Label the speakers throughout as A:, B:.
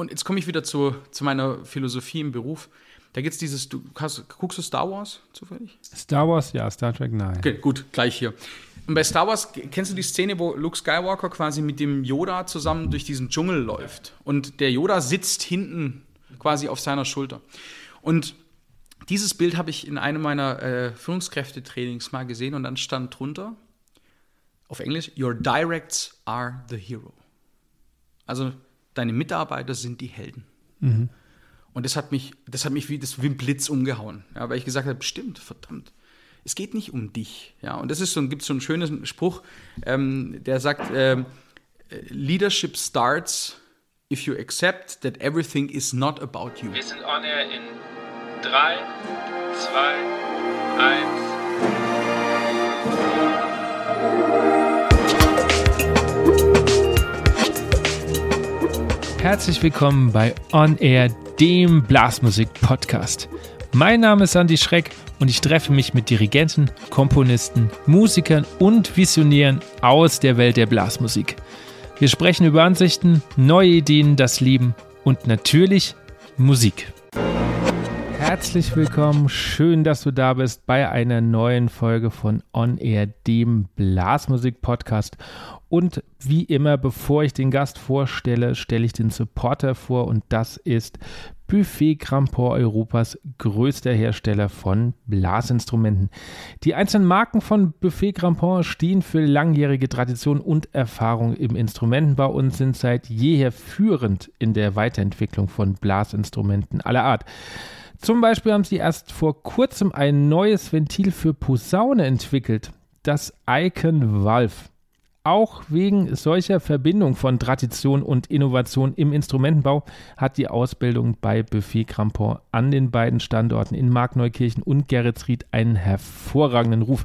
A: Und jetzt komme ich wieder zu, zu meiner Philosophie im Beruf. Da gibt es dieses, du hast, guckst du Star Wars zufällig?
B: Star Wars, ja, Star Trek, nein.
A: Okay, gut, gleich hier. Und bei Star Wars, kennst du die Szene, wo Luke Skywalker quasi mit dem Yoda zusammen durch diesen Dschungel läuft? Und der Yoda sitzt hinten quasi auf seiner Schulter. Und dieses Bild habe ich in einem meiner äh, Führungskräftetrainings mal gesehen und dann stand drunter auf Englisch: Your directs are the hero. Also deine Mitarbeiter sind die Helden. Mhm. Und das hat mich, das hat mich wie das wie ein Blitz umgehauen, ja, weil ich gesagt habe, stimmt, verdammt. Es geht nicht um dich. Ja, und das ist so, gibt so einen schönen Spruch, ähm, der sagt, ähm, Leadership starts if you accept that everything is not about you.
C: Wir sind on air in 3, 2, 1.
B: Herzlich willkommen bei On Air, dem Blasmusik-Podcast. Mein Name ist Andy Schreck und ich treffe mich mit Dirigenten, Komponisten, Musikern und Visionären aus der Welt der Blasmusik. Wir sprechen über Ansichten, neue Ideen, das Leben und natürlich Musik. Herzlich willkommen, schön, dass du da bist bei einer neuen Folge von On Air, dem Blasmusik-Podcast. Und wie immer, bevor ich den Gast vorstelle, stelle ich den Supporter vor und das ist Buffet Crampon Europas größter Hersteller von Blasinstrumenten. Die einzelnen Marken von Buffet Crampon stehen für langjährige Tradition und Erfahrung im Instrumentenbau und sind seit jeher führend in der Weiterentwicklung von Blasinstrumenten aller Art. Zum Beispiel haben sie erst vor kurzem ein neues Ventil für Posaune entwickelt, das Icon Valve. Auch wegen solcher Verbindung von Tradition und Innovation im Instrumentenbau hat die Ausbildung bei Buffet Crampon an den beiden Standorten in Markneukirchen und Geretsried einen hervorragenden Ruf.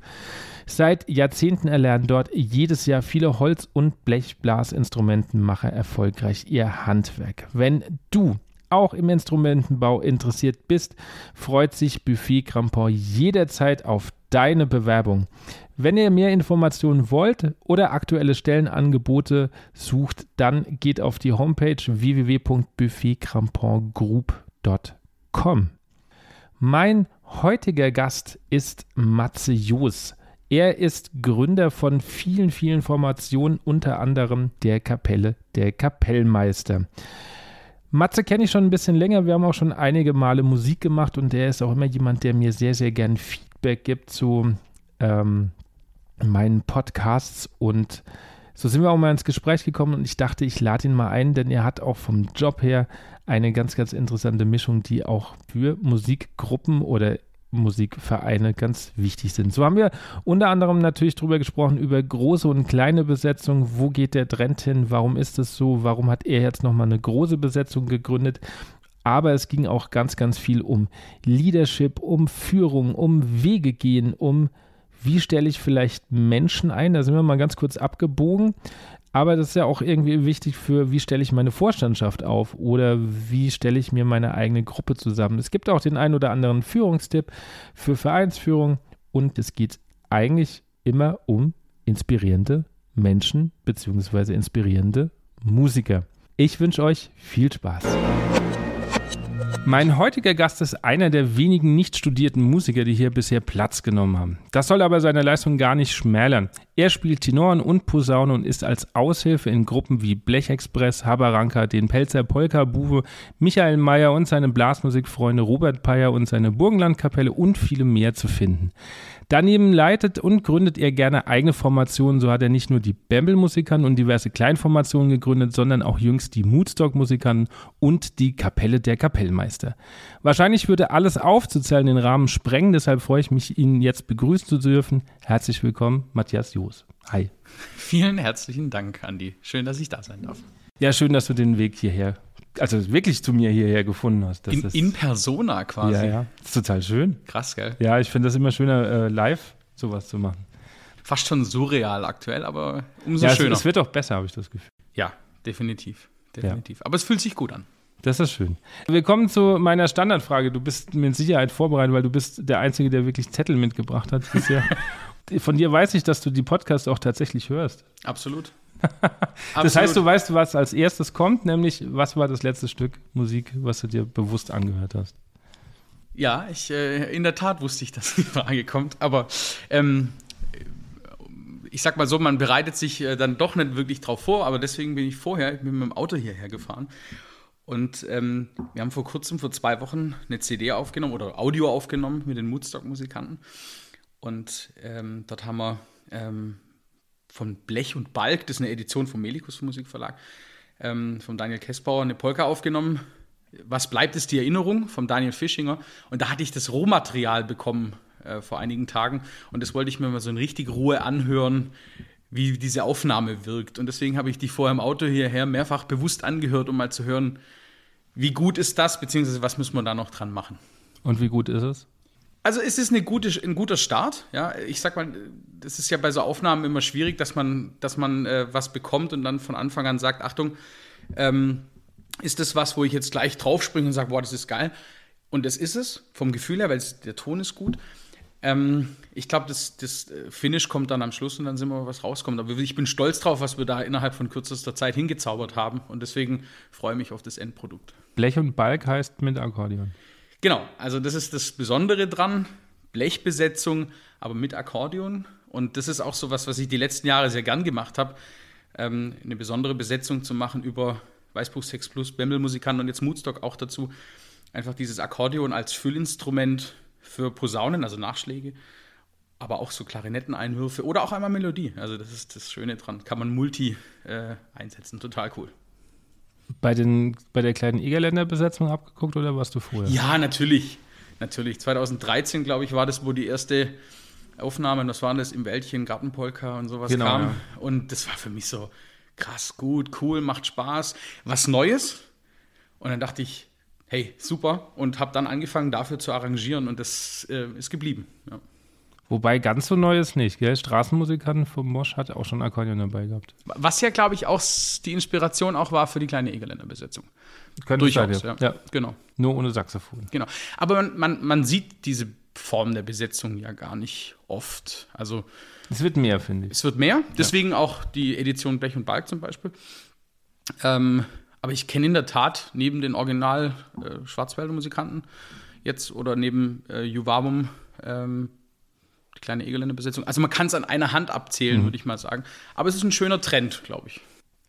B: Seit Jahrzehnten erlernen dort jedes Jahr viele Holz- und Blechblasinstrumentenmacher erfolgreich ihr Handwerk. Wenn du auch im Instrumentenbau interessiert bist, freut sich Buffet Crampon jederzeit auf deine Bewerbung. Wenn ihr mehr Informationen wollt oder aktuelle Stellenangebote sucht, dann geht auf die Homepage www.buffetcrampongroup.com. Mein heutiger Gast ist Matze Joos. Er ist Gründer von vielen, vielen Formationen, unter anderem der Kapelle der Kapellmeister. Matze kenne ich schon ein bisschen länger. Wir haben auch schon einige Male Musik gemacht und er ist auch immer jemand, der mir sehr, sehr gern Feedback gibt zu ähm, meinen Podcasts und so sind wir auch mal ins Gespräch gekommen und ich dachte, ich lade ihn mal ein, denn er hat auch vom Job her eine ganz, ganz interessante Mischung, die auch für Musikgruppen oder Musikvereine ganz wichtig sind. So haben wir unter anderem natürlich darüber gesprochen, über große und kleine Besetzungen. Wo geht der Trend hin? Warum ist es so? Warum hat er jetzt nochmal eine große Besetzung gegründet? Aber es ging auch ganz, ganz viel um Leadership, um Führung, um Wege gehen, um wie stelle ich vielleicht Menschen ein? Da sind wir mal ganz kurz abgebogen. Aber das ist ja auch irgendwie wichtig für, wie stelle ich meine Vorstandschaft auf oder wie stelle ich mir meine eigene Gruppe zusammen. Es gibt auch den einen oder anderen Führungstipp für Vereinsführung und es geht eigentlich immer um inspirierende Menschen bzw. inspirierende Musiker. Ich wünsche euch viel Spaß. Mein heutiger Gast ist einer der wenigen nicht studierten Musiker, die hier bisher Platz genommen haben. Das soll aber seine Leistung gar nicht schmälern. Er spielt Tenoren und Posaune und ist als Aushilfe in Gruppen wie Blechexpress, Habaranka, den Pelzer Polka Buwe, Michael Mayer und seine Blasmusikfreunde Robert Peyer und seine Burgenlandkapelle und viele mehr zu finden. Daneben leitet und gründet er gerne eigene Formationen. So hat er nicht nur die Bamble-Musikern und diverse Kleinformationen gegründet, sondern auch jüngst die Moodstock-Musikern und die Kapelle der Kapellmeister. Wahrscheinlich würde alles aufzuzählen den Rahmen sprengen, deshalb freue ich mich, ihn jetzt begrüßen zu dürfen. Herzlich willkommen, Matthias Joos. Hi.
A: Vielen herzlichen Dank, Andi. Schön, dass ich da sein darf.
B: Ja, schön, dass du den Weg hierher also wirklich zu mir hierher gefunden hast.
A: In, ist, in, Persona quasi.
B: Ja, ja. Das ist total schön.
A: Krass, gell?
B: Ja, ich finde das immer schöner, äh, live sowas zu machen.
A: Fast schon surreal aktuell, aber umso
B: ja,
A: schöner.
B: Es, es wird auch besser, habe ich das Gefühl.
A: Ja, definitiv. Definitiv. Ja. Aber es fühlt sich gut an.
B: Das ist schön. Wir kommen zu meiner Standardfrage. Du bist mit Sicherheit vorbereitet, weil du bist der Einzige, der wirklich Zettel mitgebracht hat bisher. Von dir weiß ich, dass du die Podcasts auch tatsächlich hörst.
A: Absolut.
B: Das heißt, du weißt, was als erstes kommt, nämlich was war das letzte Stück Musik, was du dir bewusst angehört hast?
A: Ja, ich, äh, in der Tat wusste ich, dass die Frage kommt, aber ähm, ich sag mal so, man bereitet sich äh, dann doch nicht wirklich drauf vor, aber deswegen bin ich vorher ich bin mit dem Auto hierher gefahren und ähm, wir haben vor kurzem, vor zwei Wochen, eine CD aufgenommen oder Audio aufgenommen mit den Moodstock-Musikanten und ähm, dort haben wir ähm, von Blech und Balk, das ist eine Edition vom Melikus Musikverlag, ähm, von Daniel Kessbauer eine Polka aufgenommen. Was bleibt, ist die Erinnerung von Daniel Fischinger. Und da hatte ich das Rohmaterial bekommen äh, vor einigen Tagen. Und das wollte ich mir mal so in richtig Ruhe anhören, wie diese Aufnahme wirkt. Und deswegen habe ich die vorher im Auto hierher mehrfach bewusst angehört, um mal zu hören, wie gut ist das, beziehungsweise was müssen wir da noch dran machen.
B: Und wie gut ist es?
A: Also es ist eine gute, ein guter Start. Ja, ich sag mal, das ist ja bei so Aufnahmen immer schwierig, dass man, dass man äh, was bekommt und dann von Anfang an sagt, Achtung, ähm, ist das was, wo ich jetzt gleich draufspringe und sage, boah, das ist geil. Und das ist es, vom Gefühl her, weil der Ton ist gut. Ähm, ich glaube, das, das äh, Finish kommt dann am Schluss und dann sind wir was rauskommt. Aber ich bin stolz drauf, was wir da innerhalb von kürzester Zeit hingezaubert haben. Und deswegen freue ich mich auf das Endprodukt.
B: Blech und Balk heißt mit Akkordeon.
A: Genau, also das ist das Besondere dran. Blechbesetzung, aber mit Akkordeon. Und das ist auch so was, was ich die letzten Jahre sehr gern gemacht habe. Ähm, eine besondere Besetzung zu machen über Weißbuch 6 Plus, Bembel-Musikanten und jetzt Moodstock auch dazu. Einfach dieses Akkordeon als Füllinstrument für Posaunen, also Nachschläge, aber auch so Klarinetteneinwürfe oder auch einmal Melodie. Also das ist das Schöne dran. Kann man multi äh, einsetzen. Total cool
B: bei, den, bei der kleinen Egerländer Besetzung abgeguckt oder warst du vorher?
A: Ja, natürlich. Natürlich. 2013, glaube ich, war das, wo die erste Aufnahme, das waren das im Wäldchen, Gartenpolka und sowas
B: genau,
A: kam.
B: Ja.
A: Und das war für mich so krass, gut, cool, macht Spaß. Was Neues. Und dann dachte ich, hey, super. Und habe dann angefangen, dafür zu arrangieren und das äh, ist geblieben. Ja.
B: Wobei ganz so neu ist nicht, gell? Straßenmusikanten vom Mosch hat auch schon Akkordeon dabei gehabt.
A: Was ja, glaube ich, auch die Inspiration auch war für die kleine Egerländer Besetzung.
B: Könnte
A: Durchaus,
B: sein,
A: ja. ja. Genau.
B: Nur ohne Saxophon.
A: Genau. Aber man, man, man sieht diese Form der Besetzung ja gar nicht oft. Also
B: es wird mehr, finde ich.
A: Es wird mehr. Deswegen ja. auch die Edition Blech und Balk zum Beispiel. Ähm, aber ich kenne in der Tat neben den Original äh, Schwarzwälder Musikanten jetzt oder neben äh, Juvabum ähm, die kleine Egerländer-Besetzung. Also man kann es an einer Hand abzählen, mhm. würde ich mal sagen. Aber es ist ein schöner Trend, glaube ich.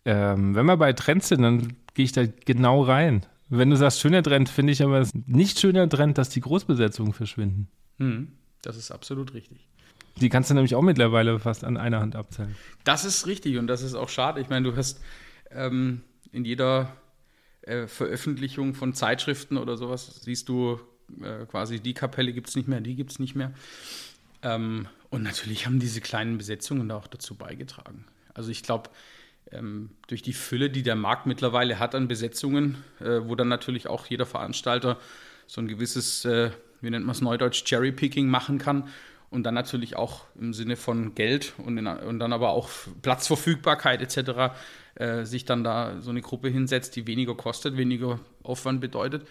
B: Ähm, wenn wir bei Trends sind, dann gehe ich da genau rein. Wenn du sagst, schöner Trend, finde ich aber nicht schöner Trend, dass die Großbesetzungen verschwinden.
A: Mhm. Das ist absolut richtig.
B: Die kannst du nämlich auch mittlerweile fast an einer Hand abzählen.
A: Das ist richtig und das ist auch schade. Ich meine, du hast ähm, in jeder äh, Veröffentlichung von Zeitschriften oder sowas, siehst du äh, quasi, die Kapelle gibt es nicht mehr, die gibt es nicht mehr. Ähm, und natürlich haben diese kleinen Besetzungen da auch dazu beigetragen. Also ich glaube, ähm, durch die Fülle, die der Markt mittlerweile hat an Besetzungen, äh, wo dann natürlich auch jeder Veranstalter so ein gewisses, äh, wie nennt man es neudeutsch, Cherry-Picking machen kann und dann natürlich auch im Sinne von Geld und, in, und dann aber auch Platzverfügbarkeit etc. Äh, sich dann da so eine Gruppe hinsetzt, die weniger kostet, weniger Aufwand bedeutet.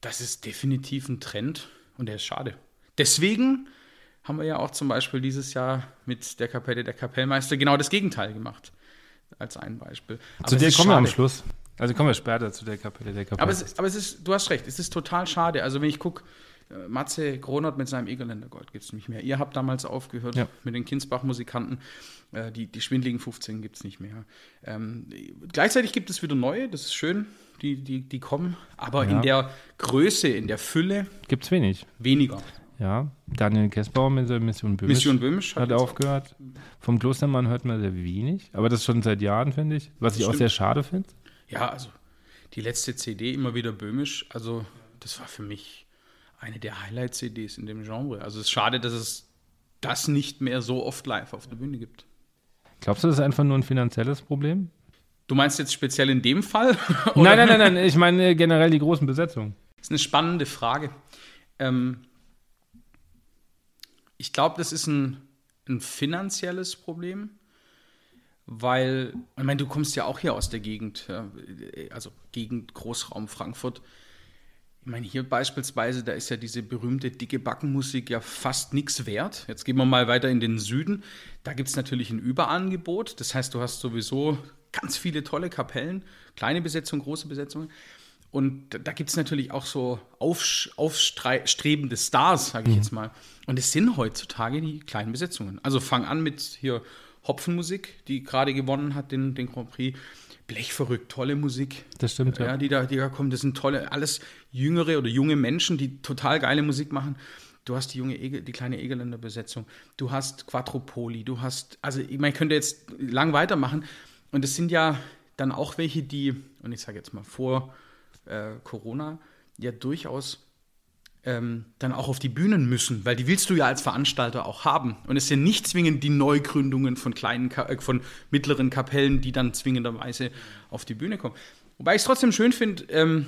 A: Das ist definitiv ein Trend und der ist schade. Deswegen haben wir ja auch zum Beispiel dieses Jahr mit der Kapelle der Kapellmeister genau das Gegenteil gemacht. Als ein Beispiel.
B: Aber zu der kommen wir am Schluss. Also kommen wir später zu der Kapelle der Kapellmeister.
A: Aber, es, aber es ist, du hast recht, es ist total schade. Also wenn ich gucke, äh, Matze Gronert mit seinem Egerländer Gold gibt es nicht mehr. Ihr habt damals aufgehört ja. mit den Kinsbach-Musikanten. Äh, die, die schwindligen 15 gibt es nicht mehr. Ähm, gleichzeitig gibt es wieder neue, das ist schön, die, die, die kommen. Aber ja. in der Größe, in der Fülle.
B: Gibt es wenig.
A: Weniger.
B: Ja, Daniel Kessbauer mit der Mission Böhmisch,
A: Mission Böhmisch
B: hat, hat aufgehört. Vom Klostermann hört man sehr wenig, aber das schon seit Jahren, finde ich. Was ich Stimmt. auch sehr schade finde.
A: Ja, also die letzte CD immer wieder Böhmisch, also das war für mich eine der Highlight-CDs in dem Genre. Also es ist schade, dass es das nicht mehr so oft live auf der Bühne gibt.
B: Glaubst du, das ist einfach nur ein finanzielles Problem?
A: Du meinst jetzt speziell in dem Fall?
B: nein, nein, nein, nein. Ich meine generell die großen Besetzungen.
A: Das ist eine spannende Frage. Ähm, ich glaube, das ist ein, ein finanzielles Problem, weil, ich meine, du kommst ja auch hier aus der Gegend, also Gegend Großraum Frankfurt. Ich meine, hier beispielsweise, da ist ja diese berühmte dicke Backenmusik ja fast nichts wert. Jetzt gehen wir mal weiter in den Süden. Da gibt es natürlich ein Überangebot. Das heißt, du hast sowieso ganz viele tolle Kapellen, kleine Besetzungen, große Besetzungen. Und da gibt es natürlich auch so aufstrebende Stars, sage ich mhm. jetzt mal. Und es sind heutzutage die kleinen Besetzungen. Also fang an mit hier Hopfenmusik, die gerade gewonnen hat, den, den Grand Prix. Blechverrückt, tolle Musik.
B: Das stimmt,
A: ja. ja. Die, da, die da kommen, das sind tolle, alles jüngere oder junge Menschen, die total geile Musik machen. Du hast die junge Egel, die kleine Egeländer Besetzung. Du hast Quattropoli. Du hast, also ich meine, ich könnte jetzt lang weitermachen. Und es sind ja dann auch welche, die, und ich sage jetzt mal vor äh, Corona, ja durchaus ähm, dann auch auf die Bühnen müssen, weil die willst du ja als Veranstalter auch haben. Und es sind nicht zwingend die Neugründungen von kleinen, äh, von mittleren Kapellen, die dann zwingenderweise auf die Bühne kommen. Wobei ich es trotzdem schön finde, ähm,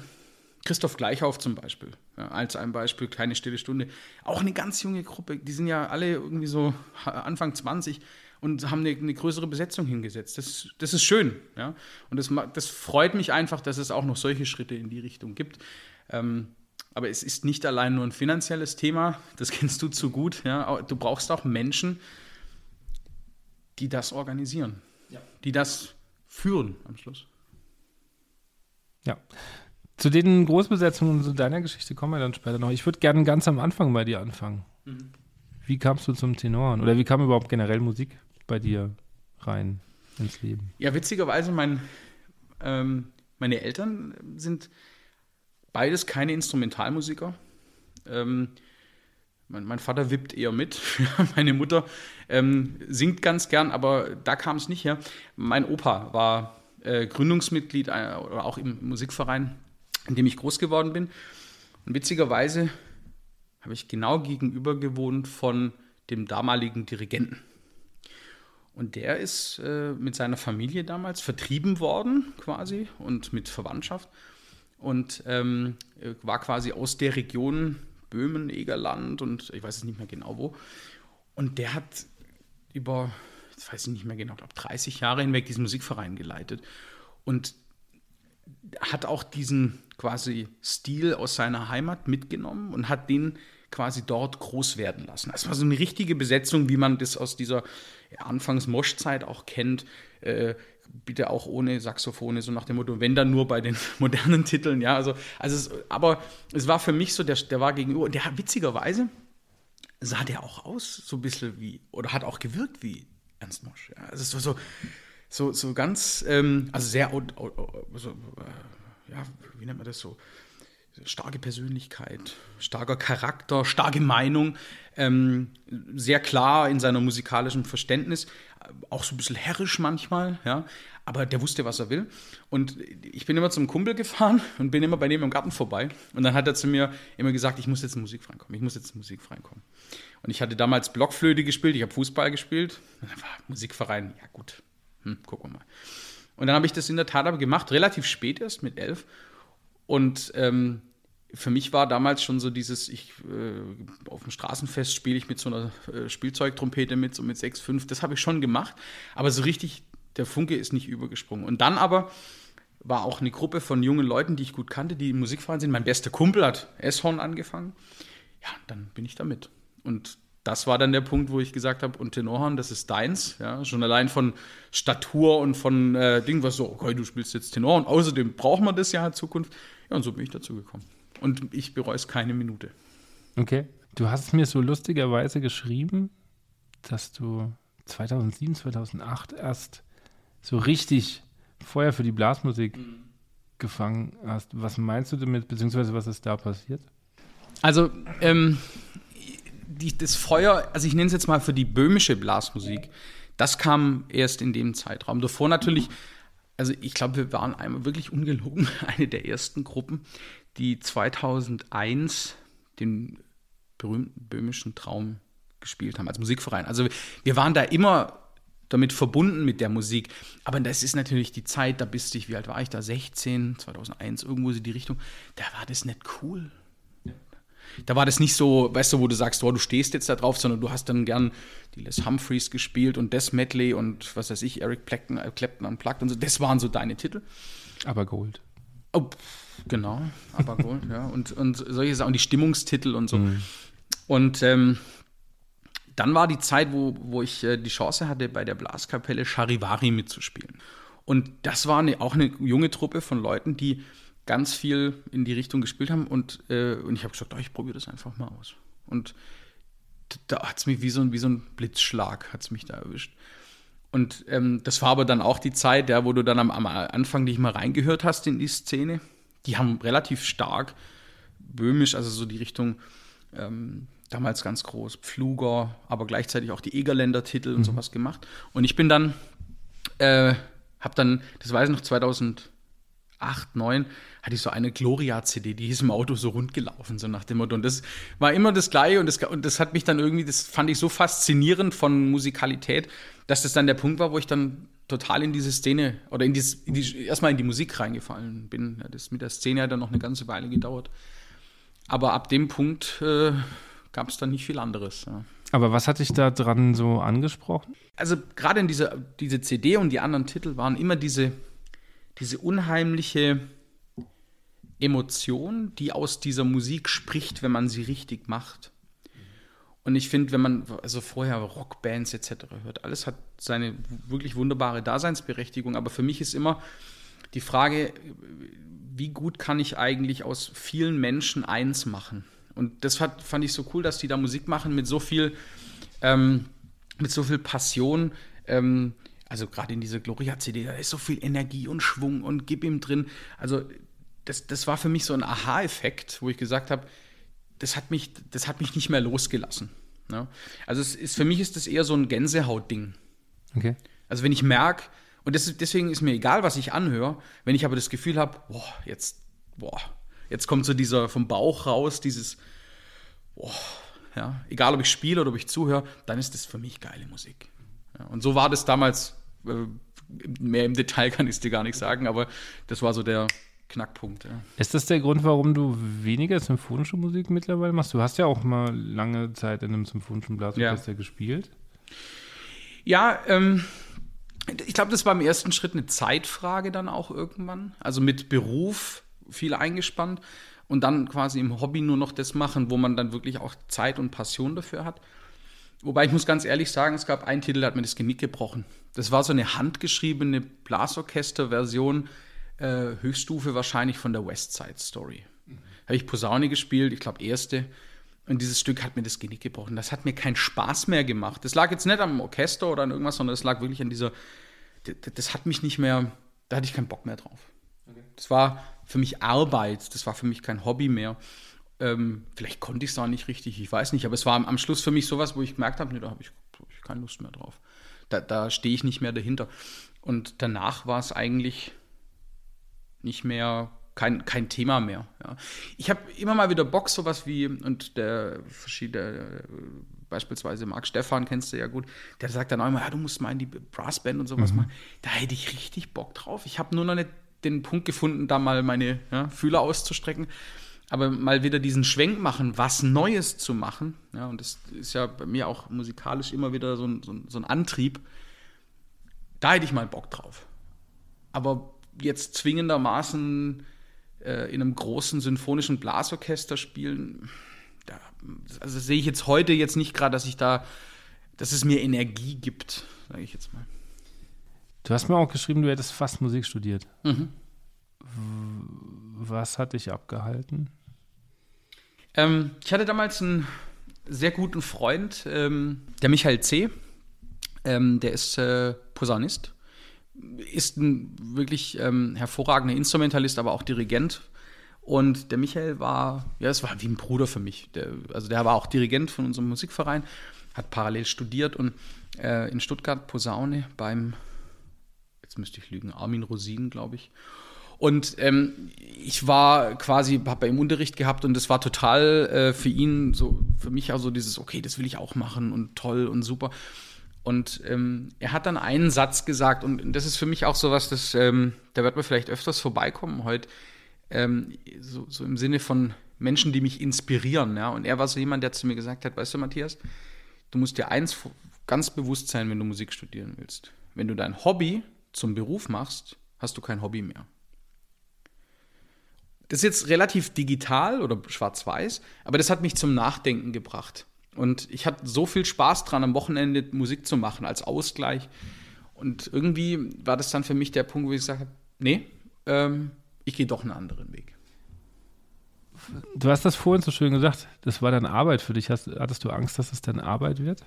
A: Christoph Gleichhauf zum Beispiel, ja, als ein Beispiel, kleine stille Stunde. Auch eine ganz junge Gruppe, die sind ja alle irgendwie so Anfang 20 und haben eine, eine größere Besetzung hingesetzt. Das, das ist schön. Ja? Und das, das freut mich einfach, dass es auch noch solche Schritte in die Richtung gibt. Ähm, aber es ist nicht allein nur ein finanzielles Thema, das kennst du zu gut. Ja? Du brauchst auch Menschen, die das organisieren, ja. die das führen am Schluss.
B: Ja. Zu den Großbesetzungen und zu deiner Geschichte kommen wir dann später noch. Ich würde gerne ganz am Anfang bei dir anfangen. Mhm. Wie kamst du zum Tenoren? Oder wie kam überhaupt generell Musik bei dir rein ins Leben?
A: Ja, witzigerweise, mein, ähm, meine Eltern sind Beides keine Instrumentalmusiker. Ähm, mein, mein, Vater wippt eher mit. Meine Mutter ähm, singt ganz gern, aber da kam es nicht her. Mein Opa war äh, Gründungsmitglied äh, oder auch im Musikverein, in dem ich groß geworden bin. Und witzigerweise habe ich genau gegenüber gewohnt von dem damaligen Dirigenten. Und der ist äh, mit seiner Familie damals vertrieben worden, quasi, und mit Verwandtschaft und ähm, war quasi aus der Region Böhmen, Egerland und ich weiß es nicht mehr genau wo. Und der hat über, jetzt weiß ich nicht mehr genau, glaube 30 Jahre hinweg diesen Musikverein geleitet und hat auch diesen quasi Stil aus seiner Heimat mitgenommen und hat den quasi dort groß werden lassen. Das war so eine richtige Besetzung, wie man das aus dieser Anfangs-Mosch-Zeit auch kennt. Äh, bitte auch ohne Saxophone, so nach dem Motto, wenn dann nur bei den modernen Titeln, ja, also, also es, aber es war für mich so, der, der war gegenüber, der hat witzigerweise sah der auch aus, so ein bisschen wie, oder hat auch gewirkt wie Ernst Mosch, ja, also so, so, so, so ganz, ähm, also sehr, so, äh, ja, wie nennt man das so, starke Persönlichkeit, starker Charakter, starke Meinung, ähm, sehr klar in seiner musikalischen Verständnis, auch so ein bisschen herrisch manchmal, ja, aber der wusste, was er will. Und ich bin immer zum Kumpel gefahren und bin immer bei dem im Garten vorbei. Und dann hat er zu mir immer gesagt, ich muss jetzt in Musik reinkommen, ich muss jetzt in Musik reinkommen. Und ich hatte damals Blockflöte gespielt, ich habe Fußball gespielt. Und dann war Musikverein, ja gut, hm, gucken wir mal. Und dann habe ich das in der Tat aber gemacht, relativ spät erst, mit elf. Und ähm, für mich war damals schon so dieses, ich äh, auf dem Straßenfest spiele ich mit so einer äh, Spielzeugtrompete mit, so mit 6, 5, das habe ich schon gemacht, aber so richtig, der Funke ist nicht übergesprungen. Und dann aber war auch eine Gruppe von jungen Leuten, die ich gut kannte, die im Musikverein sind. Mein bester Kumpel hat S-Horn angefangen. Ja, dann bin ich da mit. Und das war dann der Punkt, wo ich gesagt habe, und Tenorhorn, das ist deins. Ja, schon allein von Statur und von äh, Ding, was so, okay, du spielst jetzt Tenorhorn. Außerdem braucht man das ja in Zukunft. Ja, und so bin ich dazu gekommen. Und ich bereue es keine Minute.
B: Okay. Du hast mir so lustigerweise geschrieben, dass du 2007, 2008 erst so richtig Feuer für die Blasmusik mhm. gefangen hast. Was meinst du damit, beziehungsweise was ist da passiert?
A: Also, ähm, die, das Feuer, also ich nenne es jetzt mal für die böhmische Blasmusik, das kam erst in dem Zeitraum. Davor natürlich, also ich glaube, wir waren einmal wirklich ungelogen eine der ersten Gruppen, die 2001 den berühmten böhmischen Traum gespielt haben als Musikverein. Also wir waren da immer damit verbunden mit der Musik. Aber das ist natürlich die Zeit, da bist du, wie alt war ich da? 16, 2001, irgendwo in die Richtung. Da war das nicht cool. Da war das nicht so, weißt du, wo du sagst, oh, du stehst jetzt da drauf, sondern du hast dann gern die Les Humphreys gespielt und Des Medley und was weiß ich, Eric Clapton, äh, Clapton Unplugged und so. Das waren so deine Titel.
B: Aber Gold.
A: Oh, Genau, aber Gold, ja. Und, und solche Sachen, die Stimmungstitel und so. Und ähm, dann war die Zeit, wo, wo ich äh, die Chance hatte, bei der Blaskapelle Charivari mitzuspielen. Und das war eine, auch eine junge Truppe von Leuten, die ganz viel in die Richtung gespielt haben. Und, äh, und ich habe gesagt, oh, ich probiere das einfach mal aus. Und da hat es mich wie so, ein, wie so ein Blitzschlag, hat es mich da erwischt. Und ähm, das war aber dann auch die Zeit, ja, wo du dann am, am Anfang dich mal reingehört hast in die Szene. Die haben relativ stark böhmisch, also so die Richtung ähm, damals ganz groß, Pfluger, aber gleichzeitig auch die Egerländer Titel und sowas gemacht. Und ich bin dann, äh, hab dann, das weiß ich noch, 2008, 2009, hatte ich so eine Gloria-CD, die ist im Auto so rundgelaufen, so nach dem Motto. Und das war immer das Gleiche und das, und das hat mich dann irgendwie, das fand ich so faszinierend von Musikalität, dass das dann der Punkt war, wo ich dann total in diese Szene oder in, dieses, in die, erstmal in die Musik reingefallen bin. Ja, das mit der Szene hat dann noch eine ganze Weile gedauert. Aber ab dem Punkt äh, gab es dann nicht viel anderes. Ja.
B: Aber was hat dich da dran so angesprochen?
A: Also gerade in dieser diese CD und die anderen Titel waren immer diese, diese unheimliche Emotion, die aus dieser Musik spricht, wenn man sie richtig macht. Und ich finde, wenn man also vorher Rockbands etc. hört, alles hat seine wirklich wunderbare Daseinsberechtigung. Aber für mich ist immer die Frage, wie gut kann ich eigentlich aus vielen Menschen eins machen? Und das hat, fand ich so cool, dass die da Musik machen mit so viel, ähm, mit so viel Passion. Ähm, also gerade in dieser Gloria-CD, da ist so viel Energie und Schwung und Gib ihm drin. Also das, das war für mich so ein Aha-Effekt, wo ich gesagt habe, das hat mich, das hat mich nicht mehr losgelassen. Ne? Also es ist, für mich ist das eher so ein Gänsehaut-Ding.
B: Okay.
A: Also wenn ich merke, und das, deswegen ist mir egal, was ich anhöre, wenn ich aber das Gefühl habe, boah, jetzt, boah, jetzt kommt so dieser vom Bauch raus, dieses, boah, ja, egal ob ich spiele oder ob ich zuhöre, dann ist das für mich geile Musik. Ja, und so war das damals, äh, mehr im Detail kann ich es dir gar nicht sagen, aber das war so der Knackpunkt. Ja.
B: Ist das der Grund, warum du weniger symphonische Musik mittlerweile machst? Du hast ja auch mal lange Zeit in einem symphonischen Blasorchester
A: Ja.
B: gespielt.
A: Ja, ähm, ich glaube, das war im ersten Schritt eine Zeitfrage dann auch irgendwann. Also mit Beruf viel eingespannt und dann quasi im Hobby nur noch das machen, wo man dann wirklich auch Zeit und Passion dafür hat. Wobei ich muss ganz ehrlich sagen, es gab einen Titel, der hat mir das Genick gebrochen. Das war so eine handgeschriebene Blasorchester-Version, äh, Höchststufe wahrscheinlich von der West Side Story. Habe ich Posaune gespielt, ich glaube erste. Und dieses Stück hat mir das Genick gebrochen. Das hat mir keinen Spaß mehr gemacht. Das lag jetzt nicht am Orchester oder an irgendwas, sondern es lag wirklich an dieser. Das, das hat mich nicht mehr. Da hatte ich keinen Bock mehr drauf. Das war für mich Arbeit. Das war für mich kein Hobby mehr. Ähm, vielleicht konnte ich es auch nicht richtig, ich weiß nicht. Aber es war am, am Schluss für mich sowas, wo ich gemerkt habe, nee, da habe ich, hab ich keine Lust mehr drauf. Da, da stehe ich nicht mehr dahinter. Und danach war es eigentlich nicht mehr kein, kein Thema mehr. Ja. Ich habe immer mal wieder Bock, sowas wie, und der verschiedene, äh, beispielsweise Marc Stefan kennst du ja gut, der sagt dann auch immer, ja, du musst mal in die Brassband und sowas machen. Da hätte ich richtig Bock drauf. Ich habe nur noch nicht den Punkt gefunden, da mal meine ja, Fühler auszustrecken. Aber mal wieder diesen Schwenk machen, was Neues zu machen. Ja, und das ist ja bei mir auch musikalisch immer wieder so ein, so ein, so ein Antrieb. Da hätte ich mal Bock drauf. Aber jetzt zwingendermaßen äh, in einem großen symphonischen Blasorchester spielen, da, also sehe ich jetzt heute jetzt nicht gerade, dass ich da, dass es mir Energie gibt, sage ich jetzt mal.
B: Du hast mir auch geschrieben, du hättest fast Musik studiert.
A: Mhm.
B: Was hat dich abgehalten?
A: Ähm, ich hatte damals einen sehr guten Freund, ähm, der Michael C., ähm, der ist äh, Posaunist, ist ein wirklich ähm, hervorragender Instrumentalist, aber auch Dirigent. Und der Michael war, ja, es war wie ein Bruder für mich. Der, also der war auch Dirigent von unserem Musikverein, hat parallel studiert und äh, in Stuttgart Posaune beim, jetzt müsste ich lügen, Armin Rosin, glaube ich. Und ähm, ich war quasi, habe bei ihm Unterricht gehabt und das war total äh, für ihn, so für mich auch so dieses, okay, das will ich auch machen und toll und super. Und ähm, er hat dann einen Satz gesagt und das ist für mich auch sowas, das, ähm, da wird man vielleicht öfters vorbeikommen heute, ähm, so, so im Sinne von Menschen, die mich inspirieren. Ja? Und er war so jemand, der zu mir gesagt hat, weißt du, Matthias, du musst dir eins ganz bewusst sein, wenn du Musik studieren willst. Wenn du dein Hobby zum Beruf machst, hast du kein Hobby mehr das ist jetzt relativ digital oder schwarz-weiß, aber das hat mich zum Nachdenken gebracht. Und ich hatte so viel Spaß dran, am Wochenende Musik zu machen als Ausgleich. Und irgendwie war das dann für mich der Punkt, wo ich gesagt habe, nee, ähm, ich gehe doch einen anderen Weg.
B: Du hast das vorhin so schön gesagt, das war dann Arbeit für dich. Hast, hattest du Angst, dass es dann Arbeit wird?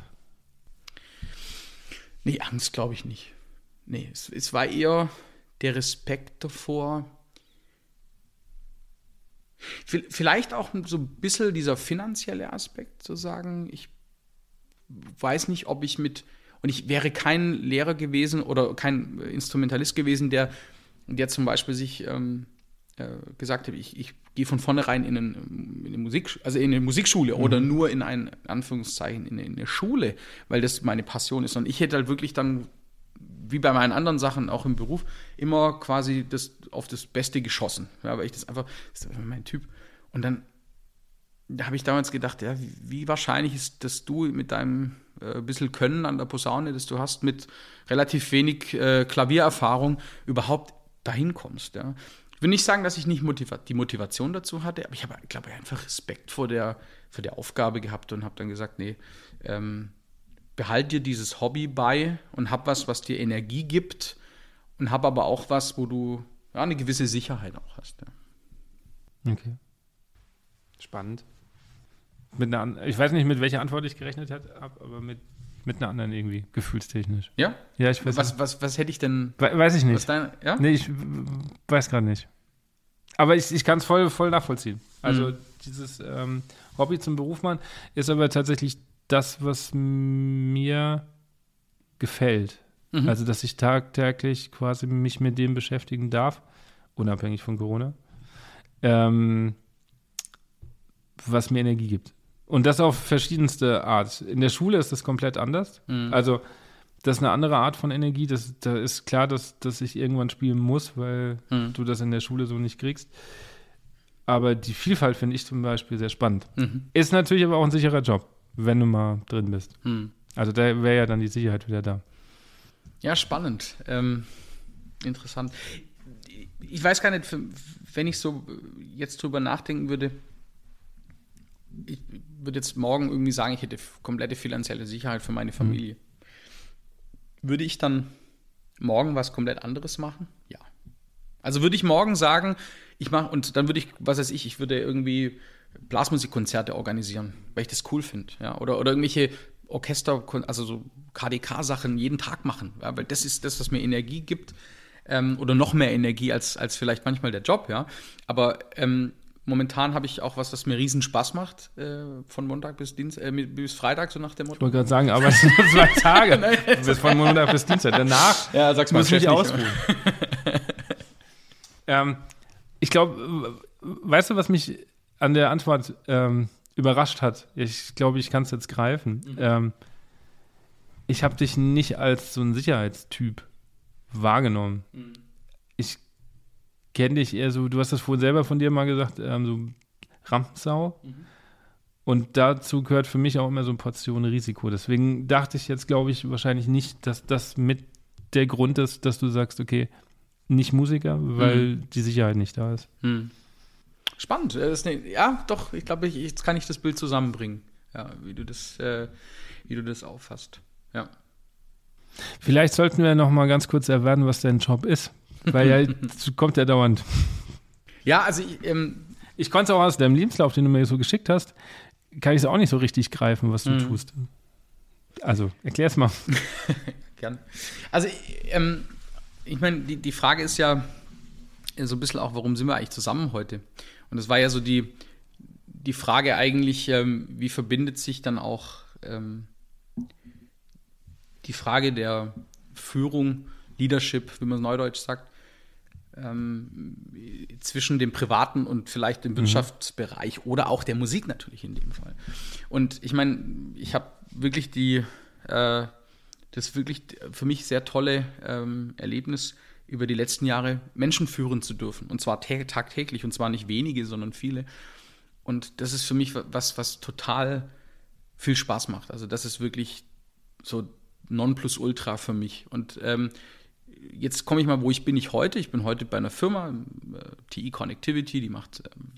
A: Nee, Angst glaube ich nicht. Nee, es, es war eher der Respekt davor, Vielleicht auch so ein bisschen dieser finanzielle Aspekt, zu sagen, ich weiß nicht, ob ich mit, und ich wäre kein Lehrer gewesen oder kein Instrumentalist gewesen, der, der zum Beispiel sich ähm, äh, gesagt hat, ich, ich gehe von vornherein in, einen, in eine Musik, also in eine Musikschule mhm. oder nur in ein, Anführungszeichen, in eine Schule, weil das meine Passion ist. Und ich hätte halt wirklich dann wie bei meinen anderen Sachen auch im Beruf, immer quasi das, auf das Beste geschossen. Ja, weil ich das einfach, das ist mein Typ. Und dann da habe ich damals gedacht, ja, wie, wie, wahrscheinlich ist, dass du mit deinem äh, bisschen Können an der Posaune, das du hast, mit relativ wenig äh, Klaviererfahrung überhaupt dahin kommst. Ja. Ich will nicht sagen, dass ich nicht motiva die Motivation dazu hatte, aber ich habe, glaube ich, einfach Respekt vor der, vor der Aufgabe gehabt und habe dann gesagt, nee, ähm, behalt dir dieses Hobby bei und hab was, was dir Energie gibt und hab aber auch was, wo du ja, eine gewisse Sicherheit auch hast. Ja.
B: Okay. Spannend. Mit einer, ich weiß nicht, mit welcher Antwort ich gerechnet habe, aber mit, mit einer anderen irgendwie, gefühlstechnisch.
A: Ja?
B: Ja, ich
A: weiß was, was, was hätte ich denn?
B: We weiß ich nicht.
A: Dein, ja?
B: Nee, ich weiß gerade nicht. Aber ich, ich kann es voll, voll nachvollziehen. Also mhm. dieses ähm, Hobby zum Beruf machen ist aber tatsächlich das, was mir gefällt. Mhm. Also, dass ich tagtäglich quasi mich mit dem beschäftigen darf, unabhängig von Corona, ähm, was mir Energie gibt. Und das auf verschiedenste Art. In der Schule ist das komplett anders. Mhm. Also, das ist eine andere Art von Energie. Das, da ist klar, dass, dass ich irgendwann spielen muss, weil mhm. du das in der Schule so nicht kriegst. Aber die Vielfalt finde ich zum Beispiel sehr spannend. Mhm. Ist natürlich aber auch ein sicherer Job wenn du mal drin bist. Hm. Also da wäre ja dann die Sicherheit wieder da.
A: Ja, spannend. Ähm, interessant. Ich weiß gar nicht, wenn ich so jetzt drüber nachdenken würde, ich würde jetzt morgen irgendwie sagen, ich hätte komplette finanzielle Sicherheit für meine Familie. Hm. Würde ich dann morgen was komplett anderes machen? Ja. Also würde ich morgen sagen, ich mache, und dann würde ich, was weiß ich, ich würde irgendwie Blasmusikkonzerte organisieren, weil ich das cool finde. Ja? Oder, oder irgendwelche Orchester, also so KDK-Sachen jeden Tag machen, ja? weil das ist das, was mir Energie gibt ähm, oder noch mehr Energie als, als vielleicht manchmal der Job. Ja? Aber ähm, momentan habe ich auch was, was mir riesen Spaß macht, äh, von Montag bis Dienstag, äh, bis Freitag, so nach dem Motto.
B: Ich wollte gerade sagen, aber es sind nur zwei Tage. bis von Montag bis Dienstag. Danach
A: ja, sag's mal, muss ich ausruhen.
B: ähm, ich glaube, weißt du, was mich an der Antwort ähm, überrascht hat. Ich glaube, ich kann es jetzt greifen. Mhm. Ähm, ich habe dich nicht als so ein Sicherheitstyp wahrgenommen. Mhm. Ich kenne dich eher so, du hast das vorhin selber von dir mal gesagt, ähm, so Rampensau. Mhm. Und dazu gehört für mich auch immer so eine Portion Risiko. Deswegen dachte ich jetzt, glaube ich, wahrscheinlich nicht, dass das mit der Grund ist, dass du sagst, okay, nicht Musiker, weil mhm. die Sicherheit nicht da ist. Mhm.
A: Spannend. Eine, ja, doch, ich glaube, ich, jetzt kann ich das Bild zusammenbringen, ja, wie du das, äh, wie du das auffasst. Ja.
B: Vielleicht sollten wir noch mal ganz kurz erwähnen, was dein Job ist, weil ja kommt ja dauernd.
A: Ja, also ich, ähm,
B: ich konnte es auch aus deinem Lebenslauf, den du mir so geschickt hast, kann ich es auch nicht so richtig greifen, was du mhm. tust. Also erklär es mal.
A: Gern. Also ähm, ich meine, die, die Frage ist ja so ein bisschen auch, warum sind wir eigentlich zusammen heute? Und das war ja so die, die Frage eigentlich, ähm, wie verbindet sich dann auch ähm, die Frage der Führung, Leadership, wie man es neudeutsch sagt, ähm, zwischen dem privaten und vielleicht dem mhm. Wirtschaftsbereich oder auch der Musik natürlich in dem Fall. Und ich meine, ich habe wirklich die, äh, das wirklich für mich sehr tolle ähm, Erlebnis über die letzten Jahre Menschen führen zu dürfen. Und zwar tagtäglich, und zwar nicht wenige, sondern viele. Und das ist für mich was, was total viel Spaß macht. Also das ist wirklich so Nonplusultra für mich. Und ähm, jetzt komme ich mal, wo ich bin ich heute. Ich bin heute bei einer Firma, äh, TI Connectivity, die macht ähm,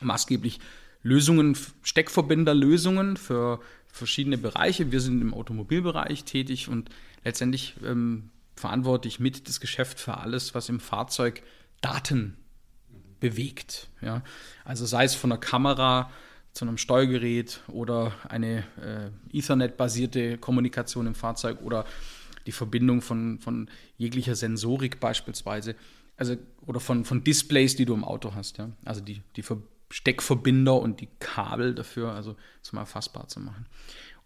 A: maßgeblich Lösungen, Steckverbinderlösungen für verschiedene Bereiche. Wir sind im Automobilbereich tätig und letztendlich ähm, verantworte ich mit das Geschäft für alles, was im Fahrzeug Daten bewegt. Ja? Also sei es von einer Kamera zu einem Steuergerät oder eine äh, Ethernet-basierte Kommunikation im Fahrzeug oder die Verbindung von, von jeglicher Sensorik beispielsweise. Also, oder von, von Displays, die du im Auto hast, ja. Also die, die Steckverbinder und die Kabel dafür, also zum erfassbar zu machen.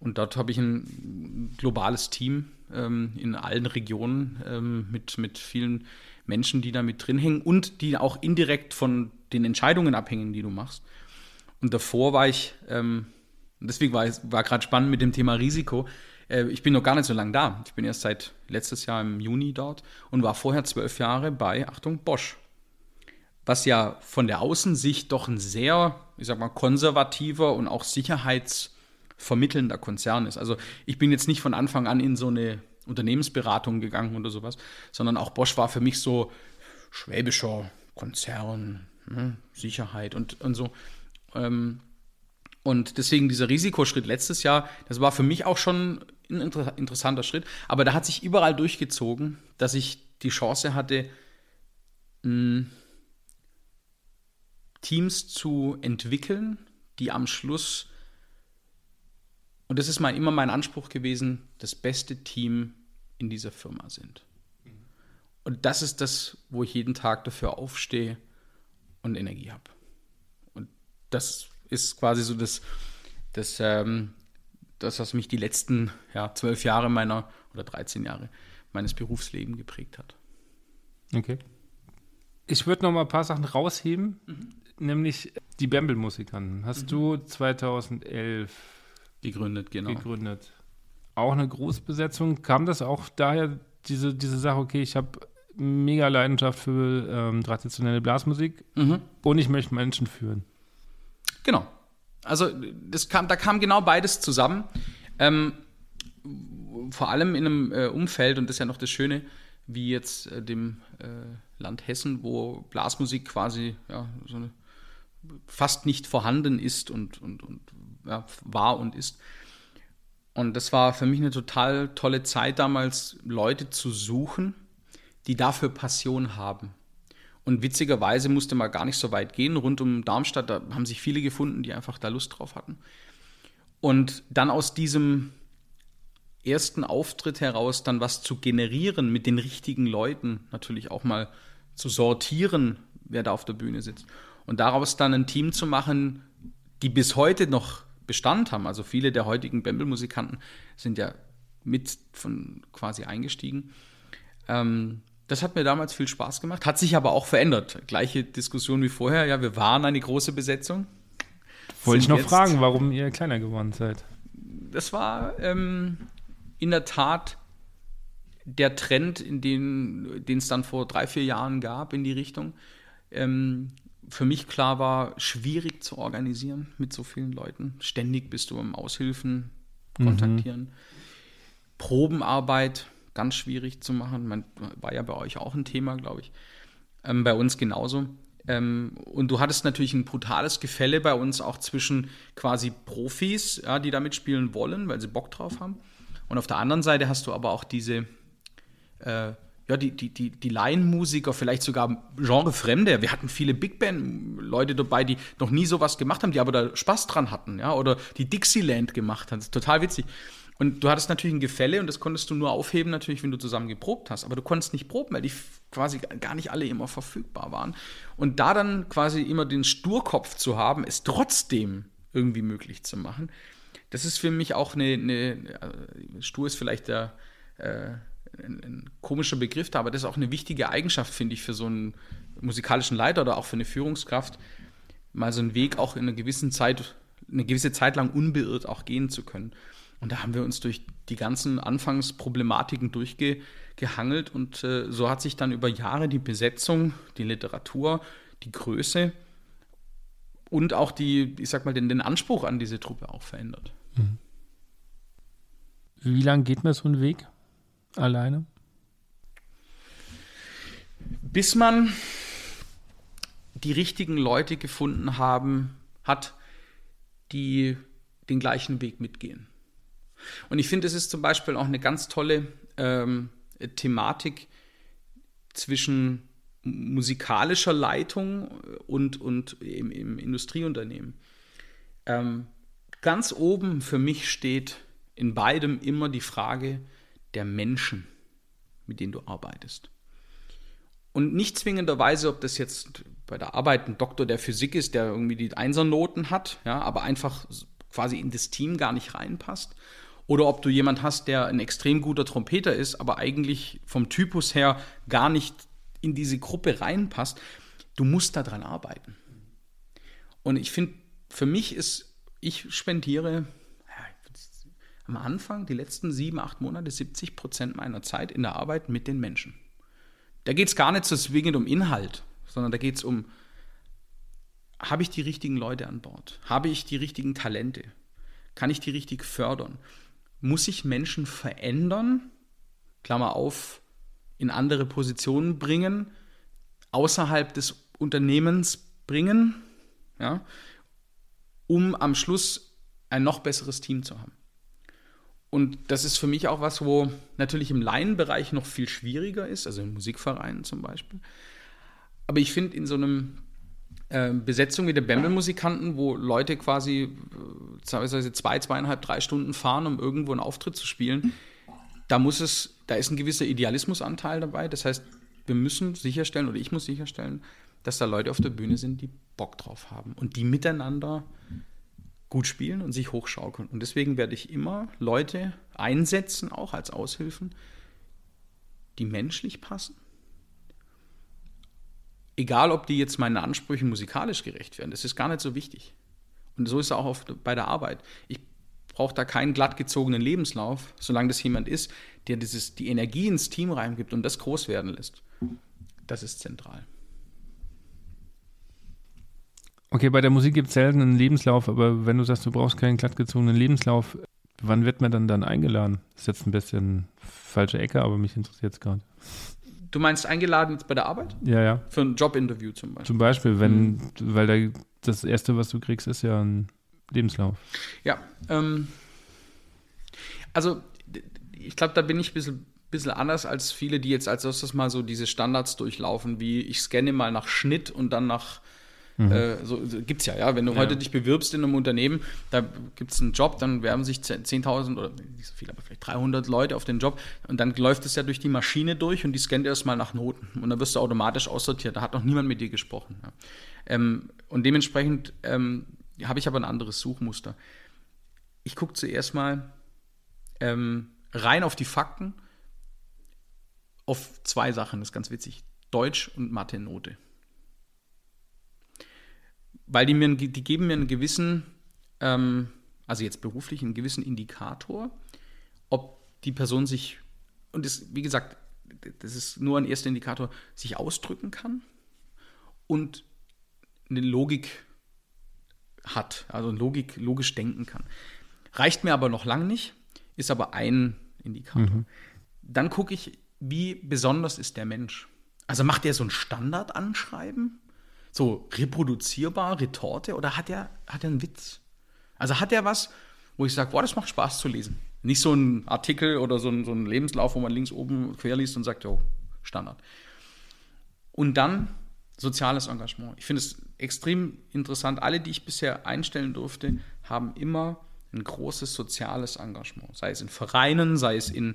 A: Und dort habe ich ein globales Team ähm, in allen Regionen ähm, mit, mit vielen Menschen, die da mit drin hängen und die auch indirekt von den Entscheidungen abhängen, die du machst. Und davor war ich, ähm, deswegen war, war gerade spannend mit dem Thema Risiko. Äh, ich bin noch gar nicht so lange da. Ich bin erst seit letztes Jahr im Juni dort und war vorher zwölf Jahre bei, Achtung, Bosch. Was ja von der Außensicht doch ein sehr, ich sag mal, konservativer und auch sicherheitsvermittelnder Konzern ist. Also ich bin jetzt nicht von Anfang an in so eine Unternehmensberatung gegangen oder sowas, sondern auch Bosch war für mich so schwäbischer Konzern, ne, Sicherheit und, und so. Ähm, und deswegen dieser Risikoschritt letztes Jahr, das war für mich auch schon ein inter interessanter Schritt. Aber da hat sich überall durchgezogen, dass ich die Chance hatte, Teams zu entwickeln, die am Schluss, und das ist mein, immer mein Anspruch gewesen, das beste Team in dieser Firma sind. Und das ist das, wo ich jeden Tag dafür aufstehe und Energie habe. Und das ist quasi so das, das, ähm, das was mich die letzten ja, zwölf Jahre meiner oder 13 Jahre meines Berufslebens geprägt hat.
B: Okay. Ich würde noch mal ein paar Sachen rausheben, mhm. Nämlich die Bamble-Musikanten. Hast mhm. du 2011
A: gegründet, genau.
B: Gegründet auch eine Großbesetzung. Kam das auch daher, diese, diese Sache, okay, ich habe mega Leidenschaft für ähm, traditionelle Blasmusik mhm. und ich möchte Menschen führen.
A: Genau. Also das kam, da kam genau beides zusammen. Ähm, vor allem in einem äh, Umfeld, und das ist ja noch das Schöne, wie jetzt äh, dem äh, Land Hessen, wo Blasmusik quasi ja, so eine, fast nicht vorhanden ist und, und, und ja, war und ist. Und das war für mich eine total tolle Zeit damals, Leute zu suchen, die dafür Passion haben. Und witzigerweise musste man gar nicht so weit gehen. Rund um Darmstadt, da haben sich viele gefunden, die einfach da Lust drauf hatten. Und dann aus diesem ersten Auftritt heraus dann was zu generieren mit den richtigen Leuten, natürlich auch mal zu sortieren, wer da auf der Bühne sitzt. Und daraus dann ein Team zu machen, die bis heute noch Bestand haben. Also viele der heutigen Bamble-Musikanten sind ja mit von quasi eingestiegen. Ähm, das hat mir damals viel Spaß gemacht, hat sich aber auch verändert. Gleiche Diskussion wie vorher. Ja, wir waren eine große Besetzung.
B: Wollte ich noch fragen, warum ihr kleiner geworden seid?
A: Das war ähm, in der Tat der Trend, in den es dann vor drei, vier Jahren gab in die Richtung. Ähm, für mich klar war, schwierig zu organisieren mit so vielen Leuten. Ständig bist du am Aushilfen mhm. kontaktieren. Mhm. Probenarbeit, ganz schwierig zu machen. Man, war ja bei euch auch ein Thema, glaube ich. Ähm, bei uns genauso. Ähm, und du hattest natürlich ein brutales Gefälle bei uns auch zwischen quasi Profis, ja, die da mitspielen wollen, weil sie Bock drauf haben. Und auf der anderen Seite hast du aber auch diese äh, ja, die, die, die, die Laienmusiker, vielleicht sogar Genrefremde. Wir hatten viele Big Band-Leute dabei, die noch nie sowas gemacht haben, die aber da Spaß dran hatten, ja, oder die Dixieland gemacht haben. Total witzig. Und du hattest natürlich ein Gefälle und das konntest du nur aufheben, natürlich, wenn du zusammen geprobt hast. Aber du konntest nicht proben, weil die quasi gar nicht alle immer verfügbar waren. Und da dann quasi immer den Sturkopf zu haben, es trotzdem irgendwie möglich zu machen, das ist für mich auch eine, eine äh, Stur ist vielleicht der, äh, ein, ein, komischer Begriff da, aber das ist auch eine wichtige Eigenschaft, finde ich, für so einen musikalischen Leiter oder auch für eine Führungskraft, mal so einen Weg auch in einer gewissen Zeit, eine gewisse Zeit lang unbeirrt auch gehen zu können. Und da haben wir uns durch die ganzen Anfangsproblematiken durchgehangelt und äh, so hat sich dann über Jahre die Besetzung, die Literatur, die Größe und auch die, ich sag mal, den, den Anspruch an diese Truppe auch verändert. Mhm.
B: Wie lange geht man so einen Weg? Alleine?
A: bis man die richtigen Leute gefunden haben, hat, die den gleichen Weg mitgehen. Und ich finde, es ist zum Beispiel auch eine ganz tolle ähm, Thematik zwischen musikalischer Leitung und, und im, im Industrieunternehmen. Ähm, ganz oben für mich steht in beidem immer die Frage der Menschen, mit denen du arbeitest. Und nicht zwingenderweise, ob das jetzt bei der Arbeit ein Doktor der Physik ist, der irgendwie die Einsernoten hat, ja, aber einfach quasi in das Team gar nicht reinpasst. Oder ob du jemand hast, der ein extrem guter Trompeter ist, aber eigentlich vom Typus her gar nicht in diese Gruppe reinpasst. Du musst daran arbeiten. Und ich finde, für mich ist, ich spendiere am Anfang, die letzten sieben, acht Monate, 70 Prozent meiner Zeit in der Arbeit mit den Menschen. Da geht es gar nicht so zwingend um Inhalt, sondern da geht es um, habe ich die richtigen Leute an Bord? Habe ich die richtigen Talente? Kann ich die richtig fördern? Muss ich Menschen verändern? Klammer auf, in andere Positionen bringen, außerhalb des Unternehmens bringen, ja, um am Schluss ein noch besseres Team zu haben. Und das ist für mich auch was, wo natürlich im Laienbereich noch viel schwieriger ist, also in Musikvereinen zum Beispiel. Aber ich finde, in so einem äh, Besetzung wie der Bämbel-Musikanten, wo Leute quasi äh, teilweise zwei, zweieinhalb, drei Stunden fahren, um irgendwo einen Auftritt zu spielen, da muss es, da ist ein gewisser Idealismusanteil dabei. Das heißt, wir müssen sicherstellen, oder ich muss sicherstellen, dass da Leute auf der Bühne sind, die Bock drauf haben und die miteinander gut spielen und sich hochschaukeln. Und deswegen werde ich immer Leute einsetzen, auch als Aushilfen, die menschlich passen. Egal, ob die jetzt meinen Ansprüchen musikalisch gerecht werden, das ist gar nicht so wichtig. Und so ist es auch auf, bei der Arbeit. Ich brauche da keinen glattgezogenen Lebenslauf, solange das jemand ist, der dieses, die Energie ins Team reingibt und das groß werden lässt. Das ist zentral.
B: Okay, bei der Musik gibt es selten einen Lebenslauf, aber wenn du sagst, du brauchst keinen glattgezogenen Lebenslauf, wann wird man dann dann eingeladen? Das ist jetzt ein bisschen falsche Ecke, aber mich interessiert es gerade.
A: Du meinst eingeladen jetzt bei der Arbeit?
B: Ja, ja.
A: Für ein Jobinterview zum Beispiel.
B: Zum Beispiel, wenn, mhm. weil da, das Erste, was du kriegst, ist ja ein Lebenslauf.
A: Ja, ähm, also ich glaube, da bin ich ein bisschen, bisschen anders als viele, die jetzt als erstes mal so diese Standards durchlaufen, wie ich scanne mal nach Schnitt und dann nach Mhm. Äh, so, so gibt es ja, ja. Wenn du ja. heute dich bewirbst in einem Unternehmen, da gibt es einen Job, dann werben sich 10.000 oder nicht so viel, aber vielleicht 300 Leute auf den Job und dann läuft es ja durch die Maschine durch und die scannt erstmal nach Noten und dann wirst du automatisch aussortiert. Da hat noch niemand mit dir gesprochen. Ja. Ähm, und dementsprechend ähm, habe ich aber ein anderes Suchmuster. Ich gucke zuerst mal ähm, rein auf die Fakten, auf zwei Sachen, das ist ganz witzig. Deutsch und Mathe-Note weil die mir, die geben mir einen gewissen, ähm, also jetzt beruflich einen gewissen Indikator, ob die Person sich, und das, wie gesagt, das ist nur ein erster Indikator, sich ausdrücken kann und eine Logik hat, also Logik, logisch denken kann. Reicht mir aber noch lang nicht, ist aber ein Indikator. Mhm. Dann gucke ich, wie besonders ist der Mensch. Also macht er so ein Standardanschreiben? So reproduzierbar, Retorte oder hat er, hat einen Witz? Also hat er was, wo ich sage, boah, das macht Spaß zu lesen. Nicht so ein Artikel oder so ein, so ein Lebenslauf, wo man links oben quer liest und sagt, oh, Standard. Und dann soziales Engagement. Ich finde es extrem interessant. Alle, die ich bisher einstellen durfte, haben immer ein großes soziales Engagement. Sei es in Vereinen, sei es in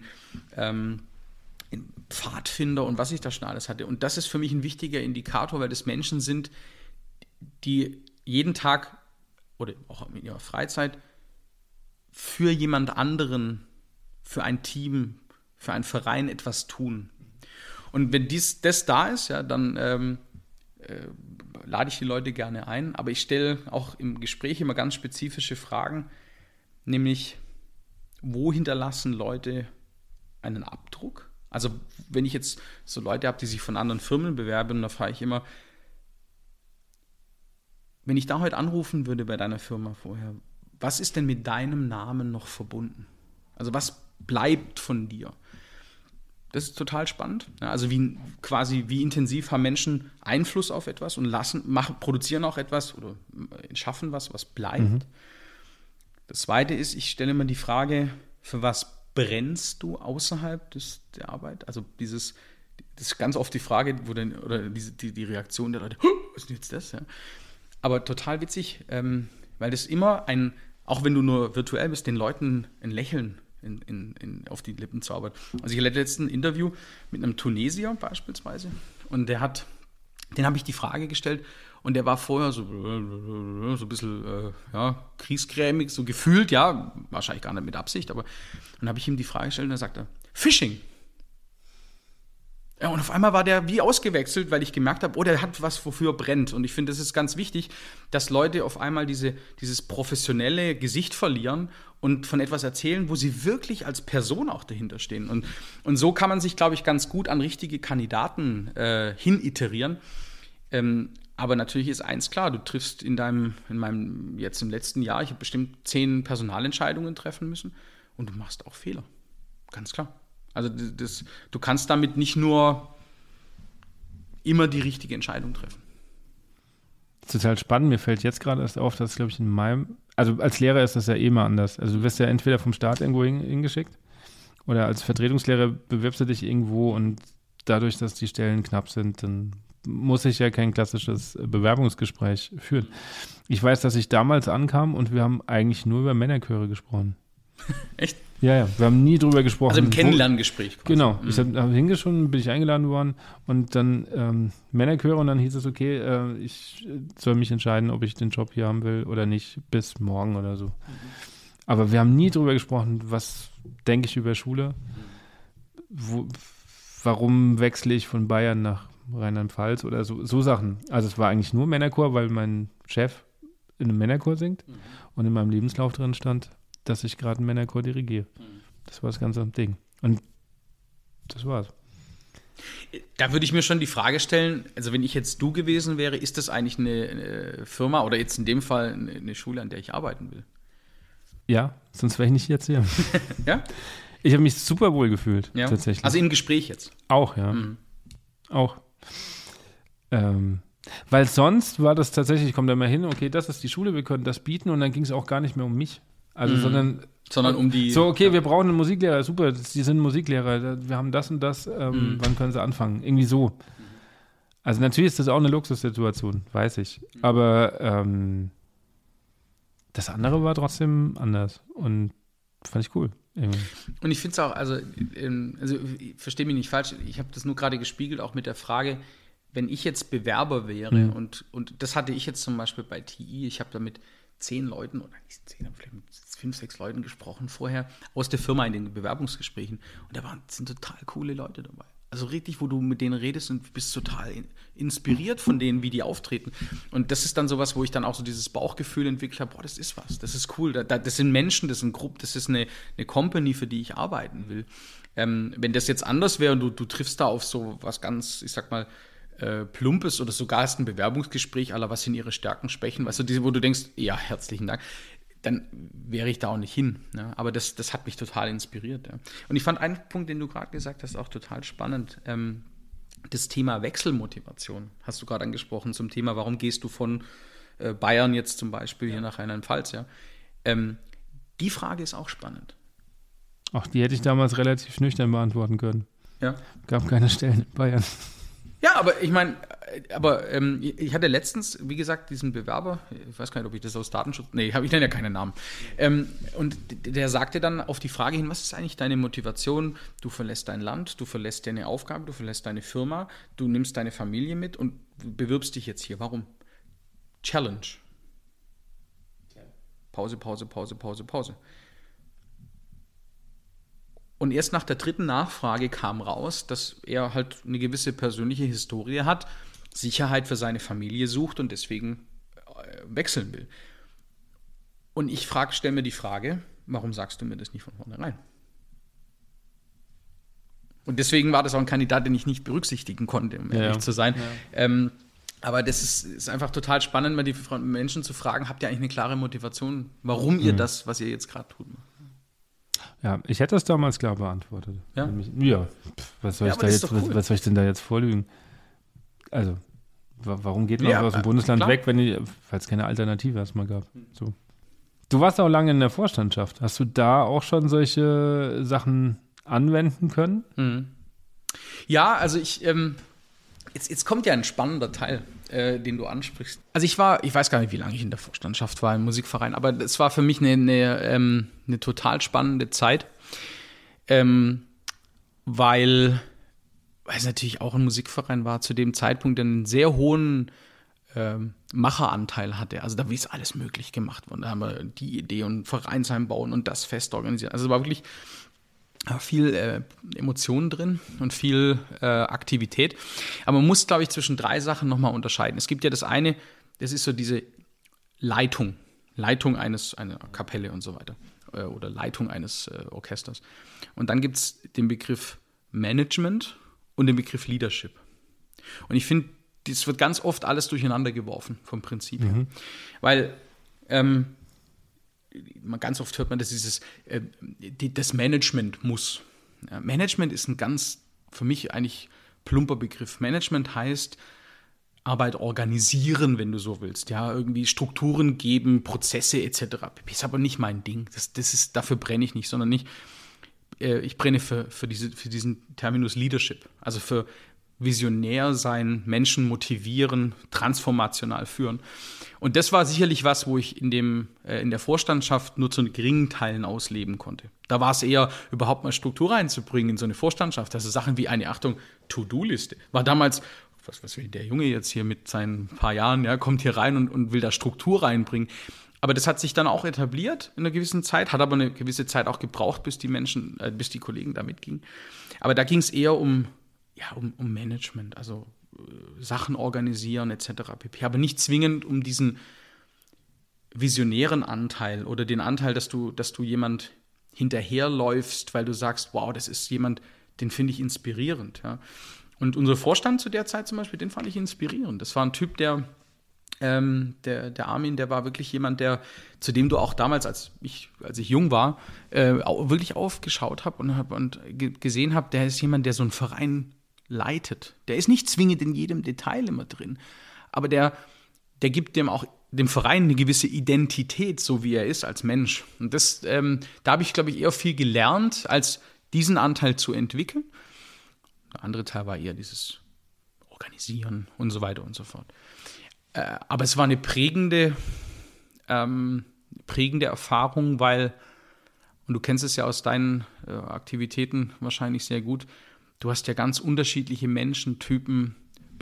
A: ähm, Pfadfinder und was ich da schon alles hatte. Und das ist für mich ein wichtiger Indikator, weil das Menschen sind, die jeden Tag oder auch in ihrer Freizeit für jemand anderen, für ein Team, für einen Verein etwas tun. Und wenn dies, das da ist, ja, dann ähm, äh, lade ich die Leute gerne ein. Aber ich stelle auch im Gespräch immer ganz spezifische Fragen, nämlich, wo hinterlassen Leute einen Abdruck? Also wenn ich jetzt so Leute habe, die sich von anderen Firmen bewerben, da frage ich immer, wenn ich da heute anrufen würde bei deiner Firma vorher, was ist denn mit deinem Namen noch verbunden? Also was bleibt von dir? Das ist total spannend. Also wie quasi, wie intensiv haben Menschen Einfluss auf etwas und lassen, machen, produzieren auch etwas oder schaffen was, was bleibt. Mhm. Das zweite ist, ich stelle mir die Frage, für was brennst du außerhalb des, der Arbeit? Also dieses, das ist ganz oft die Frage, wo dann, oder diese, die, die Reaktion der Leute, was ist denn jetzt das? Ja? Aber total witzig, ähm, weil das immer ein, auch wenn du nur virtuell bist, den Leuten ein Lächeln in, in, in, auf die Lippen zaubert. Also ich hatte ein Interview mit einem Tunesier beispielsweise und der hat, den habe ich die Frage gestellt und der war vorher so, so ein bisschen äh, ja, kriesgrämig, so gefühlt, ja, wahrscheinlich gar nicht mit Absicht, aber dann habe ich ihm die Frage gestellt und er sagte, Phishing. Ja, und auf einmal war der wie ausgewechselt, weil ich gemerkt habe, oh, der hat was, wofür brennt. Und ich finde, das ist ganz wichtig, dass Leute auf einmal diese, dieses professionelle Gesicht verlieren und von etwas erzählen, wo sie wirklich als Person auch dahinter stehen. Und, und so kann man sich, glaube ich, ganz gut an richtige Kandidaten äh, hiniterieren. Ähm, aber natürlich ist eins klar, du triffst in deinem, in meinem, jetzt im letzten Jahr, ich habe bestimmt zehn Personalentscheidungen treffen müssen und du machst auch Fehler. Ganz klar. Also das, du kannst damit nicht nur immer die richtige Entscheidung treffen.
B: Total spannend. Mir fällt jetzt gerade erst auf, dass, glaube ich, in meinem, also als Lehrer ist das ja eh mal anders. Also du wirst ja entweder vom Staat irgendwo hingeschickt oder als Vertretungslehrer bewirbst du dich irgendwo und dadurch, dass die Stellen knapp sind, dann muss ich ja kein klassisches Bewerbungsgespräch führen. Ich weiß, dass ich damals ankam und wir haben eigentlich nur über Männerchöre gesprochen.
A: Echt?
B: Ja, ja, wir haben nie drüber gesprochen. Also
A: im Kennenlerngespräch.
B: Quasi. Genau, mhm. ich habe hab hingeschoben, bin ich eingeladen worden und dann ähm, Männerchöre und dann hieß es, okay, äh, ich soll mich entscheiden, ob ich den Job hier haben will oder nicht, bis morgen oder so. Mhm. Aber wir haben nie drüber gesprochen, was denke ich über Schule, wo, warum wechsle ich von Bayern nach Rheinland-Pfalz oder so, so Sachen. Also es war eigentlich nur Männerchor, weil mein Chef in einem Männerchor singt mhm. und in meinem Lebenslauf drin stand, dass ich gerade einen Männerchor dirigiere. Mhm. Das war das ganze Ding. Und das war's.
A: Da würde ich mir schon die Frage stellen, also wenn ich jetzt du gewesen wäre, ist das eigentlich eine, eine Firma oder jetzt in dem Fall eine Schule, an der ich arbeiten will?
B: Ja, sonst wäre ich nicht jetzt hier.
A: ja?
B: Ich habe mich super wohl gefühlt, ja? tatsächlich.
A: Also im Gespräch jetzt?
B: Auch, ja. Mhm. Auch. Ähm, weil sonst war das tatsächlich, ich komme da mal hin, okay, das ist die Schule, wir können das bieten und dann ging es auch gar nicht mehr um mich. Also, mhm. sondern.
A: Sondern um die.
B: So, okay, ja. wir brauchen einen Musiklehrer, super, die sind Musiklehrer, wir haben das und das, ähm, mhm. wann können sie anfangen? Irgendwie so. Also, natürlich ist das auch eine Luxussituation, weiß ich. Mhm. Aber ähm, das andere war trotzdem anders und fand ich cool.
A: Und ich finde es auch, also, ähm, also verstehe mich nicht falsch, ich habe das nur gerade gespiegelt, auch mit der Frage, wenn ich jetzt Bewerber wäre ja. und, und das hatte ich jetzt zum Beispiel bei TI, ich habe da mit zehn Leuten oder nicht zehn, aber vielleicht mit fünf, sechs Leuten gesprochen vorher aus der Firma in den Bewerbungsgesprächen. Und da waren, sind total coole Leute dabei. Also richtig, wo du mit denen redest und bist total inspiriert von denen, wie die auftreten. Und das ist dann sowas, wo ich dann auch so dieses Bauchgefühl entwickelt habe, boah, das ist was, das ist cool. Da, das sind Menschen, das sind Gruppen, das ist eine, eine Company, für die ich arbeiten will. Ähm, wenn das jetzt anders wäre und du, du triffst da auf so was ganz, ich sag mal, äh, plumpes oder sogar ist ein Bewerbungsgespräch aller, was sind ihre Stärken, Schwächen, weißt du, diese, wo du denkst, ja, herzlichen Dank, dann wäre ich da auch nicht hin. Ne? Aber das, das hat mich total inspiriert. Ja? Und ich fand einen Punkt, den du gerade gesagt hast, auch total spannend. Ähm, das Thema Wechselmotivation hast du gerade angesprochen zum Thema, warum gehst du von äh, Bayern jetzt zum Beispiel ja. hier nach Rheinland-Pfalz, ja? Ähm, die Frage ist auch spannend.
B: Ach, die hätte ich damals relativ nüchtern beantworten können.
A: Ja.
B: Gab keine Stellen in Bayern.
A: Ja, aber ich meine, aber ähm, ich hatte letztens, wie gesagt, diesen Bewerber, ich weiß gar nicht, ob ich das aus Datenschutz, nee, habe ich nenne ja keinen Namen. Ähm, und der sagte dann auf die Frage hin, was ist eigentlich deine Motivation? Du verlässt dein Land, du verlässt deine Aufgabe, du verlässt deine Firma, du nimmst deine Familie mit und bewirbst dich jetzt hier. Warum? Challenge. Pause, Pause, Pause, Pause, Pause. Und erst nach der dritten Nachfrage kam raus, dass er halt eine gewisse persönliche Historie hat, Sicherheit für seine Familie sucht und deswegen äh, wechseln will. Und ich stelle mir die Frage, warum sagst du mir das nicht von vornherein? Und deswegen war das auch ein Kandidat, den ich nicht berücksichtigen konnte, um ehrlich ja. zu sein. Ja. Ähm, aber das ist, ist, einfach total spannend, mal die Menschen zu fragen, habt ihr eigentlich eine klare Motivation, warum ihr mhm. das, was ihr jetzt gerade tut?
B: Ja, ich hätte das damals klar beantwortet.
A: Ja?
B: Ja, pf, was soll,
A: Ja,
B: ich da jetzt,
A: doch
B: was,
A: cool.
B: was soll ich denn da jetzt vorlügen? Also, wa- warum geht man
A: Ja,
B: aus dem
A: äh,
B: Bundesland
A: klar.
B: weg, wenn weil es keine Alternative erstmal gab? So. Du warst auch lange in der Vorstandschaft. Hast du da auch schon solche Sachen anwenden können?
A: Mhm. Ja, also ich, ähm, jetzt, jetzt kommt ja ein spannender Teil, äh, den du ansprichst. Also ich war, ich weiß gar nicht, wie lange ich in der Vorstandschaft war im Musikverein, aber es war für mich eine, eine, ähm, eine total spannende Zeit, ähm, weil, weil es natürlich auch ein Musikverein war, zu dem Zeitpunkt einen sehr hohen ähm, Macheranteil hatte. Also da ist alles möglich gemacht worden. Da haben wir die Idee und Vereinsheim bauen und das Fest organisieren. Also es war wirklich viel äh, Emotionen drin und viel äh, Aktivität. Aber man muss, glaube ich, zwischen drei Sachen nochmal unterscheiden. Es gibt ja das eine, das ist so diese Leitung, Leitung eines, einer Kapelle und so weiter äh, oder Leitung eines äh, Orchesters. Und dann gibt es den Begriff Management und den Begriff Leadership. Und ich finde, das wird ganz oft alles durcheinander geworfen vom Prinzip her. Weil ähm, man ganz oft hört man, dass dieses äh, das Management muss. Management ist ein ganz für mich eigentlich plumper Begriff. Management heißt Arbeit organisieren, wenn du so willst. Ja, irgendwie Strukturen geben, Prozesse etc. Ist aber nicht mein Ding. Das, das ist, dafür brenne ich nicht, sondern nicht. Äh, ich brenne für, für, diese, für diesen Terminus Leadership. Also für visionär sein, Menschen motivieren, transformational führen. Und das war sicherlich was, wo ich in, dem, äh, in der Vorstandschaft nur zu geringen Teilen ausleben konnte. Da war es eher, überhaupt mal Struktur reinzubringen in so eine Vorstandschaft. Also Sachen wie eine, Achtung, To-Do-Liste. War damals, was, was will der Junge jetzt hier mit seinen paar Jahren, ja, kommt hier rein und, und will da Struktur reinbringen. Aber das hat sich dann auch etabliert in einer gewissen Zeit, hat aber eine gewisse Zeit auch gebraucht, bis die Menschen, äh, bis die Kollegen da mitgingen. Aber da ging es eher um, ja, um, um Management, also äh, Sachen organisieren etc. pp. Aber nicht zwingend um diesen visionären Anteil oder den Anteil, dass du, dass du jemand hinterherläufst, weil du sagst, wow, das ist jemand, den finde ich inspirierend. Ja. Und unser Vorstand zu der Zeit zum Beispiel, den fand ich inspirierend. Das war ein Typ, der, ähm, der, der Armin, der war wirklich jemand, der, zu dem du auch damals, als ich, als ich jung war, äh, wirklich aufgeschaut habe und, hab, und ge gesehen habe, der ist jemand, der so einen Verein leitet. Der ist nicht zwingend in jedem Detail immer drin, aber der, der gibt dem auch dem Verein eine gewisse Identität, so wie er ist als Mensch. Und das, ähm, da habe ich, glaube ich, eher viel gelernt, als diesen Anteil zu entwickeln. Der andere Teil war eher dieses Organisieren und so weiter und so fort. Äh, aber es war eine prägende, ähm, prägende Erfahrung, weil, und du kennst es ja aus deinen äh, Aktivitäten wahrscheinlich sehr gut, du hast ja ganz unterschiedliche Menschentypen,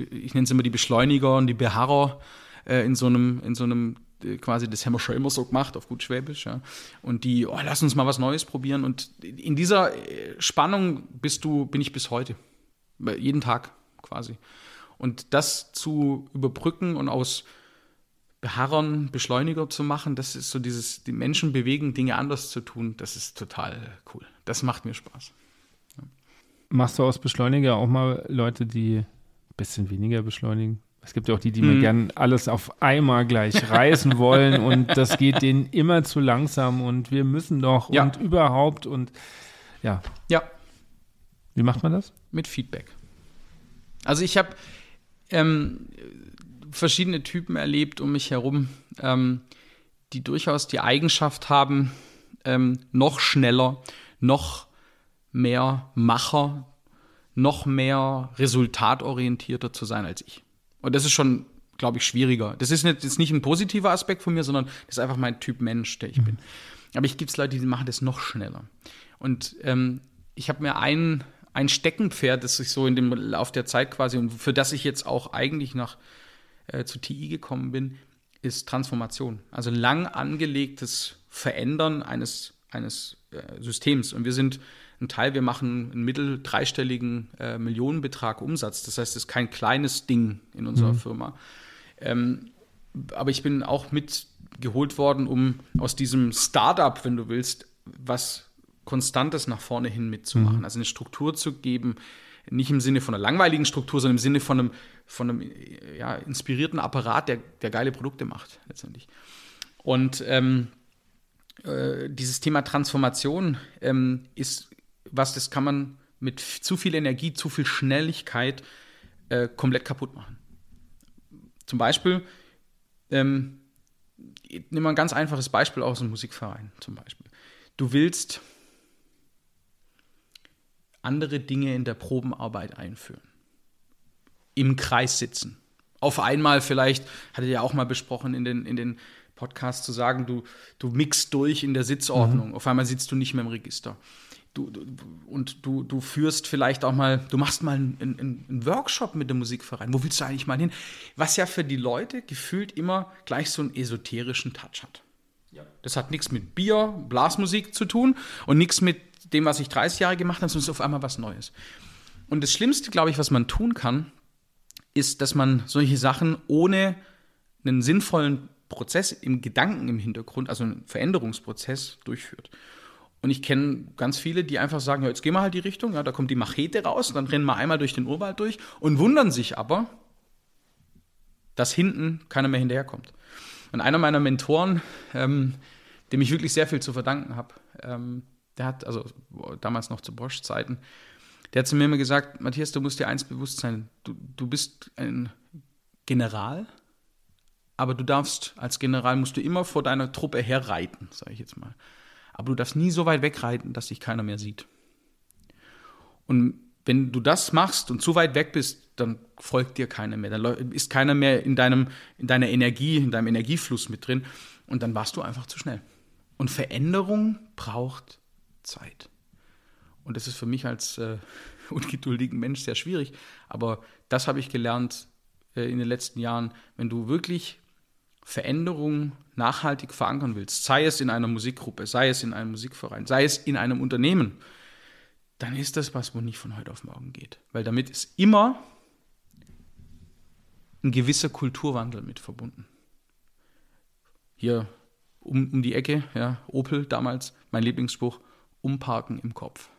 A: ich nenne es immer die Beschleuniger und die Beharrer äh, in so einem, in so einem äh, quasi, das haben wir schon immer so gemacht, auf gut Schwäbisch, ja. Und die, oh, lass uns mal was Neues probieren. Und in dieser äh, Spannung bist du, bin ich bis heute. Jeden Tag quasi. Und das zu überbrücken und aus Beharrern Beschleuniger zu machen, das ist so dieses, die Menschen bewegen, Dinge anders zu tun, das ist total cool. Das macht mir Spaß.
B: Machst du aus Beschleuniger auch mal Leute, die ein bisschen weniger beschleunigen? Es gibt ja auch die, die
A: Mhm.
B: mir gern alles auf einmal gleich reißen wollen und das geht denen immer zu langsam und wir müssen doch
A: Ja.
B: und überhaupt und ja.
A: Ja,
B: Wie macht man das?
A: mit Feedback. Also ich habe ähm, verschiedene Typen erlebt um mich herum, ähm, die durchaus die Eigenschaft haben, ähm, noch schneller, noch mehr Macher, noch mehr resultatorientierter zu sein als ich. Und das ist schon, glaube ich, schwieriger. Das ist nicht, das ist nicht ein positiver Aspekt von mir, sondern das ist einfach mein Typ Mensch, der ich bin. Aber ich gibt es Leute, die machen das noch schneller. Und ähm, ich habe mir ein, ein Steckenpferd, das ich so in dem Lauf der Zeit quasi und für das ich jetzt auch eigentlich nach äh, zu TI gekommen bin, ist Transformation. Also lang angelegtes Verändern eines, eines äh, Systems. Und wir sind ein Teil, wir machen einen mittel dreistelligen äh, Millionenbetrag Umsatz. Das heißt, es ist kein kleines Ding in unserer Firma. Ähm, aber ich bin auch mitgeholt worden, um aus diesem Startup, wenn du willst, was Konstantes nach vorne hin mitzumachen. Also eine Struktur zu geben, nicht im Sinne von einer langweiligen Struktur, sondern im Sinne von einem, von einem ja, inspirierten Apparat, der, der geile Produkte macht, letztendlich. Und ähm, äh, dieses Thema Transformation ähm, ist was, das kann man mit zu viel Energie, zu viel Schnelligkeit äh, komplett kaputt machen. Zum Beispiel, ähm, nimm mal ein ganz einfaches Beispiel aus dem Musikverein zum Beispiel. Du willst andere Dinge in der Probenarbeit einführen. Im Kreis sitzen. Auf einmal vielleicht, hattet ihr ja auch mal besprochen in den, in den Podcasts zu sagen, du, du mixt durch in der Sitzordnung. Mhm. Auf einmal sitzt du nicht mehr im Register. Du, du, und du, du führst vielleicht auch mal, du machst mal einen, einen, einen, Workshop mit dem Musikverein. Wo willst du eigentlich mal hin? Was ja für die Leute gefühlt immer gleich so einen esoterischen Touch hat. Ja. Das hat nichts mit Bier, Blasmusik zu tun und nichts mit dem, was ich 30 Jahre gemacht habe, sondern es ist auf einmal was Neues. Und das Schlimmste, glaube ich, was man tun kann, ist, dass man solche Sachen ohne einen sinnvollen Prozess im Gedanken im Hintergrund, also einen Veränderungsprozess durchführt. Und ich kenne ganz viele, die einfach sagen, ja, jetzt gehen wir halt die Richtung, ja, da kommt die Machete raus, dann rennen wir einmal durch den Urwald durch und wundern sich aber, dass hinten keiner mehr hinterherkommt. Und einer meiner Mentoren, ähm, dem ich wirklich sehr viel zu verdanken habe, ähm, der hat, also damals noch zu Bosch-Zeiten, der hat zu mir immer gesagt, Matthias, du musst dir eins bewusst sein, du, du bist ein General, aber du darfst, als General musst du immer vor deiner Truppe herreiten, sage ich jetzt mal. Aber du darfst nie so weit wegreiten, dass dich keiner mehr sieht. Und wenn du das machst und zu weit weg bist, dann folgt dir keiner mehr. Dann ist keiner mehr in, deinem, in deiner Energie, in deinem Energiefluss mit drin. Und dann warst du einfach zu schnell. Und Veränderung braucht Zeit. Und das ist für mich als äh, ungeduldigen Mensch sehr schwierig. Aber das habe ich gelernt äh, in den letzten Jahren. Wenn du wirklich Veränderung nachhaltig verankern willst, sei es in einer Musikgruppe, sei es in einem Musikverein, sei es in einem Unternehmen, dann ist das was, wo nicht von heute auf morgen geht. Weil damit ist immer ein gewisser Kulturwandel mit verbunden. Hier um, um die Ecke, ja, Opel damals, mein Lieblingsspruch, umparken im Kopf.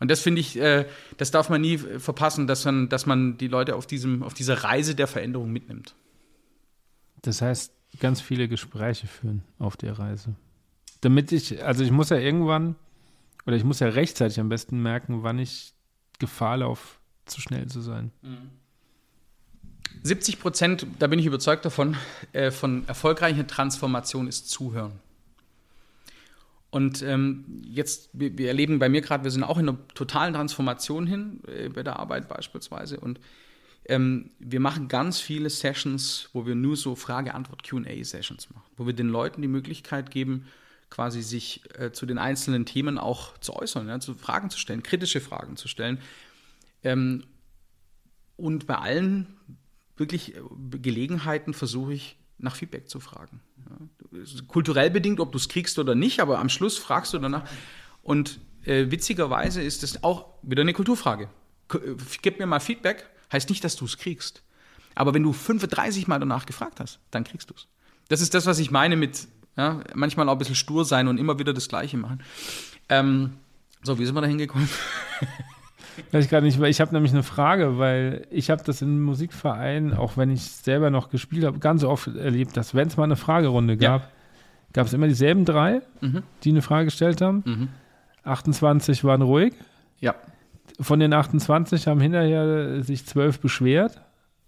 A: Und das finde ich, äh, das darf man nie verpassen, dass man, dass man die Leute auf, diesem, auf dieser Reise der Veränderung mitnimmt.
B: Das heißt, ganz viele Gespräche führen auf der Reise. Damit ich, also ich muss ja irgendwann, oder ich muss ja rechtzeitig am besten merken, wann ich Gefahr laufe, zu schnell zu sein.
A: 70 Prozent, da bin ich überzeugt davon, äh, von erfolgreicher Transformation ist Zuhören. Und ähm, jetzt, wir, wir, erleben bei mir gerade, wir sind auch in einer totalen Transformation hin, äh, bei der Arbeit beispielsweise. Und ähm, wir machen ganz viele Sessions, wo wir nur so Frage-Antwort-QA-Sessions machen, wo wir den Leuten die Möglichkeit geben, quasi sich äh, zu den einzelnen Themen auch zu äußern, ja, zu Fragen zu stellen, kritische Fragen zu stellen. Ähm, und bei allen wirklich äh, Gelegenheiten versuche ich nach Feedback zu fragen. Ja. Kulturell bedingt, ob du es kriegst oder nicht, aber am Schluss fragst du danach. Und äh, witzigerweise ist es auch wieder eine Kulturfrage. K äh, gib mir mal Feedback, heißt nicht, dass du es kriegst. Aber wenn du 35 Mal danach gefragt hast, dann kriegst du es. Das ist das, was ich meine mit ja, manchmal auch ein bisschen stur sein und immer wieder das Gleiche machen. Ähm, so, wie sind wir da hingekommen?
B: Weiß ich gerade nicht, weil ich habe nämlich eine Frage, weil ich habe das in Musikvereinen, auch wenn ich selber noch gespielt habe, ganz oft erlebt, dass wenn es mal eine Fragerunde gab, ja. gab es immer dieselben drei, mhm. die eine Frage gestellt haben. Mhm. 28 waren ruhig.
A: Ja.
B: Von den 28 haben hinterher sich zwölf beschwert,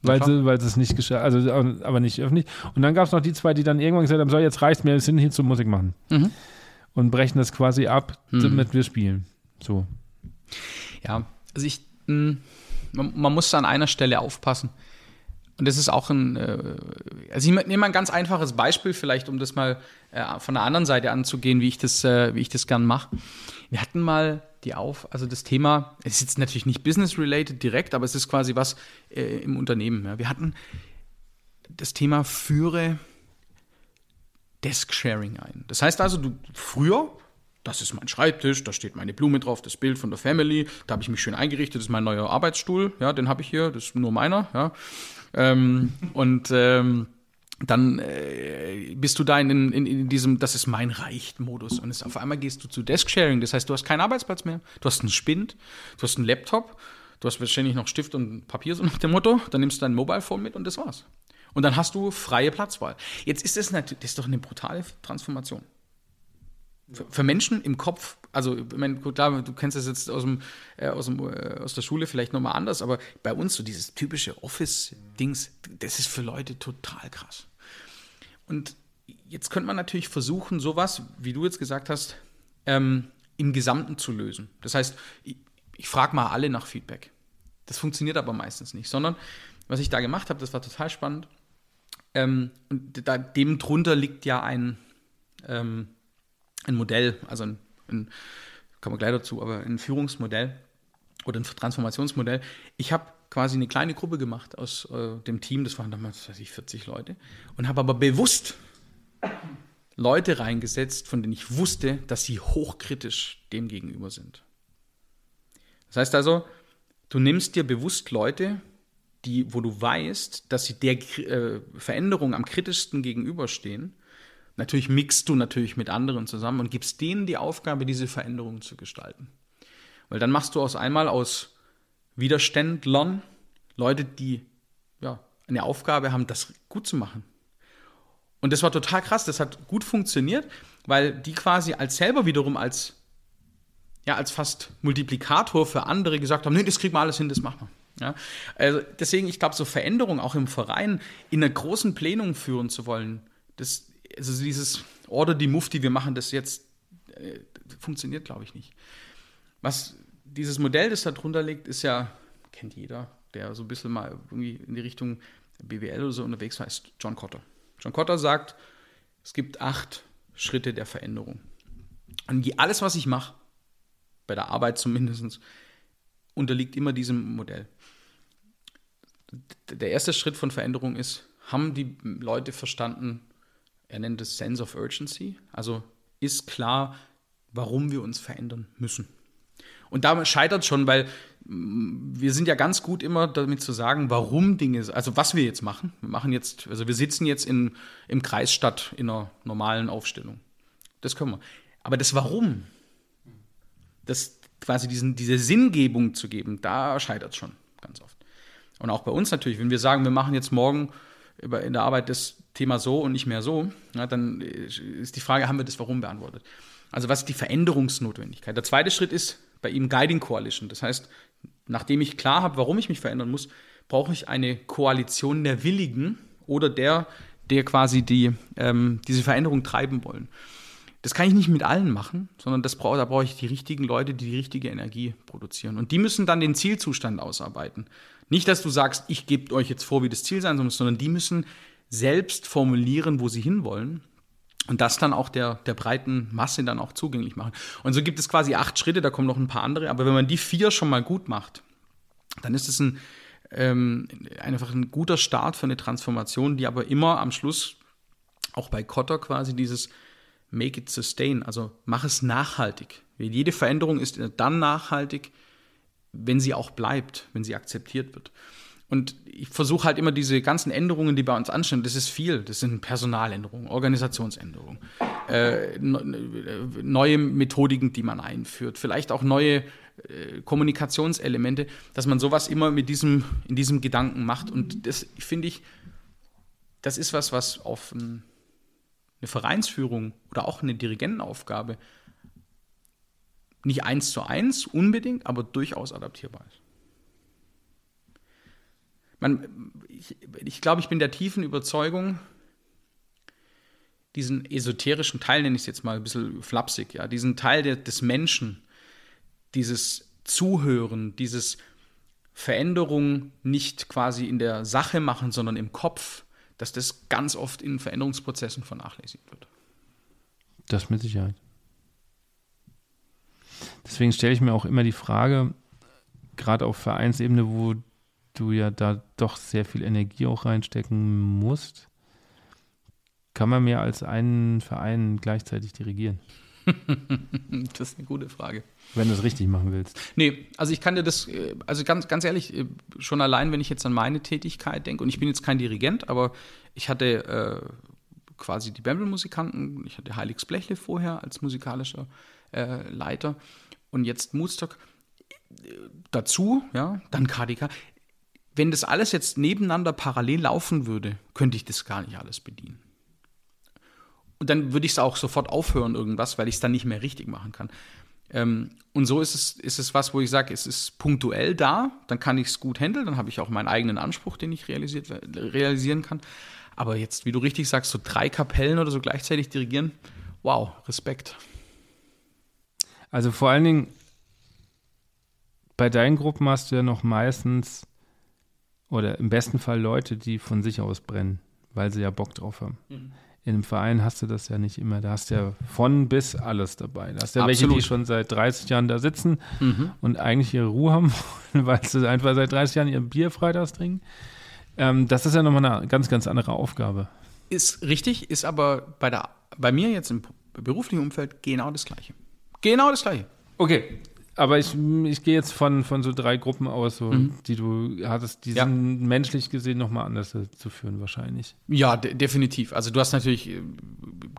B: weil sie, weil sie es nicht geschafft also aber nicht öffentlich. Und dann gab es noch die zwei, die dann irgendwann gesagt haben, so jetzt reicht mir, wir sind hier zur Musik machen. Mhm. Und brechen das quasi ab, mhm. damit wir spielen. So.
A: Ja, also ich, mh, man, man, muss an einer Stelle aufpassen. Und das ist auch ein, äh, also ich nehme mal ein ganz einfaches Beispiel vielleicht, um das mal äh, von der anderen Seite anzugehen, wie ich das, äh, wie ich das gern mache. Wir hatten mal die auf, also das Thema, es ist jetzt natürlich nicht business-related direkt, aber es ist quasi was im Unternehmen. Wir hatten das Thema führe Desk-Sharing ein. Das heißt also, du früher das ist mein Schreibtisch, da steht meine Blume drauf, das Bild von der Family, da habe ich mich schön eingerichtet, das ist mein neuer Arbeitsstuhl, ja, den habe ich hier, das ist nur meiner, ja. Ähm, und ähm, dann äh, bist du da in, in, in, diesem, das ist mein Reich-Modus. Und es, auf einmal gehst du zu Desk-Sharing, das heißt, du hast keinen Arbeitsplatz mehr, du hast einen Spind, du hast einen Laptop, du hast wahrscheinlich noch Stift und Papier, so nach dem Motto, dann nimmst du dein Mobile Phone mit und das war's. Und dann hast du freie Platzwahl. Jetzt ist das natürlich, das ist doch eine brutale Transformation. Für, für Menschen im Kopf, also ich meine, gut, klar, du kennst das jetzt aus, dem, äh, aus, dem, äh, aus der Schule vielleicht nochmal anders, aber bei uns so dieses typische Office-Dings, das ist für Leute total krass. Und jetzt könnte man natürlich versuchen, sowas, wie du jetzt gesagt hast, ähm, im Gesamten zu lösen. Das heißt, ich, ich frage mal alle nach Feedback. Das funktioniert aber meistens nicht, sondern was ich da gemacht habe, das war total spannend. Ähm, und da, dem drunter liegt ja ein, ähm, ein Modell, also ein, ein, kommen wir gleich dazu, aber ein Führungsmodell oder ein Transformationsmodell. Ich habe quasi eine kleine Gruppe gemacht aus äh, dem Team, das waren damals, weiß ich, 40 Leute, und habe aber bewusst Leute reingesetzt, von denen ich wusste, dass sie hochkritisch dem gegenüber sind. Das heißt also, du nimmst dir bewusst Leute, die, wo du weißt, dass sie der äh, Veränderung am kritischsten gegenüberstehen. Natürlich mixt du natürlich mit anderen zusammen und gibst denen die Aufgabe, diese Veränderung zu gestalten. Weil dann machst du aus einmal aus Widerständlern Leute, die ja, eine Aufgabe haben, das gut zu machen. Und das war total krass, das hat gut funktioniert, weil die quasi als selber wiederum als ja, als fast Multiplikator für andere gesagt haben, nee, das kriegen wir alles hin, das machen wir. Ja, also deswegen, ich glaube, so Veränderungen auch im Verein in einer großen Plenum führen zu wollen, das, also dieses Order die Mufti, wir machen das jetzt, äh, funktioniert, glaube ich, nicht. Was dieses Modell, das da drunter liegt, ist ja, kennt jeder, der so ein bisschen mal irgendwie in die Richtung BWL oder so unterwegs war, ist John Cotter. John Cotter sagt, es gibt acht Schritte der Veränderung. Und alles, was ich mache, bei der Arbeit zumindest, unterliegt immer diesem Modell. Der erste Schritt von Veränderung ist, haben die Leute verstanden, er nennt es Sense of Urgency, also ist klar, warum wir uns verändern müssen. Und da scheitert schon, weil mm, wir sind ja ganz gut immer damit zu sagen, warum Dinge, also was wir jetzt machen. Wir machen jetzt, also wir sitzen jetzt in, im Kreis statt in einer normalen Aufstellung. Das können wir. Aber das Warum, das quasi diesen, diese Sinngebung zu geben, da scheitert es schon ganz oft. Und auch bei uns natürlich, wenn wir sagen, wir machen jetzt morgen in der Arbeit das Thema so und nicht mehr so, ja, dann ist die Frage, haben wir das Warum beantwortet? Also was ist die Veränderungsnotwendigkeit? Der zweite Schritt ist bei ihm Guiding Coalition. Das heißt, nachdem ich klar habe, warum ich mich verändern muss, brauche ich eine Koalition der Willigen oder der, der quasi die, ähm, diese Veränderung treiben wollen. Das kann ich nicht mit allen machen, sondern das brauch, da brauche ich die richtigen Leute, die die richtige Energie produzieren. Und die müssen dann den Zielzustand ausarbeiten. Nicht, dass du sagst, ich gebe euch jetzt vor, wie das Ziel sein soll, sondern die müssen selbst formulieren, wo sie hinwollen und das dann auch der, der breiten Masse dann auch zugänglich machen. Und so gibt es quasi acht Schritte, da kommen noch ein paar andere, aber wenn man die vier schon mal gut macht, dann ist es ein, ähm, einfach ein guter Start für eine Transformation, die aber immer am Schluss, auch bei Kotter quasi dieses make it sustain, also mach es nachhaltig. Jede Veränderung ist dann nachhaltig, wenn sie auch bleibt, wenn sie akzeptiert wird. Und ich versuche halt immer diese ganzen Änderungen, die bei uns anstehen, das ist viel. Das sind Personaländerungen, Organisationsänderungen, äh, neue Methodiken, die man einführt, vielleicht auch neue äh, Kommunikationselemente, dass man sowas immer mit diesem, in diesem Gedanken macht. Und das finde ich, das ist was, was auf ein eine Vereinsführung oder auch eine Dirigentenaufgabe nicht eins zu eins unbedingt, aber durchaus adaptierbar ist. Man, ich, ich glaube, ich bin der tiefen Überzeugung, diesen esoterischen Teil, nenne ich es jetzt mal ein bisschen flapsig, ja, diesen Teil der, des Menschen, dieses Zuhören, dieses Veränderung nicht quasi in der Sache machen, sondern im Kopf, dass das ganz oft in Veränderungsprozessen vernachlässigt wird.
B: Das mit Sicherheit. Deswegen stelle ich mir auch immer die Frage, gerade auf Vereinsebene, wo du ja da doch sehr viel Energie auch reinstecken musst, kann man mehr als einen Verein gleichzeitig dirigieren?
A: das ist eine gute Frage.
B: Wenn du es richtig machen willst.
A: Nee, also ich kann dir das, äh, also ganz, ganz ehrlich, äh, schon allein, wenn ich jetzt an meine Tätigkeit denke, und ich bin jetzt kein Dirigent, aber ich hatte äh, quasi die Bembel-Musikanten, ich hatte Heiligs Blechle vorher als musikalischer äh, Leiter und jetzt Moodstock dazu, ja, dann KDK. Wenn das alles jetzt nebeneinander parallel laufen würde, könnte ich das gar nicht alles bedienen. und dann würde ich es auch sofort aufhören, irgendwas, weil ich es dann nicht mehr richtig machen kann. Ähm, und so ist es, ist es was, wo ich sage, es ist punktuell da, dann kann ich es gut handeln, dann habe ich auch meinen eigenen Anspruch, den ich realisieren kann. Aber jetzt, wie du richtig sagst, so drei Kapellen oder so gleichzeitig dirigieren, wow, Respekt.
B: Also vor allen Dingen, bei deinen Gruppen hast du ja noch meistens oder im besten Fall Leute, die von sich aus brennen, weil sie ja Bock drauf haben. Mhm. In einem Verein hast du das ja nicht immer. Da hast du ja von bis alles dabei. Da hast du ja welche, die schon seit 30 Jahren da sitzen mhm. und eigentlich ihre Ruhe haben weil sie einfach seit 30 Jahren ihr Bier freitags trinken. Ähm, das ist ja nochmal eine ganz, ganz andere Aufgabe.
A: Ist richtig, ist aber bei, der, bei mir jetzt im beruflichen Umfeld genau das Gleiche. Genau das Gleiche.
B: Okay, aber ich, ich gehe jetzt von, von so drei Gruppen aus, so, mhm. die du hattest, die ja. sind menschlich gesehen nochmal anders zu führen, wahrscheinlich.
A: Ja, de definitiv. Also du hast natürlich äh,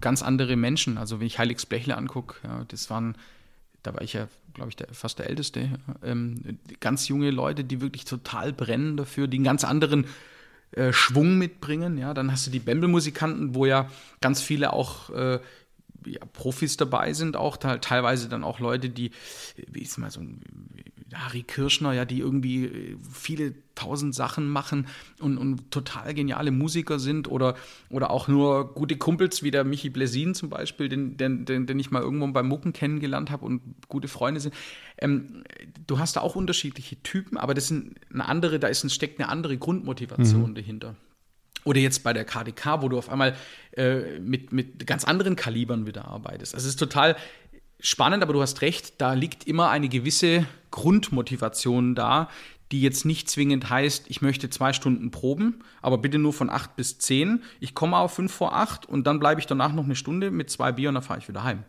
A: ganz andere Menschen. Also wenn ich Heiligs Blechle angucke, ja, das waren, da war ich ja, glaube ich, der, fast der Älteste. Ähm, ganz junge Leute, die wirklich total brennen dafür, die einen ganz anderen äh, Schwung mitbringen. Ja, dann hast du die Bembel-Musikanten, wo ja ganz viele auch äh, ja, Profis dabei sind, auch teilweise dann auch Leute, die, wie ist mal so ein Harry Kirschner, ja, die irgendwie äh, viele tausend Sachen machen und, und total geniale Musiker sind oder, oder auch nur gute Kumpels wie der Michi Blesin zum Beispiel, den, den, den, den ich mal irgendwo beim Mucken kennengelernt habe und gute Freunde sind. Ähm, du hast da auch unterschiedliche Typen, aber das sind eine andere, da ist ein, steckt eine andere Grundmotivation mhm. dahinter. Oder jetzt bei der KDK, wo du auf einmal äh, mit, mit ganz anderen Kalibern wieder arbeitest. Also es ist total spannend, aber du hast recht, da liegt immer eine gewisse Grundmotivation da, die jetzt nicht zwingend heißt, ich möchte zwei Stunden proben, aber bitte nur von acht bis zehn. Ich komme auf fünf vor acht und dann bleibe ich danach noch eine Stunde mit zwei Bier und dann fahre ich wieder heim.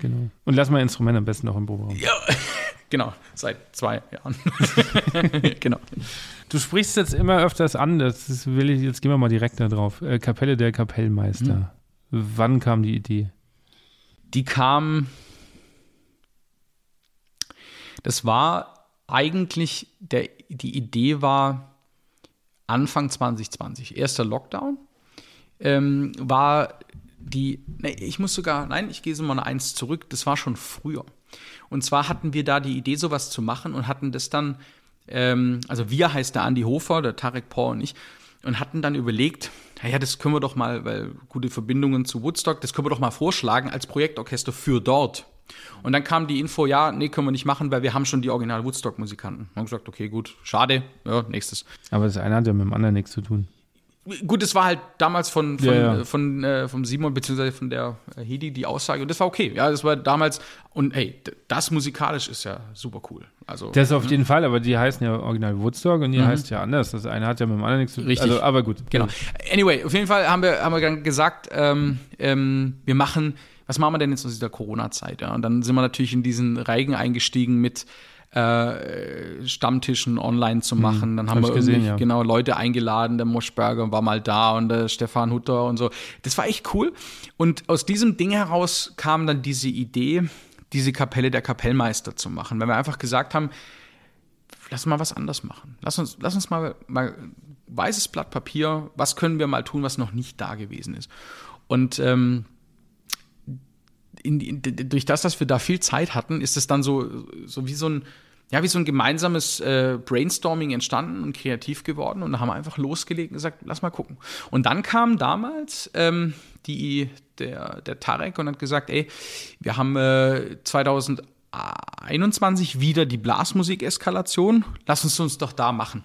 B: Genau. Und lass mal Instrument am besten noch im Proberaum.
A: Ja, genau, seit zwei Jahren. genau.
B: Du sprichst jetzt immer öfters an, das will ich, jetzt gehen wir mal direkt da drauf. Äh, Kapelle der Kapellmeister. Hm. Wann kam die Idee?
A: Die kam, das war eigentlich, der, die Idee war Anfang 2020, erster Lockdown, ähm, war die, nee, ich muss sogar, nein, ich gehe so mal Eins zurück, das war schon früher. Und zwar hatten wir da die Idee, sowas zu machen und hatten das dann ähm, also wir heißt der Andi Hofer, der Tarek Paul und ich, und hatten dann überlegt, naja, das können wir doch mal, weil gute Verbindungen zu Woodstock, das können wir doch mal vorschlagen als Projektorchester für dort. Und dann kam die Info, ja, nee, können wir nicht machen, weil wir haben schon die Original Woodstock-Musikanten. Und haben gesagt, okay, gut, schade, ja, nächstes.
B: Aber das eine hat ja mit dem anderen nichts zu tun.
A: Gut, es war halt damals von, von, ja, ja. von, äh, vom Simon beziehungsweise von der äh, Hedi die Aussage und das war okay. Ja, das war damals und hey, das musikalisch ist ja super cool. Also,
B: das auf ne? jeden Fall, aber die heißen ja original Woodstock und die mhm. heißt ja anders. Das eine hat ja mit dem anderen nichts zu tun.
A: Richtig.
B: Also, aber gut.
A: Genau. Anyway, auf jeden Fall haben wir, haben wir dann gesagt, ähm, ähm, wir machen, was machen wir denn jetzt aus dieser Corona-Zeit? Ja? Und dann sind wir natürlich in diesen Reigen eingestiegen mit äh, Stammtischen online zu hm, machen. Hm, dann haben hab wir gesehen, ja. genau Leute eingeladen, der Moschberger war mal da und der Stefan Hutter und so. Das war echt cool. Und aus diesem Ding heraus kam dann diese Idee, diese Kapelle der Kapellmeister zu machen, weil wir einfach gesagt haben, lass mal was anders machen. Lass uns, lass uns mal, mal weißes Blatt Papier, was können wir mal tun, was noch nicht da gewesen ist. Und ähm, in, in, durch das, dass wir da viel Zeit hatten, ist es dann so, so wie so ein, ja, wie so ein gemeinsames äh, Brainstorming entstanden und kreativ geworden. Und da haben wir einfach losgelegt und gesagt, lass mal gucken. Und dann kam damals ähm, die, der, der Tarek und hat gesagt, ey, wir haben äh, 2021 wieder die Blasmusik-Eskalation, lass uns uns doch da machen.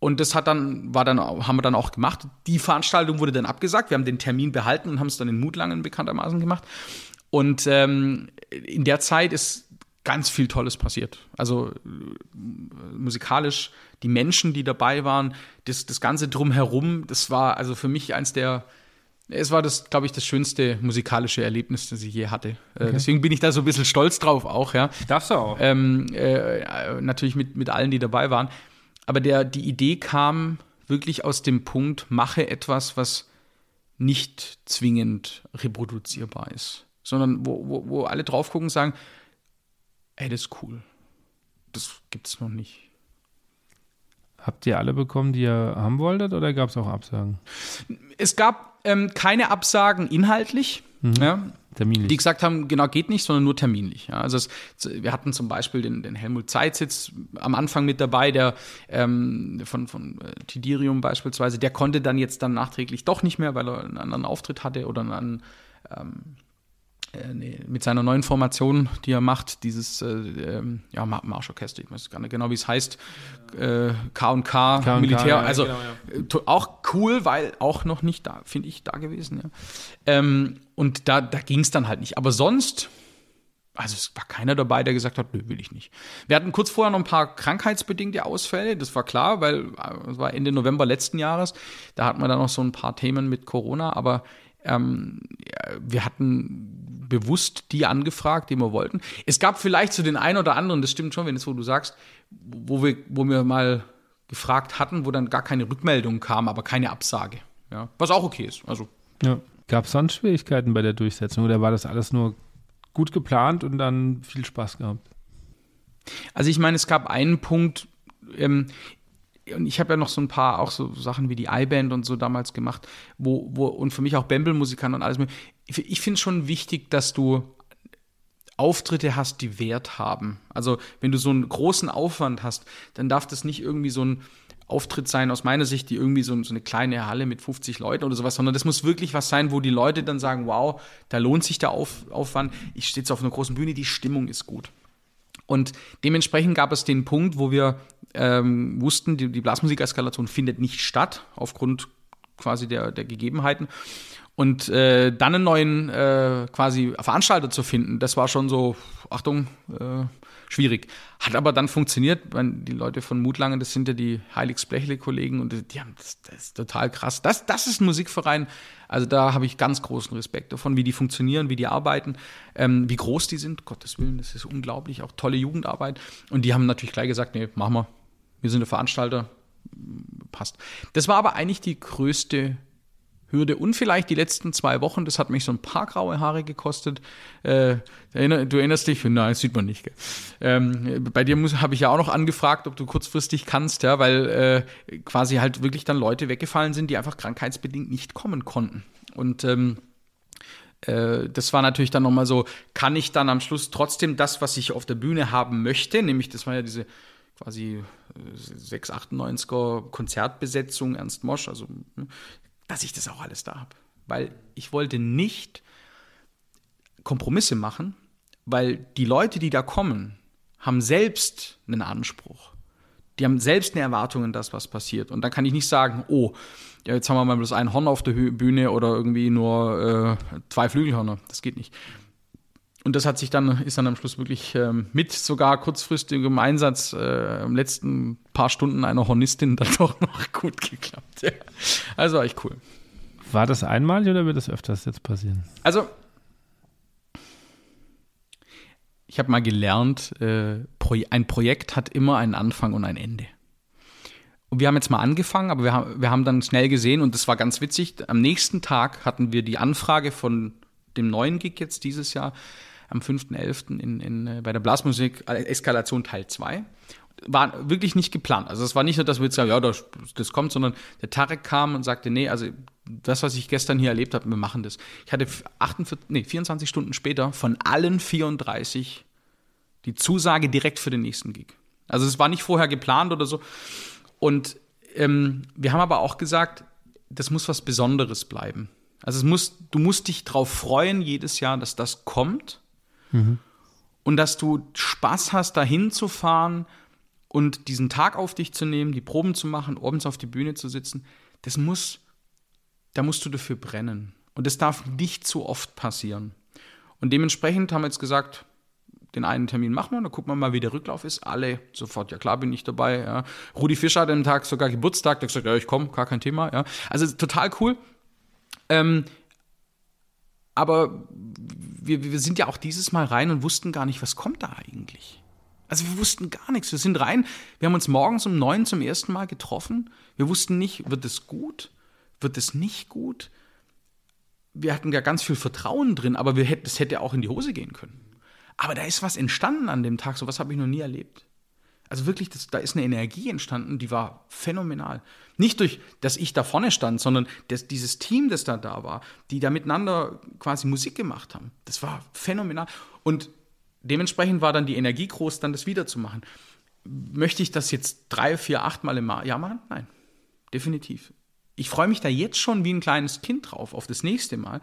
A: Und das hat dann, war dann, haben wir dann auch gemacht. Die Veranstaltung wurde dann abgesagt. Wir haben den Termin behalten und haben es dann in Mutlangen bekanntermaßen gemacht. Und ähm, in der Zeit ist ganz viel Tolles passiert. Also musikalisch, die Menschen, die dabei waren, das, das Ganze drumherum, das war also für mich eins der, es war das, glaube ich, das schönste musikalische Erlebnis, das ich je hatte. Äh, okay. deswegen bin ich da so ein bisschen stolz drauf auch, ja.
B: Darfst du auch.
A: Ähm, äh, natürlich mit, mit allen, die dabei waren aber der, die Idee kam wirklich aus dem Punkt, mache etwas, was nicht zwingend reproduzierbar ist, sondern wo, wo, wo alle drauf gucken und sagen, ey, das ist cool. Das gibt's noch nicht.
B: Habt ihr alle bekommen, die ihr haben wolltet, oder gab es auch Absagen?
A: Es gab ähm, keine Absagen inhaltlich. Ja,
B: Terminlich.
A: die gesagt haben, genau geht nicht, sondern nur terminlich. Ja, also es, wir hatten zum Beispiel den, den Helmut Zeitsitz am Anfang mit dabei, der ähm, von, von äh, Tidirium beispielsweise, der konnte dann jetzt dann nachträglich doch nicht mehr, weil er einen anderen Auftritt hatte oder einen ähm, äh, mit seiner neuen Formation, die er macht, dieses äh, ähm, ja, Mar- Marschorchester, ich weiß gar nicht genau, wie es heißt, äh, K&K,
B: K&K,
A: Militär,
B: ja,
A: also
B: genau,
A: äh, to- auch cool, weil auch noch nicht da, finde ich, da gewesen. Ja. Ähm, und da, da ging es dann halt nicht. Aber sonst, also es war keiner dabei, der gesagt hat, nö, will ich nicht. Wir hatten kurz vorher noch ein paar krankheitsbedingte Ausfälle, das war klar, weil äh, es war Ende November letzten Jahres. Da hatten wir dann noch so ein paar Themen mit Corona, aber ähm, wir hatten bewusst die angefragt, die wir wollten. Es gab vielleicht so den einen oder anderen, das stimmt schon, wenn es wo du sagst, wo wir, wo wir mal gefragt hatten, wo dann gar keine Rückmeldung kam, aber keine Absage. Ja, was auch okay ist. Also
B: Ja. Gab es sonst Schwierigkeiten bei der Durchsetzung oder war das alles nur gut geplant und dann viel Spaß gehabt?
A: Also ich meine, es gab einen Punkt, ähm, und ich habe ja noch so ein paar auch so Sachen wie die iBand und so damals gemacht, wo, wo und für mich auch Bamble-Musikant und alles. Ich, ich finde schon wichtig, dass du Auftritte hast, die Wert haben. Also wenn du so einen großen Aufwand hast, dann darf das nicht irgendwie so ein Auftritt sein, aus meiner Sicht, die irgendwie so, so eine kleine Halle mit 50 Leuten oder sowas, sondern das muss wirklich was sein, wo die Leute dann sagen, wow, da lohnt sich der Auf, Aufwand. Ich stehe jetzt auf einer großen Bühne, die Stimmung ist gut. Und dementsprechend gab es den Punkt, wo wir ähm, wussten, die, die Blasmusik-Eskalation findet nicht statt, aufgrund quasi der, der Gegebenheiten. Und äh, dann einen neuen äh, quasi Veranstalter zu finden, das war schon so, Achtung, äh, schwierig. Hat aber dann funktioniert, weil die Leute von Mutlangen, das sind ja die Heiligs-Blechle-Kollegen und die haben das, das ist total krass. Das, das ist ein Musikverein, also da habe ich ganz großen Respekt davon, wie die funktionieren, wie die arbeiten, ähm, wie groß die sind. Gottes Willen, das ist unglaublich, auch tolle Jugendarbeit. Und die haben natürlich gleich gesagt, nee, machen wir. Wir sind der Veranstalter, passt. Das war aber eigentlich die größte Hürde und vielleicht die letzten zwei Wochen, das hat mich so ein paar graue Haare gekostet. Äh, du erinnerst dich? Nein, das sieht man nicht. Ähm, bei dir habe ich ja auch noch angefragt, ob du kurzfristig kannst, ja, weil äh, quasi halt wirklich dann Leute weggefallen sind, die einfach krankheitsbedingt nicht kommen konnten. Und ähm, äh, das war natürlich dann nochmal so, kann ich dann am Schluss trotzdem das, was ich auf der Bühne haben möchte, nämlich das war ja diese quasi 6, 98er Konzertbesetzung, Ernst Mosch, also ne, dass ich das auch alles da habe. Weil ich wollte nicht Kompromisse machen, weil die Leute, die da kommen, haben selbst einen Anspruch. Die haben selbst eine Erwartung an das, was passiert. Und dann kann ich nicht sagen, oh, ja, jetzt haben wir mal bloß ein Horn auf der Bühne oder irgendwie nur äh, zwei Flügelhörner. Das geht nicht. Und das hat sich dann, ist dann am Schluss wirklich ähm, mit sogar kurzfristigem Einsatz äh, im letzten paar Stunden einer Hornistin dann doch noch gut geklappt. Ja. Also war echt cool.
B: War das einmalig oder wird das öfters jetzt passieren?
A: Also, ich habe mal gelernt, äh, ein Projekt hat immer einen Anfang und ein Ende. Und wir haben jetzt mal angefangen, aber wir haben, wir haben dann schnell gesehen, und das war ganz witzig, am nächsten Tag hatten wir die Anfrage von dem neuen Gig jetzt dieses Jahr, am 5.11. In, in, äh, bei der Blasmusik äh, Eskalation Teil 2. War wirklich nicht geplant. Also es war nicht so, dass wir jetzt sagen, ja, das, das kommt, sondern der Tarek kam und sagte, nee, also das, was ich gestern hier erlebt habe, wir machen das. Ich hatte 48, nee, 24 Stunden später von allen 34 die Zusage direkt für den nächsten Gig. Also es war nicht vorher geplant oder so. Und ähm, wir haben aber auch gesagt, das muss was Besonderes bleiben. Also es muss, du musst dich drauf freuen jedes Jahr, dass das kommt und dass du Spaß hast, dahin zu fahren und diesen Tag auf dich zu nehmen, die Proben zu machen, abends auf die Bühne zu sitzen. Das muss, da musst du dafür brennen. Und das darf nicht zu oft passieren. Und dementsprechend haben wir jetzt gesagt, den einen Termin machen wir, dann gucken wir mal, wie der Rücklauf ist. Alle sofort, ja klar, bin ich dabei. Ja. Rudi Fischer hat am Tag sogar Geburtstag, der hat gesagt, ja, ich komme, gar kein Thema. Ja. Also total cool. Ähm, aber wir, wir sind ja auch dieses Mal rein und wussten gar nicht, was kommt da eigentlich. Also wir wussten gar nichts. Wir sind rein, wir haben uns morgens um neun zum ersten Mal getroffen. Wir wussten nicht, wird es gut, wird es nicht gut. Wir hatten ja ganz viel Vertrauen drin, aber wir es hätte auch in die Hose gehen können. Aber da ist was entstanden an dem Tag, so was habe ich noch nie erlebt. Also wirklich, das, da ist eine Energie entstanden, die war phänomenal. Nicht durch, dass ich da vorne stand, sondern dass dieses Team, das da da war, die da miteinander quasi Musik gemacht haben. Das war phänomenal. Und dementsprechend war dann die Energie groß, dann das wiederzumachen. Möchte ich das jetzt drei, vier, acht Mal im Jahr machen? Nein, definitiv. Ich freue mich da jetzt schon wie ein kleines Kind drauf, auf das nächste Mal.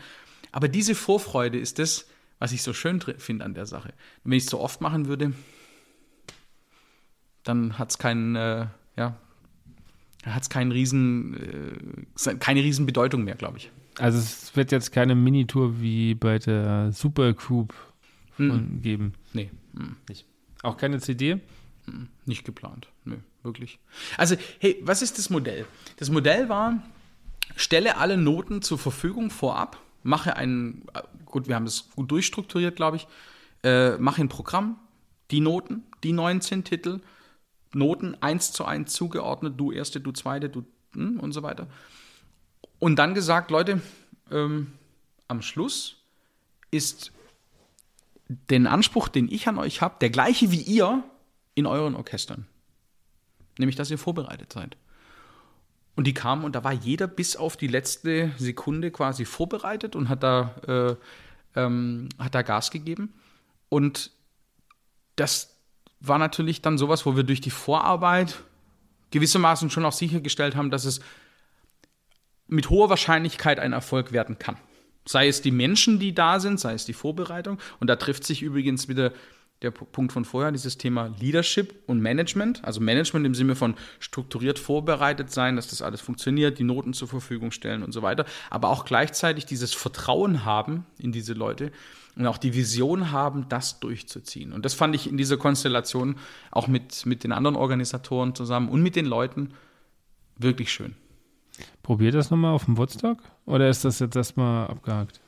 A: Aber diese Vorfreude ist das, was ich so schön finde an der Sache. wenn ich es so oft machen würde, dann hat es keinen, äh, ja, hat es keinen riesen, äh, keine riesen Bedeutung mehr, glaube ich.
B: Also es wird jetzt keine Minitour wie bei der Super Group mm. geben.
A: Nee, mm.
B: nicht. Auch keine CD?
A: Mm. Nicht geplant. Nö, wirklich. Also, hey, was ist das Modell? Das Modell war, stelle alle Noten zur Verfügung vorab, mache ein, gut, wir haben das gut durchstrukturiert, glaube ich, äh, mache ein Programm, die Noten, die 19 Titel, Noten eins zu eins zugeordnet, du erste, du zweite, du hm, und so weiter. Und dann gesagt, Leute, ähm, am Schluss ist den Anspruch, den ich an euch habe, der gleiche wie ihr in euren Orchestern. Nämlich, dass ihr vorbereitet seid. Und die kamen und da war jeder bis auf die letzte Sekunde quasi vorbereitet und hat da, äh, ähm, hat da Gas gegeben. Und das war natürlich dann sowas, wo wir durch die Vorarbeit gewissermaßen schon auch sichergestellt haben, dass es mit hoher Wahrscheinlichkeit ein Erfolg werden kann. Sei es die Menschen, die da sind, sei es die Vorbereitung. Und da trifft sich übrigens wieder der Punkt von vorher, dieses Thema Leadership und Management. Also Management im Sinne von strukturiert vorbereitet sein, dass das alles funktioniert, die Noten zur Verfügung stellen und so weiter. Aber auch gleichzeitig dieses Vertrauen haben in diese Leute, und auch die Vision haben, das durchzuziehen. Und das fand ich in dieser Konstellation auch mit, mit den anderen Organisatoren zusammen und mit den Leuten wirklich schön.
B: Probiert das nochmal auf dem Woodstock oder ist das jetzt erstmal abgehakt?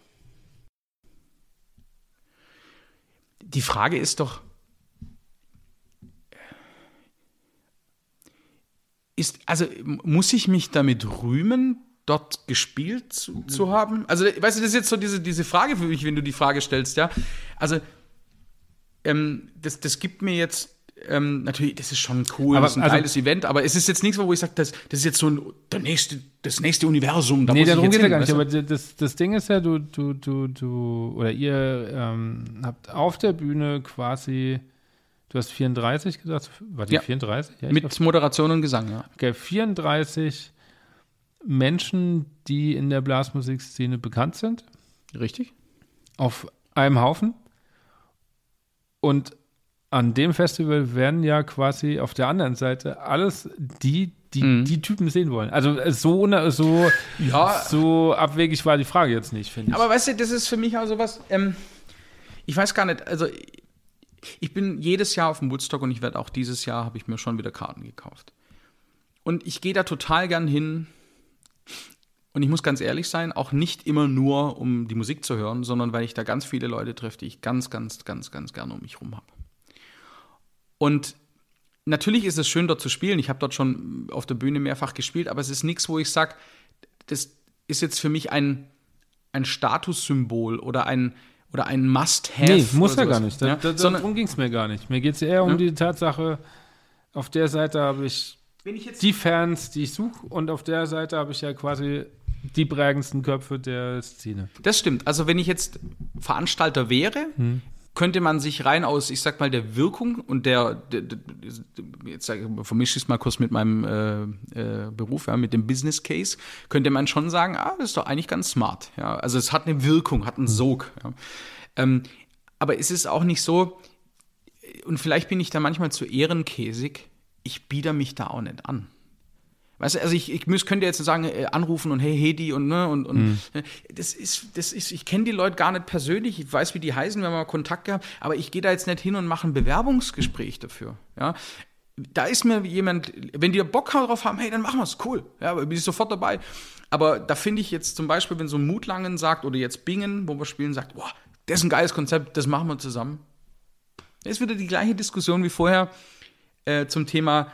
A: Die Frage ist doch, ist, also muss ich mich damit rühmen, dort gespielt zu, zu, haben? Also, weißt du, das ist jetzt so diese, diese Frage für mich, wenn du die Frage stellst, ja. Also, ähm, das, das gibt mir jetzt. Ähm, natürlich, das ist schon cool, aber, das ist ein also, geiles Event, aber es ist jetzt nichts, wo ich sage, das, das ist jetzt so ein, der nächste, das nächste Universum.
B: Da nee, darum geht ja gar nicht, aber das, das Ding ist ja, du, du, du, du, oder ihr ähm, habt auf der Bühne quasi, du hast 34 gesagt, war die ja. 34?
A: Ja, Mit Moderation und Gesang, ja.
B: Okay, 34 Menschen, die in der Blasmusikszene bekannt sind.
A: Richtig.
B: Auf einem Haufen. Und an dem Festival werden ja quasi auf der anderen Seite alles die, die mhm. die Typen sehen wollen. Also so, so, ja. so abwegig war die Frage jetzt nicht, finde
A: ich. Aber weißt du, das ist für mich auch sowas, ähm, ich weiß gar nicht, also ich bin jedes Jahr auf dem Woodstock und ich werde auch dieses Jahr, habe ich mir schon wieder Karten gekauft. Und ich gehe da total gern hin, und ich muss ganz ehrlich sein, auch nicht immer nur, um die Musik zu hören, sondern weil ich da ganz viele Leute treffe, die ich ganz, ganz, ganz, ganz gerne um mich herum habe. Und natürlich ist es schön, dort zu spielen. Ich habe dort schon auf der Bühne mehrfach gespielt, aber es ist nichts, wo ich sage, das ist jetzt für mich ein, ein Statussymbol oder ein, oder ein Must-Have. Nee,
B: muss ja gar nicht. Da, da, darum ging es mir gar nicht. Mir geht es eher um ja. die Tatsache, auf der Seite habe ich die Fans, die ich suche, und auf der Seite habe ich ja quasi die prägendsten Köpfe der Szene.
A: Das stimmt. Also wenn ich jetzt Veranstalter wäre, hm. könnte man sich rein aus, ich sag mal, der Wirkung und der, der, der jetzt vermische ich es mal kurz mit meinem äh, äh, Beruf, ja, mit dem Business Case, könnte man schon sagen, ah, das ist doch eigentlich ganz smart. Ja. Also es hat eine Wirkung, hat einen Sog. Ja. Ähm, aber es ist auch nicht so, und vielleicht bin ich da manchmal zu ehrenkäsig, ich biete mich da auch nicht an. Weißt du, also ich, ich müß, könnte jetzt sagen, äh, anrufen und hey Hedi und ne und, und mhm. das ist, das ist, ich kenne die Leute gar nicht persönlich, ich weiß, wie die heißen, wir haben mal Kontakt gehabt, aber ich gehe da jetzt nicht hin und mache ein Bewerbungsgespräch dafür. Ja. Da ist mir jemand, wenn die Bock drauf haben, hey, dann machen wir es, cool. Ja, bin ich sofort dabei. Aber da finde ich jetzt zum Beispiel, wenn so Mutlangen sagt oder jetzt Bingen, wo wir spielen, sagt, boah, das ist ein geiles Konzept, das machen wir zusammen. Das ist wieder die gleiche Diskussion wie vorher äh, zum Thema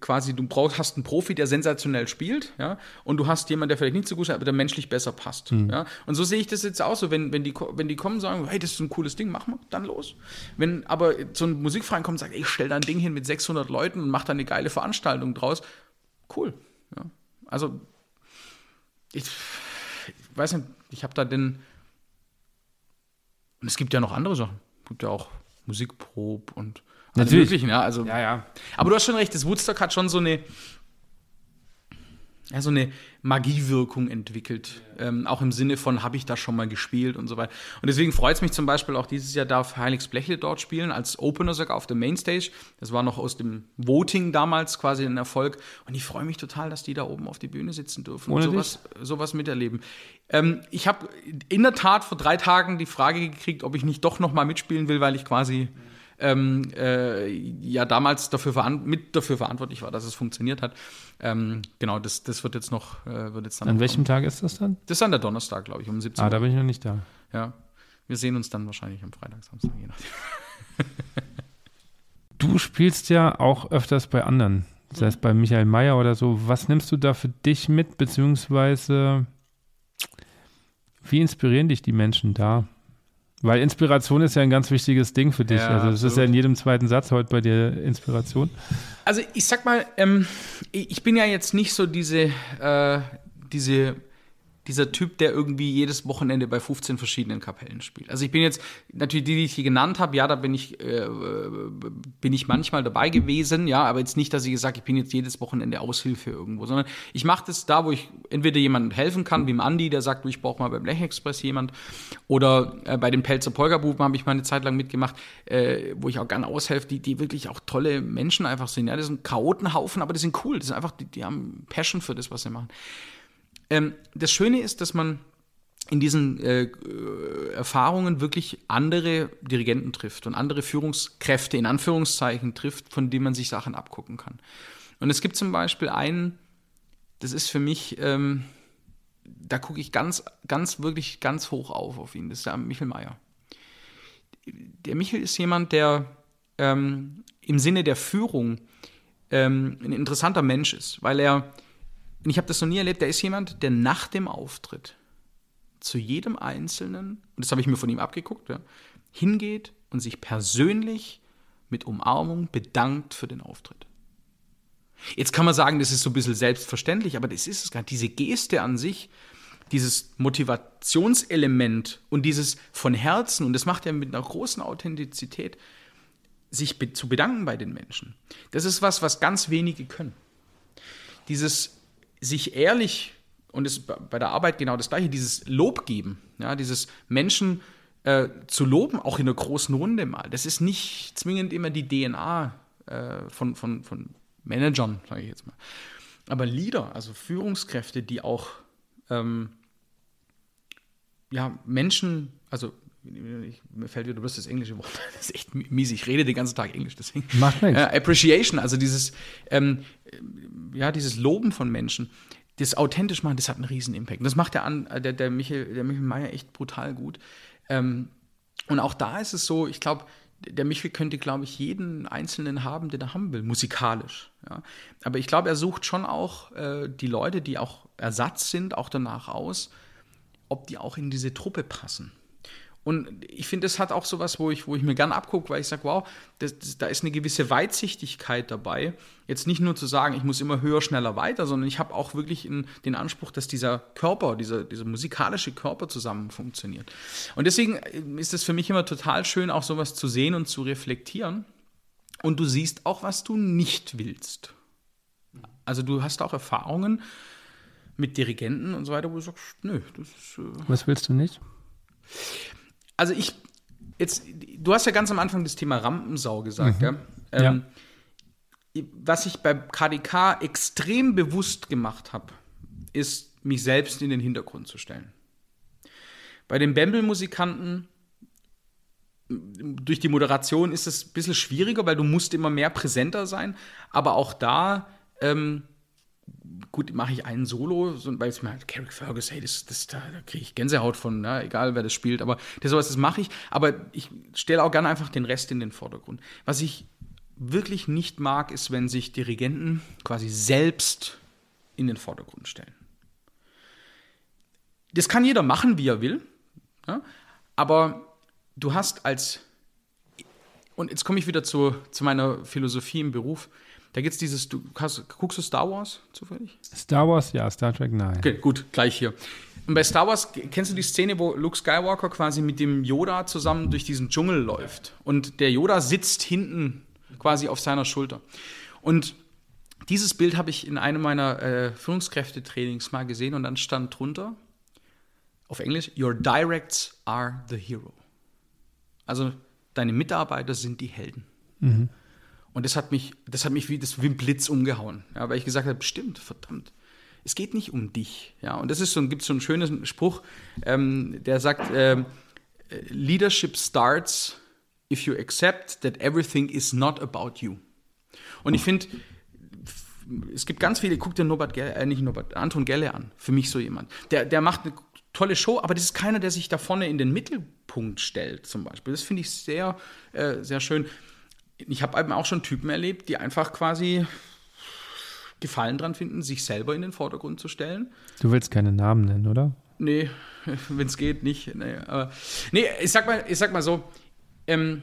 A: quasi, du brauchst, hast einen Profi, der sensationell spielt, ja, und du hast jemanden, der vielleicht nicht so gut ist, aber der menschlich besser passt. Ja. Und so sehe ich das jetzt auch so, wenn, wenn, die, wenn die kommen und sagen, hey, das ist ein cooles Ding, machen wir, dann los. Wenn aber so ein Musikverein kommt und sagt, ey, ich stell da ein Ding hin mit 600 Leuten und mach da eine geile Veranstaltung draus, cool. Ja. Also, ich, ich weiß nicht, ich habe da den. Und es gibt ja noch andere Sachen. Es gibt ja auch Musikprob und
B: Natürlich.
A: Möglichen, ja. Also,
B: Ja, ja.
A: aber du hast schon recht, das Woodstock hat schon so eine, ja, so eine Magiewirkung entwickelt. Ähm, auch im Sinne von, habe ich da schon mal gespielt und so weiter. Und deswegen freut es mich zum Beispiel auch dieses Jahr darf Heilig's Blechle dort spielen, als Opener sogar auf der Mainstage. Das war noch aus dem Voting damals quasi ein Erfolg. Und ich freue mich total, dass die da oben auf die Bühne sitzen dürfen
B: Ohne
A: und sowas, sowas miterleben. Ähm, ich habe in der Tat vor drei Tagen die Frage gekriegt, ob ich nicht doch noch mal mitspielen will, weil ich quasi ähm, äh, ja damals dafür mit dafür verantwortlich war, dass es funktioniert hat. Ähm, genau, das, das wird jetzt noch äh, wird jetzt dann
B: An welchem
A: kommen.
B: Tag ist das dann?
A: Das ist dann der Donnerstag, glaube ich, um 17
B: Ah,
A: Uhr.
B: da bin ich noch nicht da.
A: Ja. Wir sehen uns dann wahrscheinlich am Freitag, Samstag, je nachdem.
B: Du spielst ja auch öfters bei anderen, sei es bei Michael Mayer oder so. Was nimmst du da für dich mit, beziehungsweise wie inspirieren dich die Menschen da? Weil Inspiration ist ja ein ganz wichtiges Ding für dich.
A: Ja,
B: also es ist ja in jedem zweiten Satz heute bei dir Inspiration.
A: Also ich sag mal, ähm, ich ich bin ja jetzt nicht so diese, äh, diese, dieser Typ, der irgendwie jedes Wochenende bei 15 verschiedenen Kapellen spielt. Also ich bin jetzt, natürlich die, die ich hier genannt habe, ja, da bin ich, äh, bin ich manchmal dabei gewesen, ja, aber jetzt nicht, dass ich gesagt ich bin jetzt jedes Wochenende Aushilfe irgendwo, sondern ich mache das da, wo ich entweder jemandem helfen kann, wie im Andi, der sagt, du, ich brauche mal beim Lech Express jemand, oder äh, bei den Pelzer Polgerbuben habe ich mal eine Zeit lang mitgemacht, äh, wo ich auch gerne aushelfe, die, die wirklich auch tolle Menschen einfach sind. Ja, das sind Chaotenhaufen, aber die sind cool. Das sind einfach, die, die haben Passion für das, was sie machen. Ähm, das Schöne ist, dass man in diesen äh, Erfahrungen wirklich andere Dirigenten trifft und andere Führungskräfte in Anführungszeichen trifft, von denen man sich Sachen abgucken kann. Und es gibt zum Beispiel einen, das ist für mich, ähm, da gucke ich ganz, ganz, wirklich ganz hoch auf auf ihn. Das ist der Michel Mayer. Der Michel ist jemand, der ähm, im Sinne der Führung ähm, ein interessanter Mensch ist, weil er, und ich habe das noch nie erlebt, der ist jemand, der nach dem Auftritt zu jedem Einzelnen, und das habe ich mir von ihm abgeguckt, ja, hingeht und sich persönlich mit Umarmung bedankt für den Auftritt. Jetzt kann man sagen, das ist so ein bisschen selbstverständlich, aber das ist es gar nicht. Diese Geste an sich, dieses Motivationselement und dieses von Herzen, und das macht er mit einer großen Authentizität, sich zu bedanken bei den Menschen. Das ist was, was ganz wenige können. Dieses sich ehrlich, und ist bei der Arbeit genau das gleiche, dieses Lob geben, ja, dieses Menschen äh, zu loben, auch in einer großen Runde mal. Das ist nicht zwingend immer die DNA äh, von, von, von Managern, sage ich jetzt mal. Aber Leader, also Führungskräfte, die auch ähm, ja, Menschen, also ich, mir fällt wieder bloß das englische Wort, das ist echt mies, ich rede den ganzen Tag Englisch, deswegen.
B: Macht nichts.
A: Äh, Appreciation, also dieses, ähm, ja, dieses Loben von Menschen, das authentisch machen, das hat einen riesen Impact. Und das macht der, an, der, der, Michael, der Michael Mayer echt brutal gut. Ähm, und auch da ist es so, ich glaube, der Michael könnte, glaube ich, jeden Einzelnen haben, den er haben will, musikalisch. Ja. Aber ich glaube, er sucht schon auch äh, die Leute, die auch Ersatz sind, auch danach aus, ob die auch in diese Truppe passen. Und ich finde, das hat auch sowas, wo ich, wo ich mir gern abgucke, weil ich sage, wow, das, das, da ist eine gewisse Weitsichtigkeit dabei. Jetzt nicht nur zu sagen, ich muss immer höher, schneller, weiter, sondern ich habe auch wirklich in, den Anspruch, dass dieser Körper, dieser, dieser musikalische Körper zusammen funktioniert. Und deswegen ist es für mich immer total schön, auch sowas zu sehen und zu reflektieren. Und du siehst auch, was du nicht willst. Also du hast auch Erfahrungen mit Dirigenten und so weiter, wo du sagst, nö, das ist. Äh
B: Was willst du nicht?
A: Also ich, jetzt, du hast ja ganz am Anfang das Thema Rampensau gesagt, ja. Ähm, Was ich beim KDK extrem bewusst gemacht habe, ist, mich selbst in den Hintergrund zu stellen. Bei den Bembel-Musikanten durch die Moderation ist es ein bisschen schwieriger, weil du musst immer mehr präsenter sein. Aber auch da, ähm, gut, mache ich einen Solo, so, weil es mir halt Carrick Fergus, hey, das, das, da, da kriege ich Gänsehaut von, na, egal wer das spielt, aber das sowas, das mache ich. Aber ich stelle auch gerne einfach den Rest in den Vordergrund. Was ich wirklich nicht mag, ist, wenn sich Dirigenten quasi selbst in den Vordergrund stellen. Das kann jeder machen, wie er will, ja? aber du hast als, und jetzt komme ich wieder zu, zu meiner Philosophie im Beruf, da gibt es dieses, du hast, guckst du Star Wars zufällig?
B: Star Wars, ja, Star Trek, nein.
A: Okay, gut, gleich hier. Und bei Star Wars, kennst du die Szene, wo Luke Skywalker quasi mit dem Yoda zusammen durch diesen Dschungel läuft? Und der Yoda sitzt hinten quasi auf seiner Schulter. Und dieses Bild habe ich in einem meiner äh, Führungskräftetrainings mal gesehen und dann stand drunter auf Englisch: Your directs are the hero. Also deine Mitarbeiter sind die Helden. Mhm. Und das hat mich, das hat mich wie, das ein Blitz umgehauen, ja, weil ich gesagt habe, stimmt, verdammt, es geht nicht um dich. Ja, und das ist so, gibt so einen schönen Spruch, ähm, der sagt, ähm, Leadership starts if you accept that everything is not about you. Und ich finde, es gibt ganz viele, guck dir Norbert Gelle, äh, nicht Norbert, Anton Gelle an, für mich so jemand. Der, der macht eine tolle Show, aber das ist keiner, der sich da vorne in den Mittelpunkt stellt, zum Beispiel. Das finde ich sehr, äh, sehr schön ich habe eben auch schon Typen erlebt, die einfach quasi Gefallen dran finden, sich selber in den Vordergrund zu stellen.
B: Du willst keine Namen nennen, oder?
A: Nee, wenn es geht, nicht. Nee, aber, nee, ich sag mal, ich sag mal so, ähm,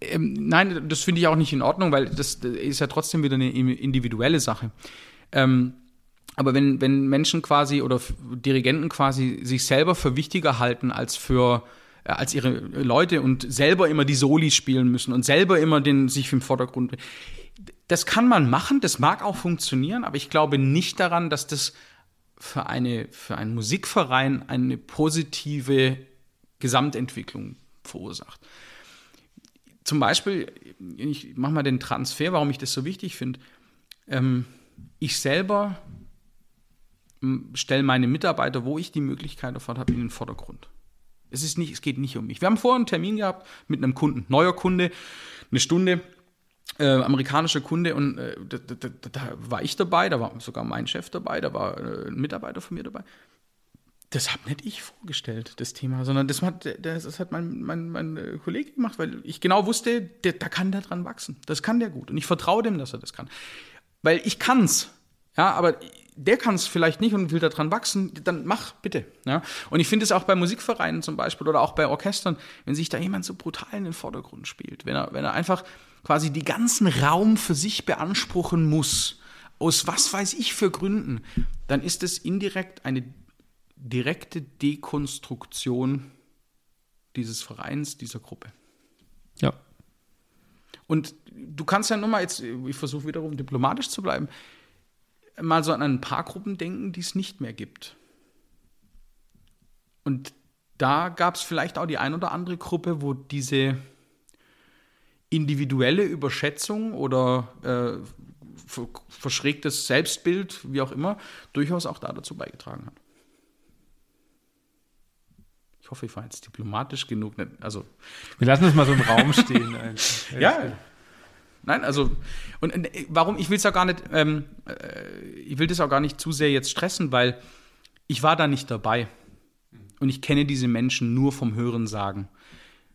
A: ähm, nein, das finde ich auch nicht in Ordnung, weil das, das, ist ja trotzdem wieder eine individuelle Sache. Ähm, aber wenn, wenn Menschen quasi oder Dirigenten quasi sich selber für wichtiger halten als für äh, als ihre Leute und selber immer die Soli spielen müssen und selber immer den sich im Vordergrund. Das kann man machen, das mag auch funktionieren, aber ich glaube nicht daran, dass das für, eine, für einen Musikverein eine positive Gesamtentwicklung verursacht. Zum Beispiel, ich mache mal den Transfer, warum ich das so wichtig finde. Ähm, ich selber stelle meine Mitarbeiter, wo ich die Möglichkeit davon habe, in den Vordergrund. Es, ist nicht, es geht nicht um mich. Wir haben vorher einen Termin gehabt mit einem Kunden, neuer Kunde, eine Stunde, äh, amerikanischer Kunde und äh, da, da, da, war ich dabei, da war sogar mein Chef dabei, da war äh, ein Mitarbeiter von mir dabei. Das habe nicht ich vorgestellt, das Thema, sondern das hat, das hat mein, mein, mein äh, Kollege gemacht, weil ich genau wusste, der, da kann der dran wachsen. Das kann der gut. Und ich vertraue dem, dass er das kann. Weil ich kann's. Ja, aber der kann es vielleicht nicht und will daran wachsen, dann mach bitte. Ja? Und ich finde es auch bei Musikvereinen zum Beispiel oder auch bei Orchestern, wenn sich da jemand so brutal in den Vordergrund spielt, wenn er, wenn er einfach quasi die ganzen Raum für sich beanspruchen muss, aus was weiß ich für Gründen, dann ist es indirekt eine direkte Dekonstruktion dieses Vereins, dieser Gruppe.
B: Ja.
A: Und du kannst ja nur mal jetzt, ich versuche wiederum diplomatisch zu bleiben, mal so an ein paar Gruppen denken, die es nicht mehr gibt. Und da gab es vielleicht auch die ein oder andere Gruppe, wo diese individuelle Überschätzung oder äh, verschrägtes Selbstbild, wie auch immer, durchaus auch da dazu beigetragen hat. Ich hoffe, ich war jetzt diplomatisch genug. Also,
B: Wir lassen es mal so im Raum stehen.
A: ja, Nein, also, und äh, warum, ich will es auch gar nicht, ähm, äh, ich will das auch gar nicht zu sehr jetzt stressen, weil ich war da nicht dabei. Und ich kenne diese Menschen nur vom Hören sagen.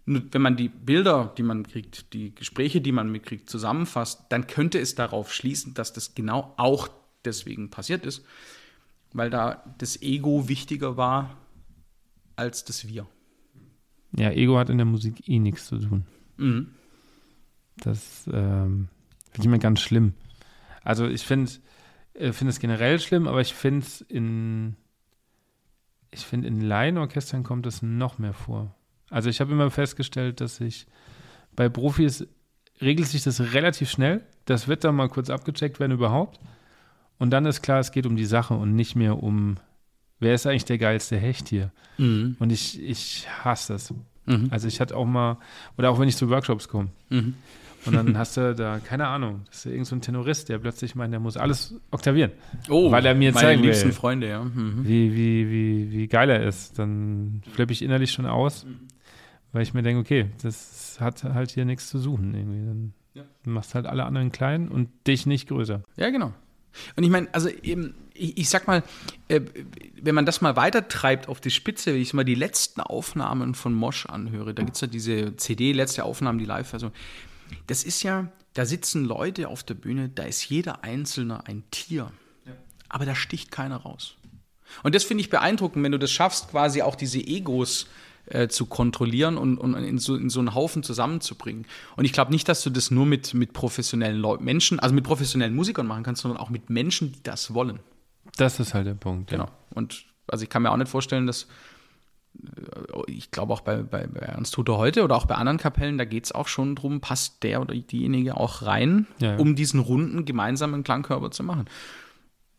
A: Nur wenn man die Bilder, die man kriegt, die Gespräche, die man mitkriegt, zusammenfasst, dann könnte es darauf schließen, dass das genau auch deswegen passiert ist, weil da das Ego wichtiger war als das Wir.
B: Ja, Ego hat in der Musik eh nichts zu tun. Mhm. Das ähm, finde ich immer ganz schlimm. Also ich finde äh, find es generell schlimm, aber ich finde es in ich finde in Laienorchestern kommt es noch mehr vor. Also ich habe immer festgestellt, dass ich bei Profis regelt sich das relativ schnell. Das wird dann mal kurz abgecheckt werden überhaupt. Und dann ist klar, es geht um die Sache und nicht mehr um, wer ist eigentlich der geilste Hecht hier. Mhm. Und ich, ich hasse das. Mhm. Also ich hatte auch mal, oder auch wenn ich zu Workshops komme. Mhm. Und dann hast du da, keine Ahnung, das ist irgendein so ein Tenorist, der plötzlich meint, der muss alles oktavieren.
A: Oh,
B: weil er mir meine zeigen
A: liebsten
B: will,
A: Freunde, ja. Mhm.
B: Wie, wie, wie, wie geil er ist. Dann flippe ich innerlich schon aus, weil ich mir denke, okay, das hat halt hier nichts zu suchen irgendwie. Dann ja. machst halt alle anderen klein und dich nicht größer.
A: Ja, genau. Und ich meine, also eben, ich, ich sag mal, äh, wenn man das mal weitertreibt auf die Spitze, wenn ich mal die letzten Aufnahmen von Mosch anhöre, da gibt es ja diese CD, letzte Aufnahmen, die Live-Version. Das ist ja, da sitzen Leute auf der Bühne, da ist jeder Einzelne ein Tier. Aber da sticht keiner raus. Und das finde ich beeindruckend, wenn du das schaffst, quasi auch diese Egos äh, zu kontrollieren und, und in, so, in so einen Haufen zusammenzubringen. Und ich glaube nicht, dass du das nur mit, mit professionellen Leu Menschen, also mit professionellen Musikern machen kannst, sondern auch mit Menschen, die das wollen.
B: Das ist halt der Punkt.
A: Genau. Und also ich kann mir auch nicht vorstellen, dass ich glaube auch bei, bei, bei Ernst Hutter heute oder auch bei anderen Kapellen, da geht es auch schon drum, passt der oder diejenige auch rein,
B: Ja, ja.
A: um diesen runden gemeinsamen Klangkörper zu machen.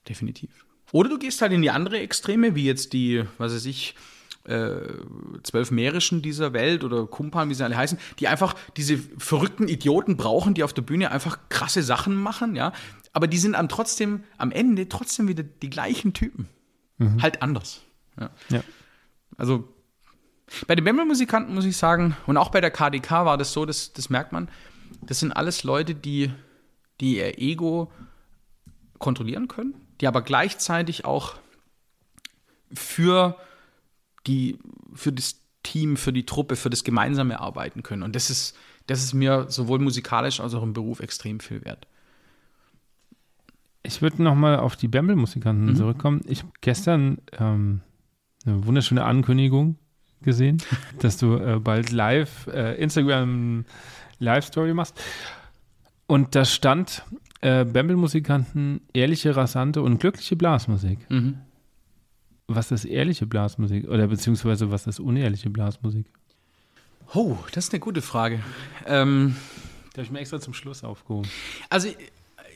A: Definitiv. Oder du gehst halt in die andere Extreme, wie jetzt die, was weiß ich, äh, zwölf Mährischen dieser Welt oder Kumpan, wie sie alle heißen, die einfach diese verrückten Idioten brauchen, die auf der Bühne einfach krasse Sachen machen, ja. Aber die sind am trotzdem, am Ende trotzdem wieder die gleichen Typen. Halt anders. Ja.
B: Ja.
A: Also bei den Bämmelmusikanten muss ich sagen, und auch bei der KDK war das so, das, das merkt man, das sind alles Leute, die, die ihr Ego kontrollieren können, die aber gleichzeitig auch für, die, für das Team, für die Truppe, für das Gemeinsame arbeiten können. Und das ist, das ist mir sowohl musikalisch als auch im Beruf extrem viel wert.
B: Ich würde nochmal auf die Bamble-Musikanten zurückkommen. Ich habe gestern ähm, eine wunderschöne Ankündigung gesehen, dass du äh, bald live äh, Instagram Live-Story machst. Und da stand äh, Bamble-Musikanten ehrliche, rasante und glückliche Blasmusik. Was ist ehrliche Blasmusik? Oder beziehungsweise was ist unehrliche Blasmusik?
A: Oh, das ist eine gute Frage. Ähm,
B: Da habe ich mir extra zum Schluss aufgehoben.
A: Also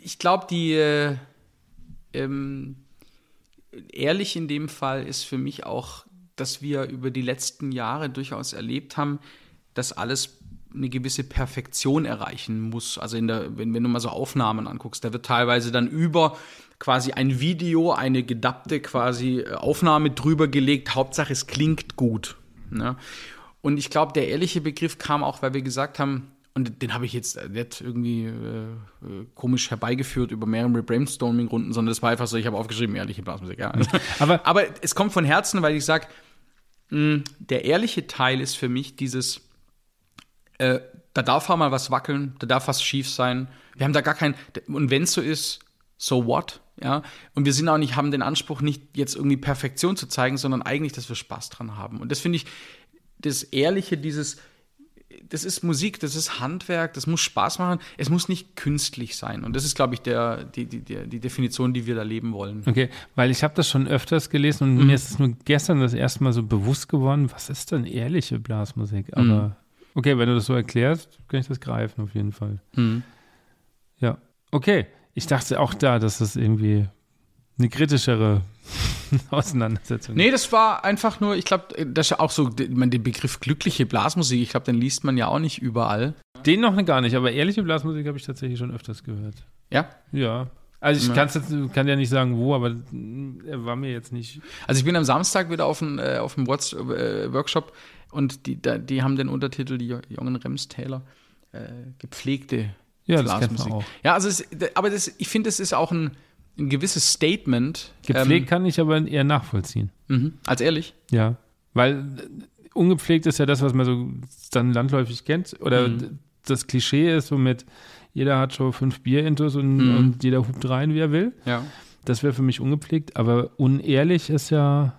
A: ich glaube, die äh, ähm, ehrlich in dem Fall ist für mich auch, dass wir über die letzten Jahre durchaus erlebt haben, dass alles eine gewisse Perfektion erreichen muss. Also in der, wenn, wenn du mal so Aufnahmen anguckst, da wird teilweise dann über quasi ein Video, eine gedappte quasi äh, Aufnahme drüber gelegt. Hauptsache es klingt gut. Ne? Und ich glaube, der ehrliche Begriff kam auch, weil wir gesagt haben, und den habe ich jetzt nicht irgendwie äh, äh, komisch herbeigeführt über mehrere Brainstorming-Runden, sondern das war einfach so, ich habe aufgeschrieben, ehrliche Blasmusik. Ja.
B: Aber-
A: Aber es kommt von Herzen, weil ich sage, der ehrliche Teil ist für mich dieses, äh, da darf auch mal was wackeln, da darf was schief sein. Wir haben da gar kein, und wenn es so ist, so what? Ja, und wir sind auch nicht, haben den Anspruch, nicht jetzt irgendwie Perfektion zu zeigen, sondern eigentlich, dass wir Spaß dran haben. Und das finde ich, das Ehrliche, dieses, das ist Musik, das ist Handwerk, das muss Spaß machen, es muss nicht künstlich sein. Und das ist, glaube ich, der, die, die, die, Definition, die wir da leben wollen.
B: Okay, weil ich habe das schon öfters gelesen und mir ist es nur gestern das erste Mal so bewusst geworden, was ist denn ehrliche Blasmusik? Aber okay, wenn du das so erklärst, kann ich das greifen auf jeden Fall. Ja, okay. Ich dachte auch da, dass das irgendwie eine kritischere Auseinandersetzung
A: Nee, das war einfach nur, ich glaube, das ist ja auch so, meine, den Begriff glückliche Blasmusik, ich glaube, den liest man ja auch nicht überall.
B: Den noch gar nicht, aber ehrliche Blasmusik habe ich tatsächlich schon öfters gehört.
A: Ja?
B: Ja. Also ich
A: Ja.
B: kann ja nicht sagen, wo, aber mm, er war mir jetzt nicht.
A: Also ich bin am Samstag wieder auf dem, äh, auf dem What's, äh, Workshop und die, da, die haben den Untertitel, die jungen Remstäler, äh, gepflegte
B: Ja, das kennt man
A: Blasmusik.
B: auch.
A: Ja, also es, aber das, ich finde, es ist auch ein, ein gewisses Statement.
B: Gepflegt kann ich aber eher nachvollziehen.
A: Ähm, mhm, als ehrlich.
B: Ja, weil äh, ungepflegt ist ja das, was man so dann landläufig kennt. Oder
A: Mhm.
B: das Klischee ist so mit, jeder hat schon fünf Bier-Intos und,
A: Mhm.
B: und jeder hupt rein, wie er will.
A: Ja.
B: Das wäre für mich ungepflegt, aber unehrlich ist ja,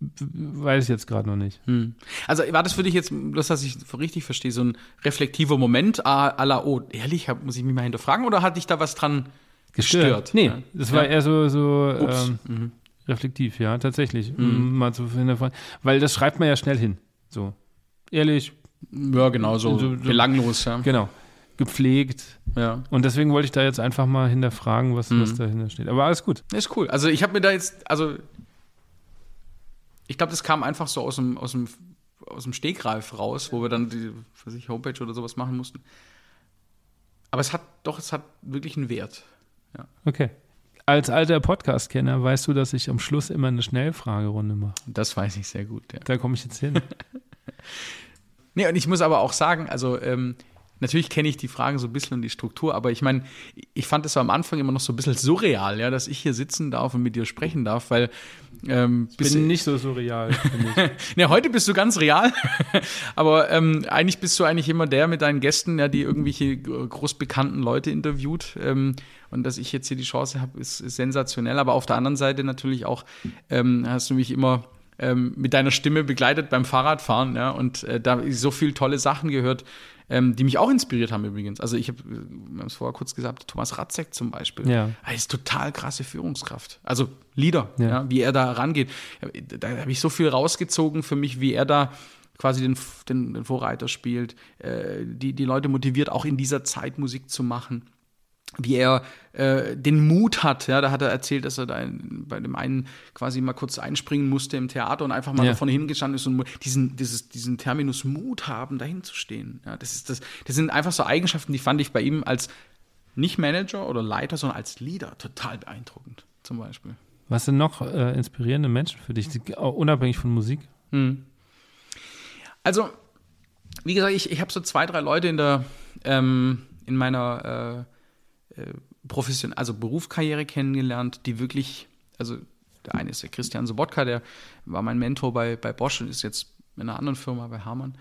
B: weiß ich jetzt gerade noch nicht.
A: Hm. Also war das für dich jetzt, bloß dass ich richtig verstehe, so ein reflektiver Moment à la, oh, ehrlich, muss ich mich mal hinterfragen oder hat dich da was dran gestört?
B: Nee,
A: Ja.
B: das war
A: Ja.
B: eher so, so ähm,
A: Mhm.
B: reflektiv, ja, tatsächlich. Um mal zu hinterfragen. Weil das schreibt man ja schnell hin. So. Ehrlich,
A: Ja, genau, so,
B: So- so-
A: belanglos, ja.
B: genau. Gepflegt.
A: ja.
B: Und deswegen wollte ich da jetzt einfach mal hinterfragen, was,
A: Mhm.
B: was dahinter steht. Aber alles gut.
A: Ist cool. Also ich habe mir da jetzt, also ich glaube, das kam einfach so aus dem, aus dem, aus dem Stegreif raus, wo wir dann die, weiß ich, Homepage oder sowas machen mussten. Aber es hat doch, es hat wirklich einen Wert.
B: Okay. Als alter Podcast-Kenner weißt du, dass ich am Schluss immer eine Schnellfragerunde mache.
A: Das weiß ich sehr gut, ja.
B: Da komme ich jetzt hin.
A: Nee, und ich muss aber auch sagen, also ähm, natürlich kenne ich die Fragen so ein bisschen und die Struktur, aber ich meine, ich fand es am Anfang immer noch so ein bisschen surreal, ja, dass ich hier sitzen darf und mit dir sprechen darf, weil ähm,
B: ich bin nicht so surreal.
A: ne, heute bist du ganz real, aber ähm, eigentlich bist du eigentlich immer der mit deinen Gästen, ja, die irgendwelche großbekannten Leute interviewt. Ähm, und dass ich jetzt hier die Chance habe, ist, ist, sensationell. Aber auf der anderen Seite natürlich auch ähm, hast du mich immer ähm, mit deiner Stimme begleitet beim Fahrradfahren, ja, und äh, da so viele tolle Sachen gehört, ähm, die mich auch inspiriert haben übrigens. Also ich habe, wir haben es vorher kurz gesagt, Thomas Ratzek zum Beispiel.
B: Ja.
A: Er ist total krasse Führungskraft. Also Leader,
B: Ja.
A: ja. wie er da rangeht. Da habe ich so viel rausgezogen für mich, wie er da quasi den, den, den Vorreiter spielt, äh, die, die Leute motiviert, auch in dieser Zeit Musik zu machen wie er äh, den Mut hat. Ja, da hat er erzählt, dass er da in, bei dem einen quasi mal kurz einspringen musste im Theater und einfach mal
B: Ja.
A: vorne hingestanden ist und diesen, dieses, diesen Terminus Mut haben, dahin zu stehen. Ja, das, ist das, das sind einfach so Eigenschaften, die fand ich bei ihm als nicht Manager oder Leiter, sondern als Leader total beeindruckend, zum Beispiel.
B: Was sind noch äh, inspirierende Menschen für dich, auch unabhängig von Musik?
A: Also, wie gesagt, ich, ich habe so zwei, drei Leute in der ähm, in meiner äh, äh, Profession also Berufskarriere kennengelernt, die wirklich, also der eine ist der Christian Sobotka, der war mein Mentor bei, bei Bosch und ist jetzt in einer anderen Firma bei Hamann.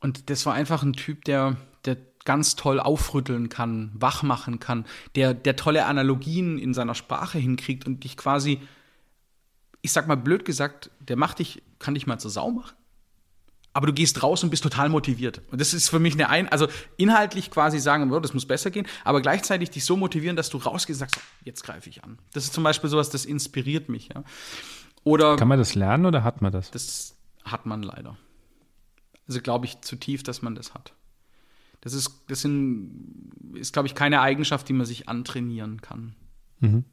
A: Und das war einfach ein Typ, der, der ganz toll aufrütteln kann, wach machen kann, der, der tolle Analogien in seiner Sprache hinkriegt und dich quasi, ich sag mal blöd gesagt, der macht dich, kann dich mal zur Sau machen aber du gehst raus und bist total motiviert. Und das ist für mich eine ein, also inhaltlich quasi sagen, oh, das muss besser gehen, aber gleichzeitig dich so motivieren, dass du rausgehst und sagst, jetzt greife ich an. Das ist zum Beispiel sowas, das inspiriert mich. Ja. Oder
B: Kann man das lernen oder hat man das?
A: das hat man leider. Also glaube ich zutiefst, dass man das hat. Das ist, das sind, ist glaube ich, keine Eigenschaft, die man sich antrainieren kann.
B: Mhm.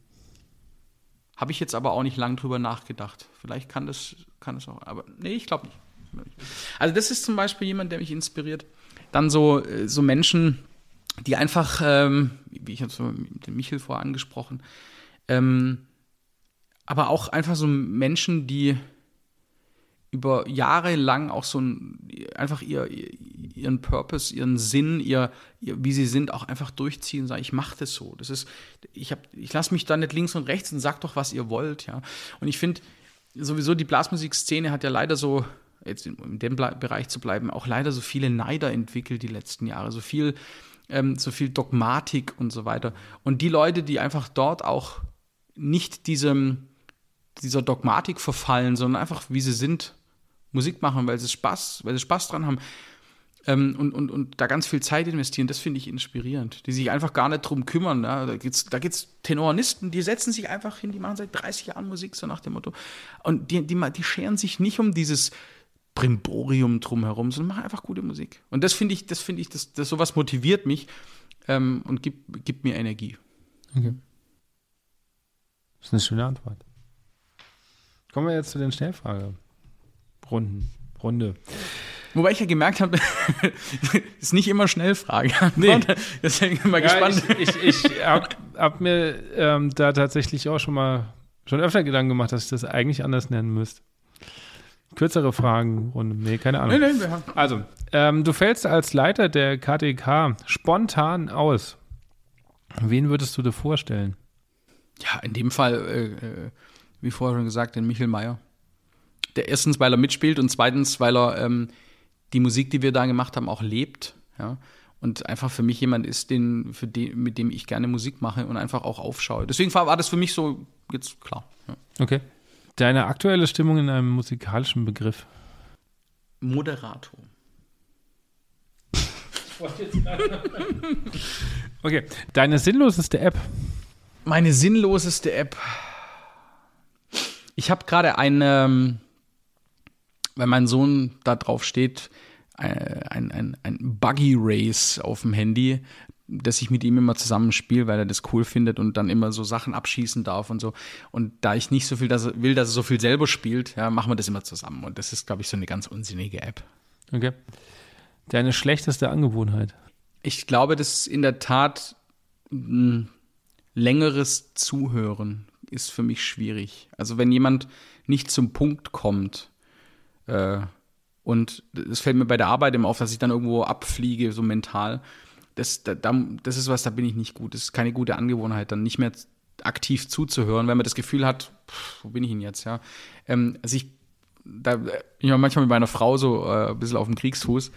A: Habe ich jetzt aber auch nicht lang drüber nachgedacht. Vielleicht kann das, kann das auch, aber nee, ich glaube nicht. Also das ist zum Beispiel jemand, der mich inspiriert. Dann so, äh, so Menschen, die einfach, ähm, wie ich habe so mit dem Michel vorher angesprochen, ähm, aber auch einfach so Menschen, die über Jahre lang auch so ein, einfach ihr, ihren Purpose, ihren Sinn, ihr, ihr, wie sie sind, auch einfach durchziehen sagen, ich mache das so. Das ist, ich hab, ich lasse mich da nicht links und rechts und sag doch, was ihr wollt, ja. Und ich finde, sowieso die Blasmusikszene hat ja leider so, jetzt in, dem Bereich zu bleiben, auch leider so viele Neider entwickelt die letzten Jahre, so viel, ähm, so viel Dogmatik und so weiter. Und die Leute, die einfach dort auch nicht diesem, dieser Dogmatik verfallen, sondern einfach, wie sie sind, Musik machen, weil sie Spaß, weil sie Spaß dran haben ähm, und, und, und da ganz viel Zeit investieren, das finde ich inspirierend. Die sich einfach gar nicht drum kümmern. Ja. Da gibt es da gibt's Tenoristen, die setzen sich einfach hin, die machen seit 30 Jahren Musik, so nach dem Motto. Und die, die, die scheren sich nicht um dieses Brimborium drumherum, sondern machen einfach gute Musik. Und das finde ich, das finde ich, das, das sowas motiviert mich ähm, und gibt, gibt mir Energie.
B: Okay. Das ist eine schöne Antwort. Kommen wir jetzt zu den Schnellfragerunden. Runde.
A: Wobei ich ja gemerkt habe, ist nicht immer Schnellfrage.
B: Nee.
A: Deswegen bin ich mal
B: Ja,
A: gespannt.
B: ich ich, ich habe hab mir ähm, da tatsächlich auch schon mal schon öfter Gedanken gemacht, dass ich das eigentlich anders nennen müsste. Kürzere Fragenrunde. Nee, keine Ahnung.
A: nee, nee, wir haben.
B: Also, ähm, du fällst als Leiter der KTK spontan aus. Wen würdest du dir vorstellen?
A: Ja, in dem Fall, äh, äh, wie vorher schon gesagt, den Michel Mayer. Der erstens, weil er mitspielt und zweitens, weil er ähm, die Musik, die wir da gemacht haben, auch lebt. Ja? Und einfach für mich jemand ist, den, für den, mit dem ich gerne Musik mache und einfach auch aufschaue. Deswegen war war das für mich so jetzt klar. Ja.
B: Okay. Deine aktuelle Stimmung in einem musikalischen Begriff?
A: Moderator.
B: Okay. Deine sinnloseste App?
A: Meine sinnloseste App. Ich habe gerade eine, ähm, weil mein Sohn da drauf steht, äh, ein, ein, ein Buggy Race auf dem Handy, dass ich mit ihm immer zusammenspiele, weil er das cool findet und dann immer so Sachen abschießen darf und so. Und da ich nicht so viel dass er, will, dass er so viel selber spielt, ja, machen wir das immer zusammen. Und das ist, glaube ich, so eine ganz unsinnige App.
B: Okay. Deine schlechteste Angewohnheit?
A: Ich glaube, das ist in der Tat ein längeres Zuhören ist für mich schwierig. Also wenn jemand nicht zum Punkt kommt, äh, Und es fällt mir bei der Arbeit immer auf, dass ich dann irgendwo abfliege, so mental. Das, da, das ist was, da bin ich nicht gut. Das ist keine gute Angewohnheit, dann nicht mehr aktiv zuzuhören, wenn man das Gefühl hat, pff, wo bin ich denn jetzt, ja. Ähm, also ich, da bin ich manchmal mit meiner Frau so äh, ein bisschen auf dem Kriegsfuß,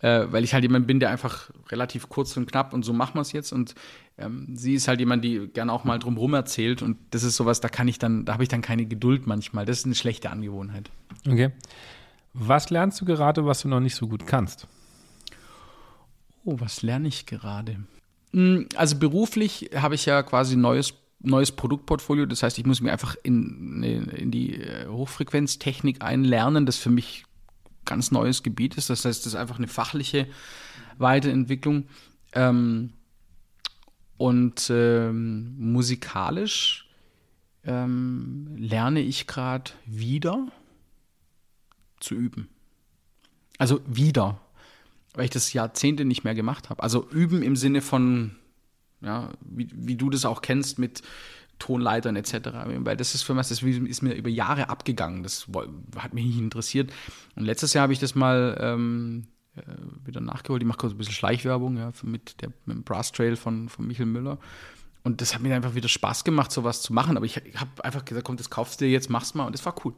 A: äh, weil ich halt jemand bin, der einfach relativ kurz und knapp und so machen wir es jetzt. Und ähm, sie ist halt jemand, die gerne auch mal drumherum erzählt. Und das ist sowas, da kann ich dann, da habe ich dann keine Geduld manchmal. Das ist eine schlechte Angewohnheit.
B: Okay. Was lernst du gerade, was du noch nicht so gut kannst?
A: Oh, was lerne ich gerade? Hm, also beruflich habe ich ja quasi ein neues, neues Produktportfolio. Das heißt, ich muss mir einfach in, in die äh, Hochfrequenztechnik einlernen, das für mich ganz neues Gebiet ist. Das heißt, das ist einfach eine fachliche Weiterentwicklung. Ähm, und ähm, musikalisch ähm, lerne ich gerade wieder zu üben. Also wieder, weil ich das Jahrzehnte nicht mehr gemacht habe. Also üben im Sinne von, ja, wie, wie du das auch kennst mit Tonleitern etc. Weil das ist für mich, das ist mir über Jahre abgegangen. Das hat mich nicht interessiert. Und letztes Jahr habe ich das mal ähm, äh, wieder nachgeholt. Ich mache kurz ein bisschen Schleichwerbung ja, mit, der, mit dem Brass Trail von, von Michael Müller. Und das hat mir einfach wieder Spaß gemacht, sowas zu machen. Aber ich, habe einfach gesagt, komm, das kaufst du dir jetzt, mach's mal. Und das war cool.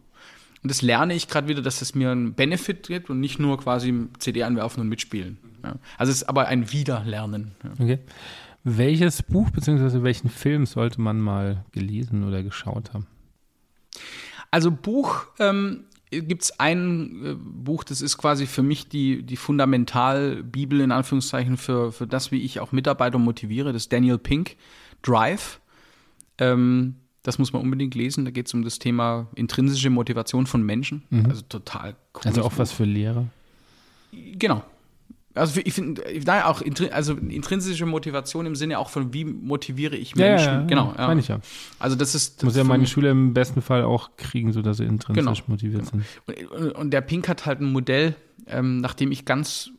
A: Und das lerne ich gerade wieder, dass es mir einen Benefit gibt und nicht nur quasi CD anwerfen und mitspielen. Ja. Also es ist aber ein Wiederlernen. Ja.
B: Okay. Welches Buch bzw. welchen Film sollte man mal gelesen oder geschaut haben?
A: Also Buch ähm, gibt es ein äh, Buch, das ist quasi für mich die, die Fundamentalbibel in Anführungszeichen für, für das, wie ich auch Mitarbeiter motiviere. Das ist Daniel Pink, Drive. Ähm, das muss man unbedingt lesen. Da geht es um das Thema intrinsische Motivation von Menschen. Mhm. Also total
B: cool. Also auch was für Lehrer.
A: Genau, also ich finde, daher auch also intrinsische Motivation im Sinne auch von wie motiviere ich Menschen. Ja, ja,
B: genau, ja. meine ich ja.
A: Also das ist das
B: muss ja meine Schule im besten Fall auch kriegen, sodass sie intrinsisch genau, motiviert genau.
A: sind. Und, und, der Pink hat halt ein Modell, ähm, nach dem ich ganz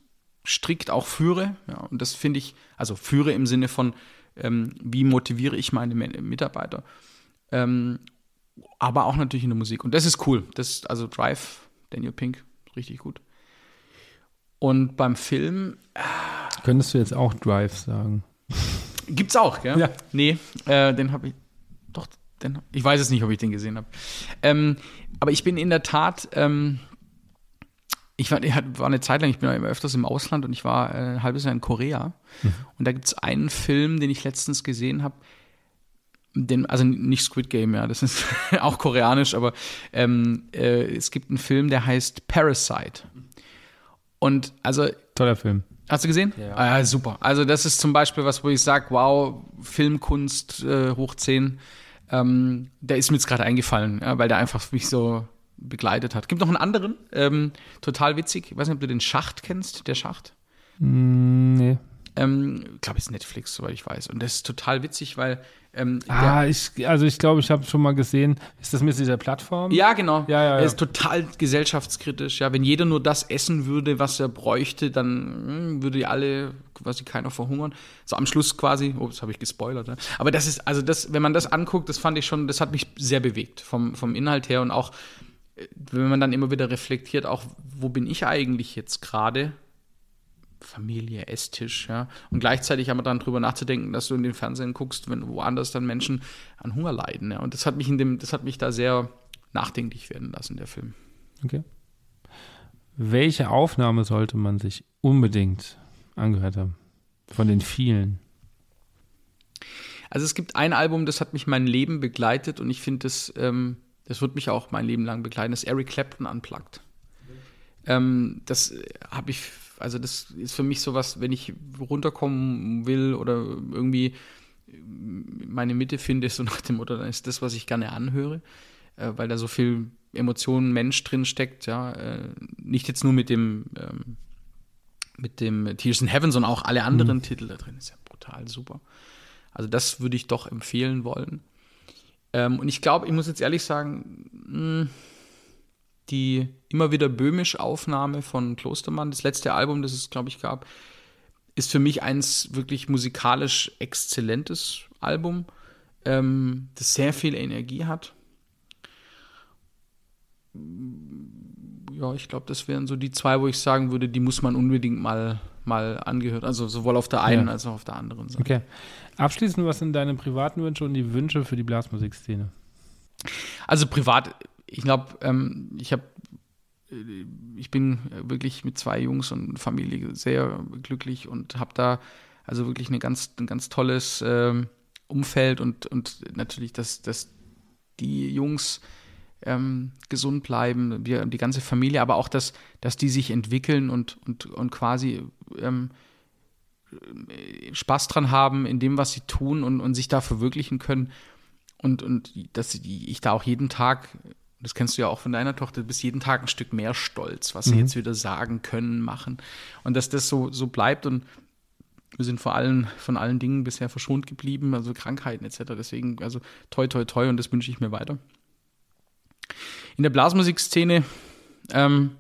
A: strikt auch führe. Ja, und das finde ich, also führe im Sinne von ähm, wie motiviere ich meine Mitarbeiter. Ähm, aber auch natürlich in der Musik. Und das ist cool. Das also Drive, Daniel Pink, richtig gut. Und beim Film.
B: Könntest du jetzt auch Drive sagen?
A: Gibt's auch, gell? Ja. Nee, äh, den habe ich. Doch, den, ich weiß es nicht, ob ich den gesehen habe. Ähm, aber ich bin in der Tat. Ähm, ich war, ich war, eine Zeit lang, ich bin ja immer öfters im Ausland und ich war äh, ein halbes Jahr in Korea. Mhm. Und da gibt es einen Film, den ich letztens gesehen habe. Den, also nicht Squid Game, ja, das ist auch koreanisch, aber ähm, äh, es gibt einen Film, der heißt Parasite. Und also.
B: Toller Film.
A: Hast du gesehen? Ja. Ah, super. Also, das ist zum Beispiel was, wo ich sage: Wow, Filmkunst äh, hoch 10. Ähm, der ist mir jetzt gerade eingefallen, ja, weil der einfach mich so begleitet hat. Gibt noch einen anderen, ähm, total witzig. Ich weiß nicht, ob du den Schacht kennst, der Schacht.
B: Mm, nee.
A: Ähm, ich glaube, es ist Netflix, soweit ich weiß. Und das ist total witzig, weil ähm,
B: ah, ich, also ich glaube, ich habe schon mal gesehen, ist das mit dieser Plattform?
A: Ja, genau.
B: Ja, ja, ja.
A: Er ist total gesellschaftskritisch. Ja, wenn jeder nur das essen würde, was er bräuchte, dann hm, würde alle quasi keiner verhungern. So am Schluss quasi, oh, das habe ich gespoilert. Ja. Aber das ist, also das, wenn man das anguckt, das fand ich schon, das hat mich sehr bewegt vom, vom Inhalt her und auch, äh, wenn man dann immer wieder reflektiert, auch, wo bin ich eigentlich jetzt gerade? Familie, Esstisch, ja. Und gleichzeitig aber dann drüber nachzudenken, dass du in den Fernsehen guckst, wenn woanders dann Menschen an Hunger leiden, ja. Und das hat mich in dem, das hat mich da sehr nachdenklich werden lassen, der Film.
B: Okay. Welche Aufnahme sollte man sich unbedingt angehört haben? Von den vielen?
A: Also es gibt ein Album, das hat mich mein Leben begleitet und ich finde, das, ähm, das wird mich auch mein Leben lang begleiten, das Eric Clapton Unplugged. Ähm, das habe ich also das ist für mich sowas, wenn ich runterkommen will oder irgendwie meine Mitte finde, so nach dem Motto, dann ist das, was ich gerne anhöre, äh, weil da so viel Emotionen, Mensch drin steckt, ja, äh, nicht jetzt nur mit dem ähm, mit dem Tears in Heaven, sondern auch alle anderen mhm. Titel da drin, ist ja brutal super. Also das würde ich doch empfehlen wollen. Ähm, und ich glaube, ich muss jetzt ehrlich sagen, mh, hm, die immer wieder böhmisch Aufnahme von Klostermann, das letzte Album, das es, glaube ich, gab, ist für mich eins wirklich musikalisch exzellentes Album, ähm, das sehr viel Energie hat. ja, ich glaube, das wären so die zwei, wo ich sagen würde, die muss man unbedingt mal, mal angehört. Also sowohl auf der einen
B: Ja.
A: als auch auf der anderen Seite.
B: Okay. Abschließend, was sind deine privaten Wünsche und die Wünsche für die Blasmusikszene?
A: Also privat, ich glaube, ähm, ich habe, ich bin wirklich mit zwei Jungs und Familie sehr glücklich und habe da also wirklich eine ganz, ein ganz tolles ähm, Umfeld und, und natürlich, dass, dass die Jungs ähm, gesund bleiben, wir, die ganze Familie, aber auch, dass, dass die sich entwickeln und, und, und quasi ähm, Spaß dran haben in dem, was sie tun und, und sich da verwirklichen können. Und, und dass ich da auch jeden Tag, das kennst du ja auch von deiner Tochter, du bist jeden Tag ein Stück mehr stolz, was sie jetzt wieder sagen können, machen. Und dass das so, so bleibt und wir sind vor allem von allen Dingen bisher verschont geblieben, also Krankheiten etc. Deswegen, also toi, toi, toi und das wünsche ich mir weiter. In der Blasmusikszene, ähm,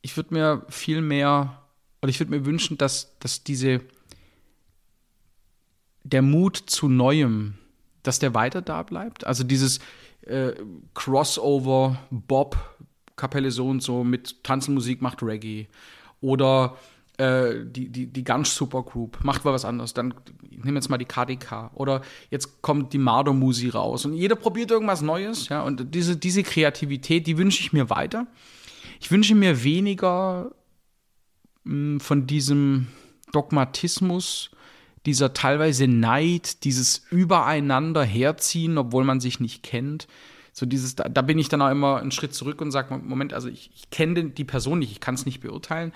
A: ich würde mir viel mehr, oder ich würde mir wünschen, dass, dass diese, der Mut zu Neuem, dass der weiter da bleibt. Also dieses äh, Crossover, Bob, Kapelle so und so mit Tanzenmusik macht Reggae. Oder äh, die, die, die ganz Supergroup macht mal was anderes. Dann nehme jetzt mal die KDK. Oder jetzt kommt die Mardo Musi raus. Und jeder probiert irgendwas Neues. Ja? Und diese, diese Kreativität, die wünsche ich mir weiter. Ich wünsche mir weniger mh, von diesem Dogmatismus, dieser teilweise Neid, dieses Übereinander herziehen, obwohl man sich nicht kennt. So dieses, da, da bin ich dann auch immer einen Schritt zurück und sage, Moment, also ich, ich kenne die Person nicht, ich kann es nicht beurteilen,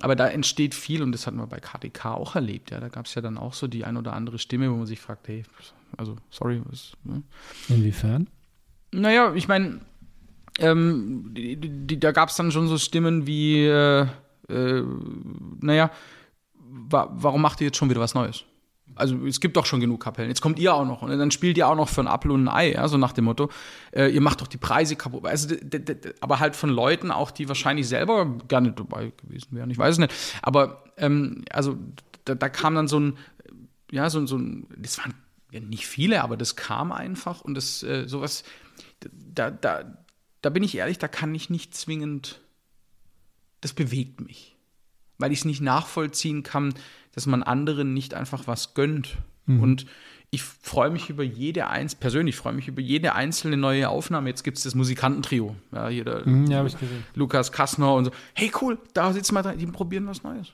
A: aber da entsteht viel und das hatten wir bei KDK auch erlebt. Ja, da gab es ja dann auch so die ein oder andere Stimme, wo man sich fragt, hey, also sorry, was, ne?
B: Inwiefern?
A: Naja, ich meine, ähm, da gab es dann schon so Stimmen wie, äh, äh, naja, wa warum macht ihr jetzt schon wieder was Neues? Also es gibt doch schon genug Kapellen. Jetzt kommt ihr auch noch und dann spielt ihr auch noch für ein Apfel und ein Ei, ja, so nach dem Motto. Äh, ihr macht doch die Preise kaputt. Also, aber halt von Leuten auch, die wahrscheinlich selber gerne dabei gewesen wären. Ich weiß es nicht. Aber ähm, also da, da, kam dann so ein, ja, so, so ein, das waren ja nicht viele, aber das kam einfach und das äh, sowas, da, da, da bin ich ehrlich, da kann ich nicht zwingend, das bewegt mich. Weil ich es nicht nachvollziehen kann, dass man anderen nicht einfach was gönnt. Mhm. Und ich freue mich über jede eins, persönlich freue mich über jede einzelne neue Aufnahme. Jetzt gibt es das Musikantentrio. Ja, hier der,
B: mhm, ja, ich gesehen.
A: Lukas Kassner und so. Hey, cool, da sitzen wir dran, die probieren was Neues.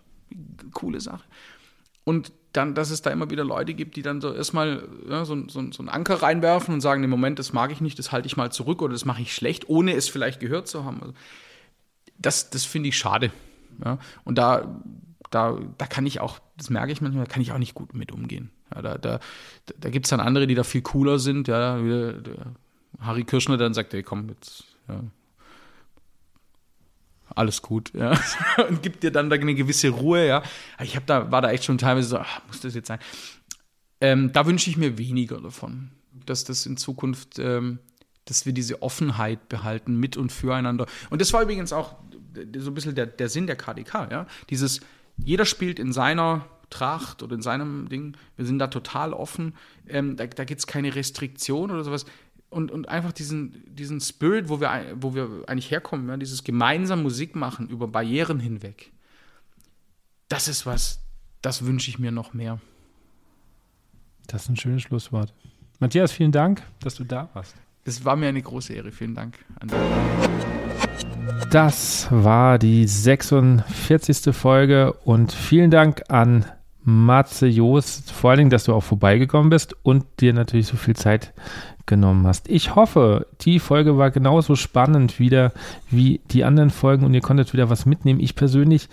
A: Coole Sache. Und dann, dass es da immer wieder Leute gibt, die dann so erstmal ja, so, so, so einen Anker reinwerfen und sagen, im Moment, das mag ich nicht, das halte ich mal zurück oder das mache ich schlecht, ohne es vielleicht gehört zu haben. Also, das das finde ich schade. Ja? Und da, da, da kann ich auch, das merke ich manchmal, da kann ich auch nicht gut mit umgehen. Ja, da da, da gibt es dann andere, die da viel cooler sind. Ja, Harry Kirschner dann sagt, hey, komm, jetzt, ja, alles gut, ja, und gibt dir dann da eine gewisse Ruhe, ja. Ich habe da, war da echt schon teilweise so, ach, muss das jetzt sein? Ähm, da wünsche ich mir weniger davon, dass das in Zukunft, ähm, dass wir diese Offenheit behalten mit und füreinander. Und das war übrigens auch so ein bisschen der, der Sinn der KDK, ja. Dieses, jeder spielt in seiner Tracht oder in seinem Ding, wir sind da total offen, ähm, da, da gibt es keine Restriktion oder sowas. Und, und einfach diesen, diesen Spirit, wo wir, wo wir eigentlich herkommen, ja, dieses gemeinsam Musik machen über Barrieren hinweg, das ist was, das wünsche ich mir noch mehr.
B: Das ist ein schönes Schlusswort. Matthias, vielen Dank, dass du da warst.
A: Es war mir eine große Ehre. Vielen Dank.
B: Das war die 46. Folge und vielen Dank an Matze Joost, vor allen Dingen, dass du auch vorbeigekommen bist und dir natürlich so viel Zeit genommen hast. Ich hoffe, die Folge war genauso spannend wieder wie die anderen Folgen und ihr konntet wieder was mitnehmen. Ich persönlich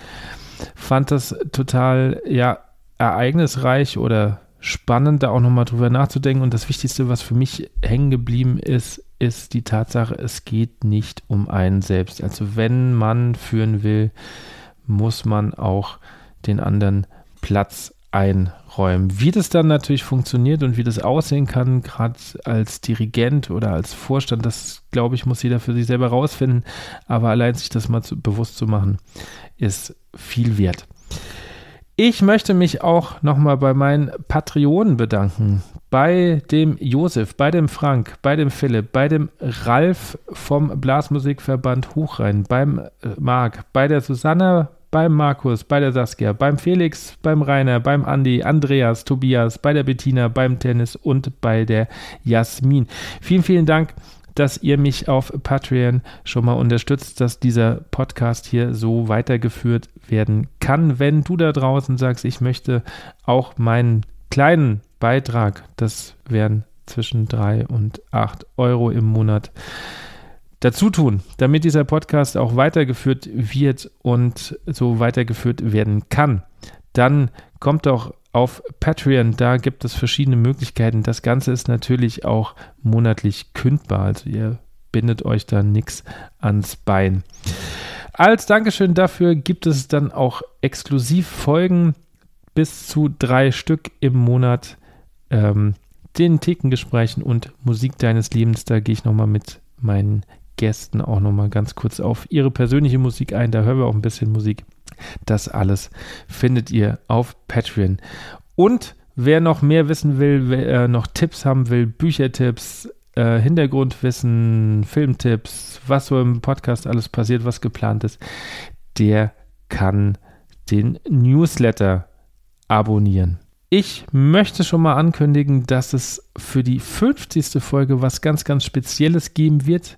B: fand das total ja ereignisreich oder spannend, da auch nochmal drüber nachzudenken. Und das Wichtigste, was für mich hängen geblieben ist, ist die Tatsache, es geht nicht um einen selbst. Also wenn man führen will, muss man auch den anderen Platz einräumen. Wie das dann natürlich funktioniert und wie das aussehen kann, gerade als Dirigent oder als Vorstand, das glaube ich, muss jeder für sich selber rausfinden. Aber allein sich das mal zu, bewusst zu machen, ist viel wert. Ich möchte mich auch nochmal bei meinen Patreonen bedanken. Bei dem Josef, bei dem Frank, bei dem Philipp, bei dem Ralf vom Blasmusikverband Hochrhein, beim äh, Marc, bei der Susanna, beim Markus, bei der Saskia, beim Felix, beim Rainer, beim Andi, Andreas, Tobias, bei der Bettina, beim Tennis und bei der Jasmin. Vielen, vielen Dank dass ihr mich auf Patreon schon mal unterstützt, dass dieser Podcast hier so weitergeführt werden kann. Wenn du da draußen sagst, ich möchte auch meinen kleinen Beitrag, das wären zwischen drei und acht Euro im Monat, dazu tun, damit dieser Podcast auch weitergeführt wird und so weitergeführt werden kann, dann kommt doch auf Patreon. Da gibt es verschiedene Möglichkeiten. Das Ganze ist natürlich auch monatlich kündbar. Also ihr bindet euch da nichts ans Bein. Als Dankeschön dafür gibt es dann auch Exklusivfolgen bis zu drei Stück im Monat. Ähm, den Thekengesprächen und Musik deines Lebens. Da gehe ich nochmal mit meinen Gästen auch nochmal ganz kurz auf ihre persönliche Musik ein. Da hören wir auch ein bisschen Musik. Das alles findet ihr auf Patreon. Und wer noch mehr wissen will, wer äh, noch Tipps haben will, Büchertipps, äh, Hintergrundwissen, Filmtipps, was so im Podcast alles passiert, was geplant ist, der kann den Newsletter abonnieren. Ich möchte schon mal ankündigen, dass es für die 50. Folge was ganz, ganz Spezielles geben wird.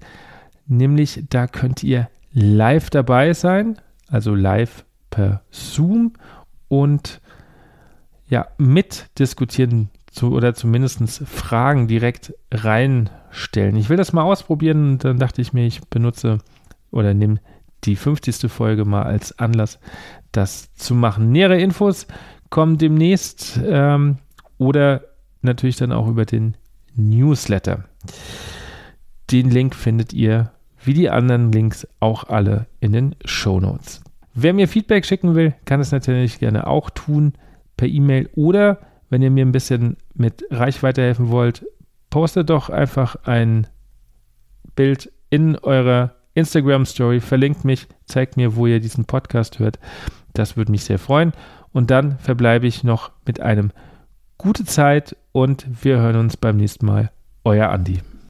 B: Nämlich, da könnt ihr live dabei sein, also live per Zoom und ja, mitdiskutieren zu, oder zumindest Fragen direkt reinstellen. Ich will das mal ausprobieren und dann dachte ich mir, ich benutze oder nehme die 50. Folge mal als Anlass, das zu machen. Nähere Infos kommen demnächst ähm, oder natürlich dann auch über den Newsletter. Den Link findet ihr wie die anderen Links auch alle in den Show Notes. Wer mir Feedback schicken will, kann es natürlich gerne auch tun per E-Mail oder wenn ihr mir ein bisschen mit Reichweite helfen wollt, postet doch einfach ein Bild in eurer Instagram Story, verlinkt mich, zeigt mir, wo ihr diesen Podcast hört. Das würde mich sehr freuen. Und dann verbleibe ich noch mit einem gute Zeit und wir hören uns beim nächsten Mal. Euer Andi.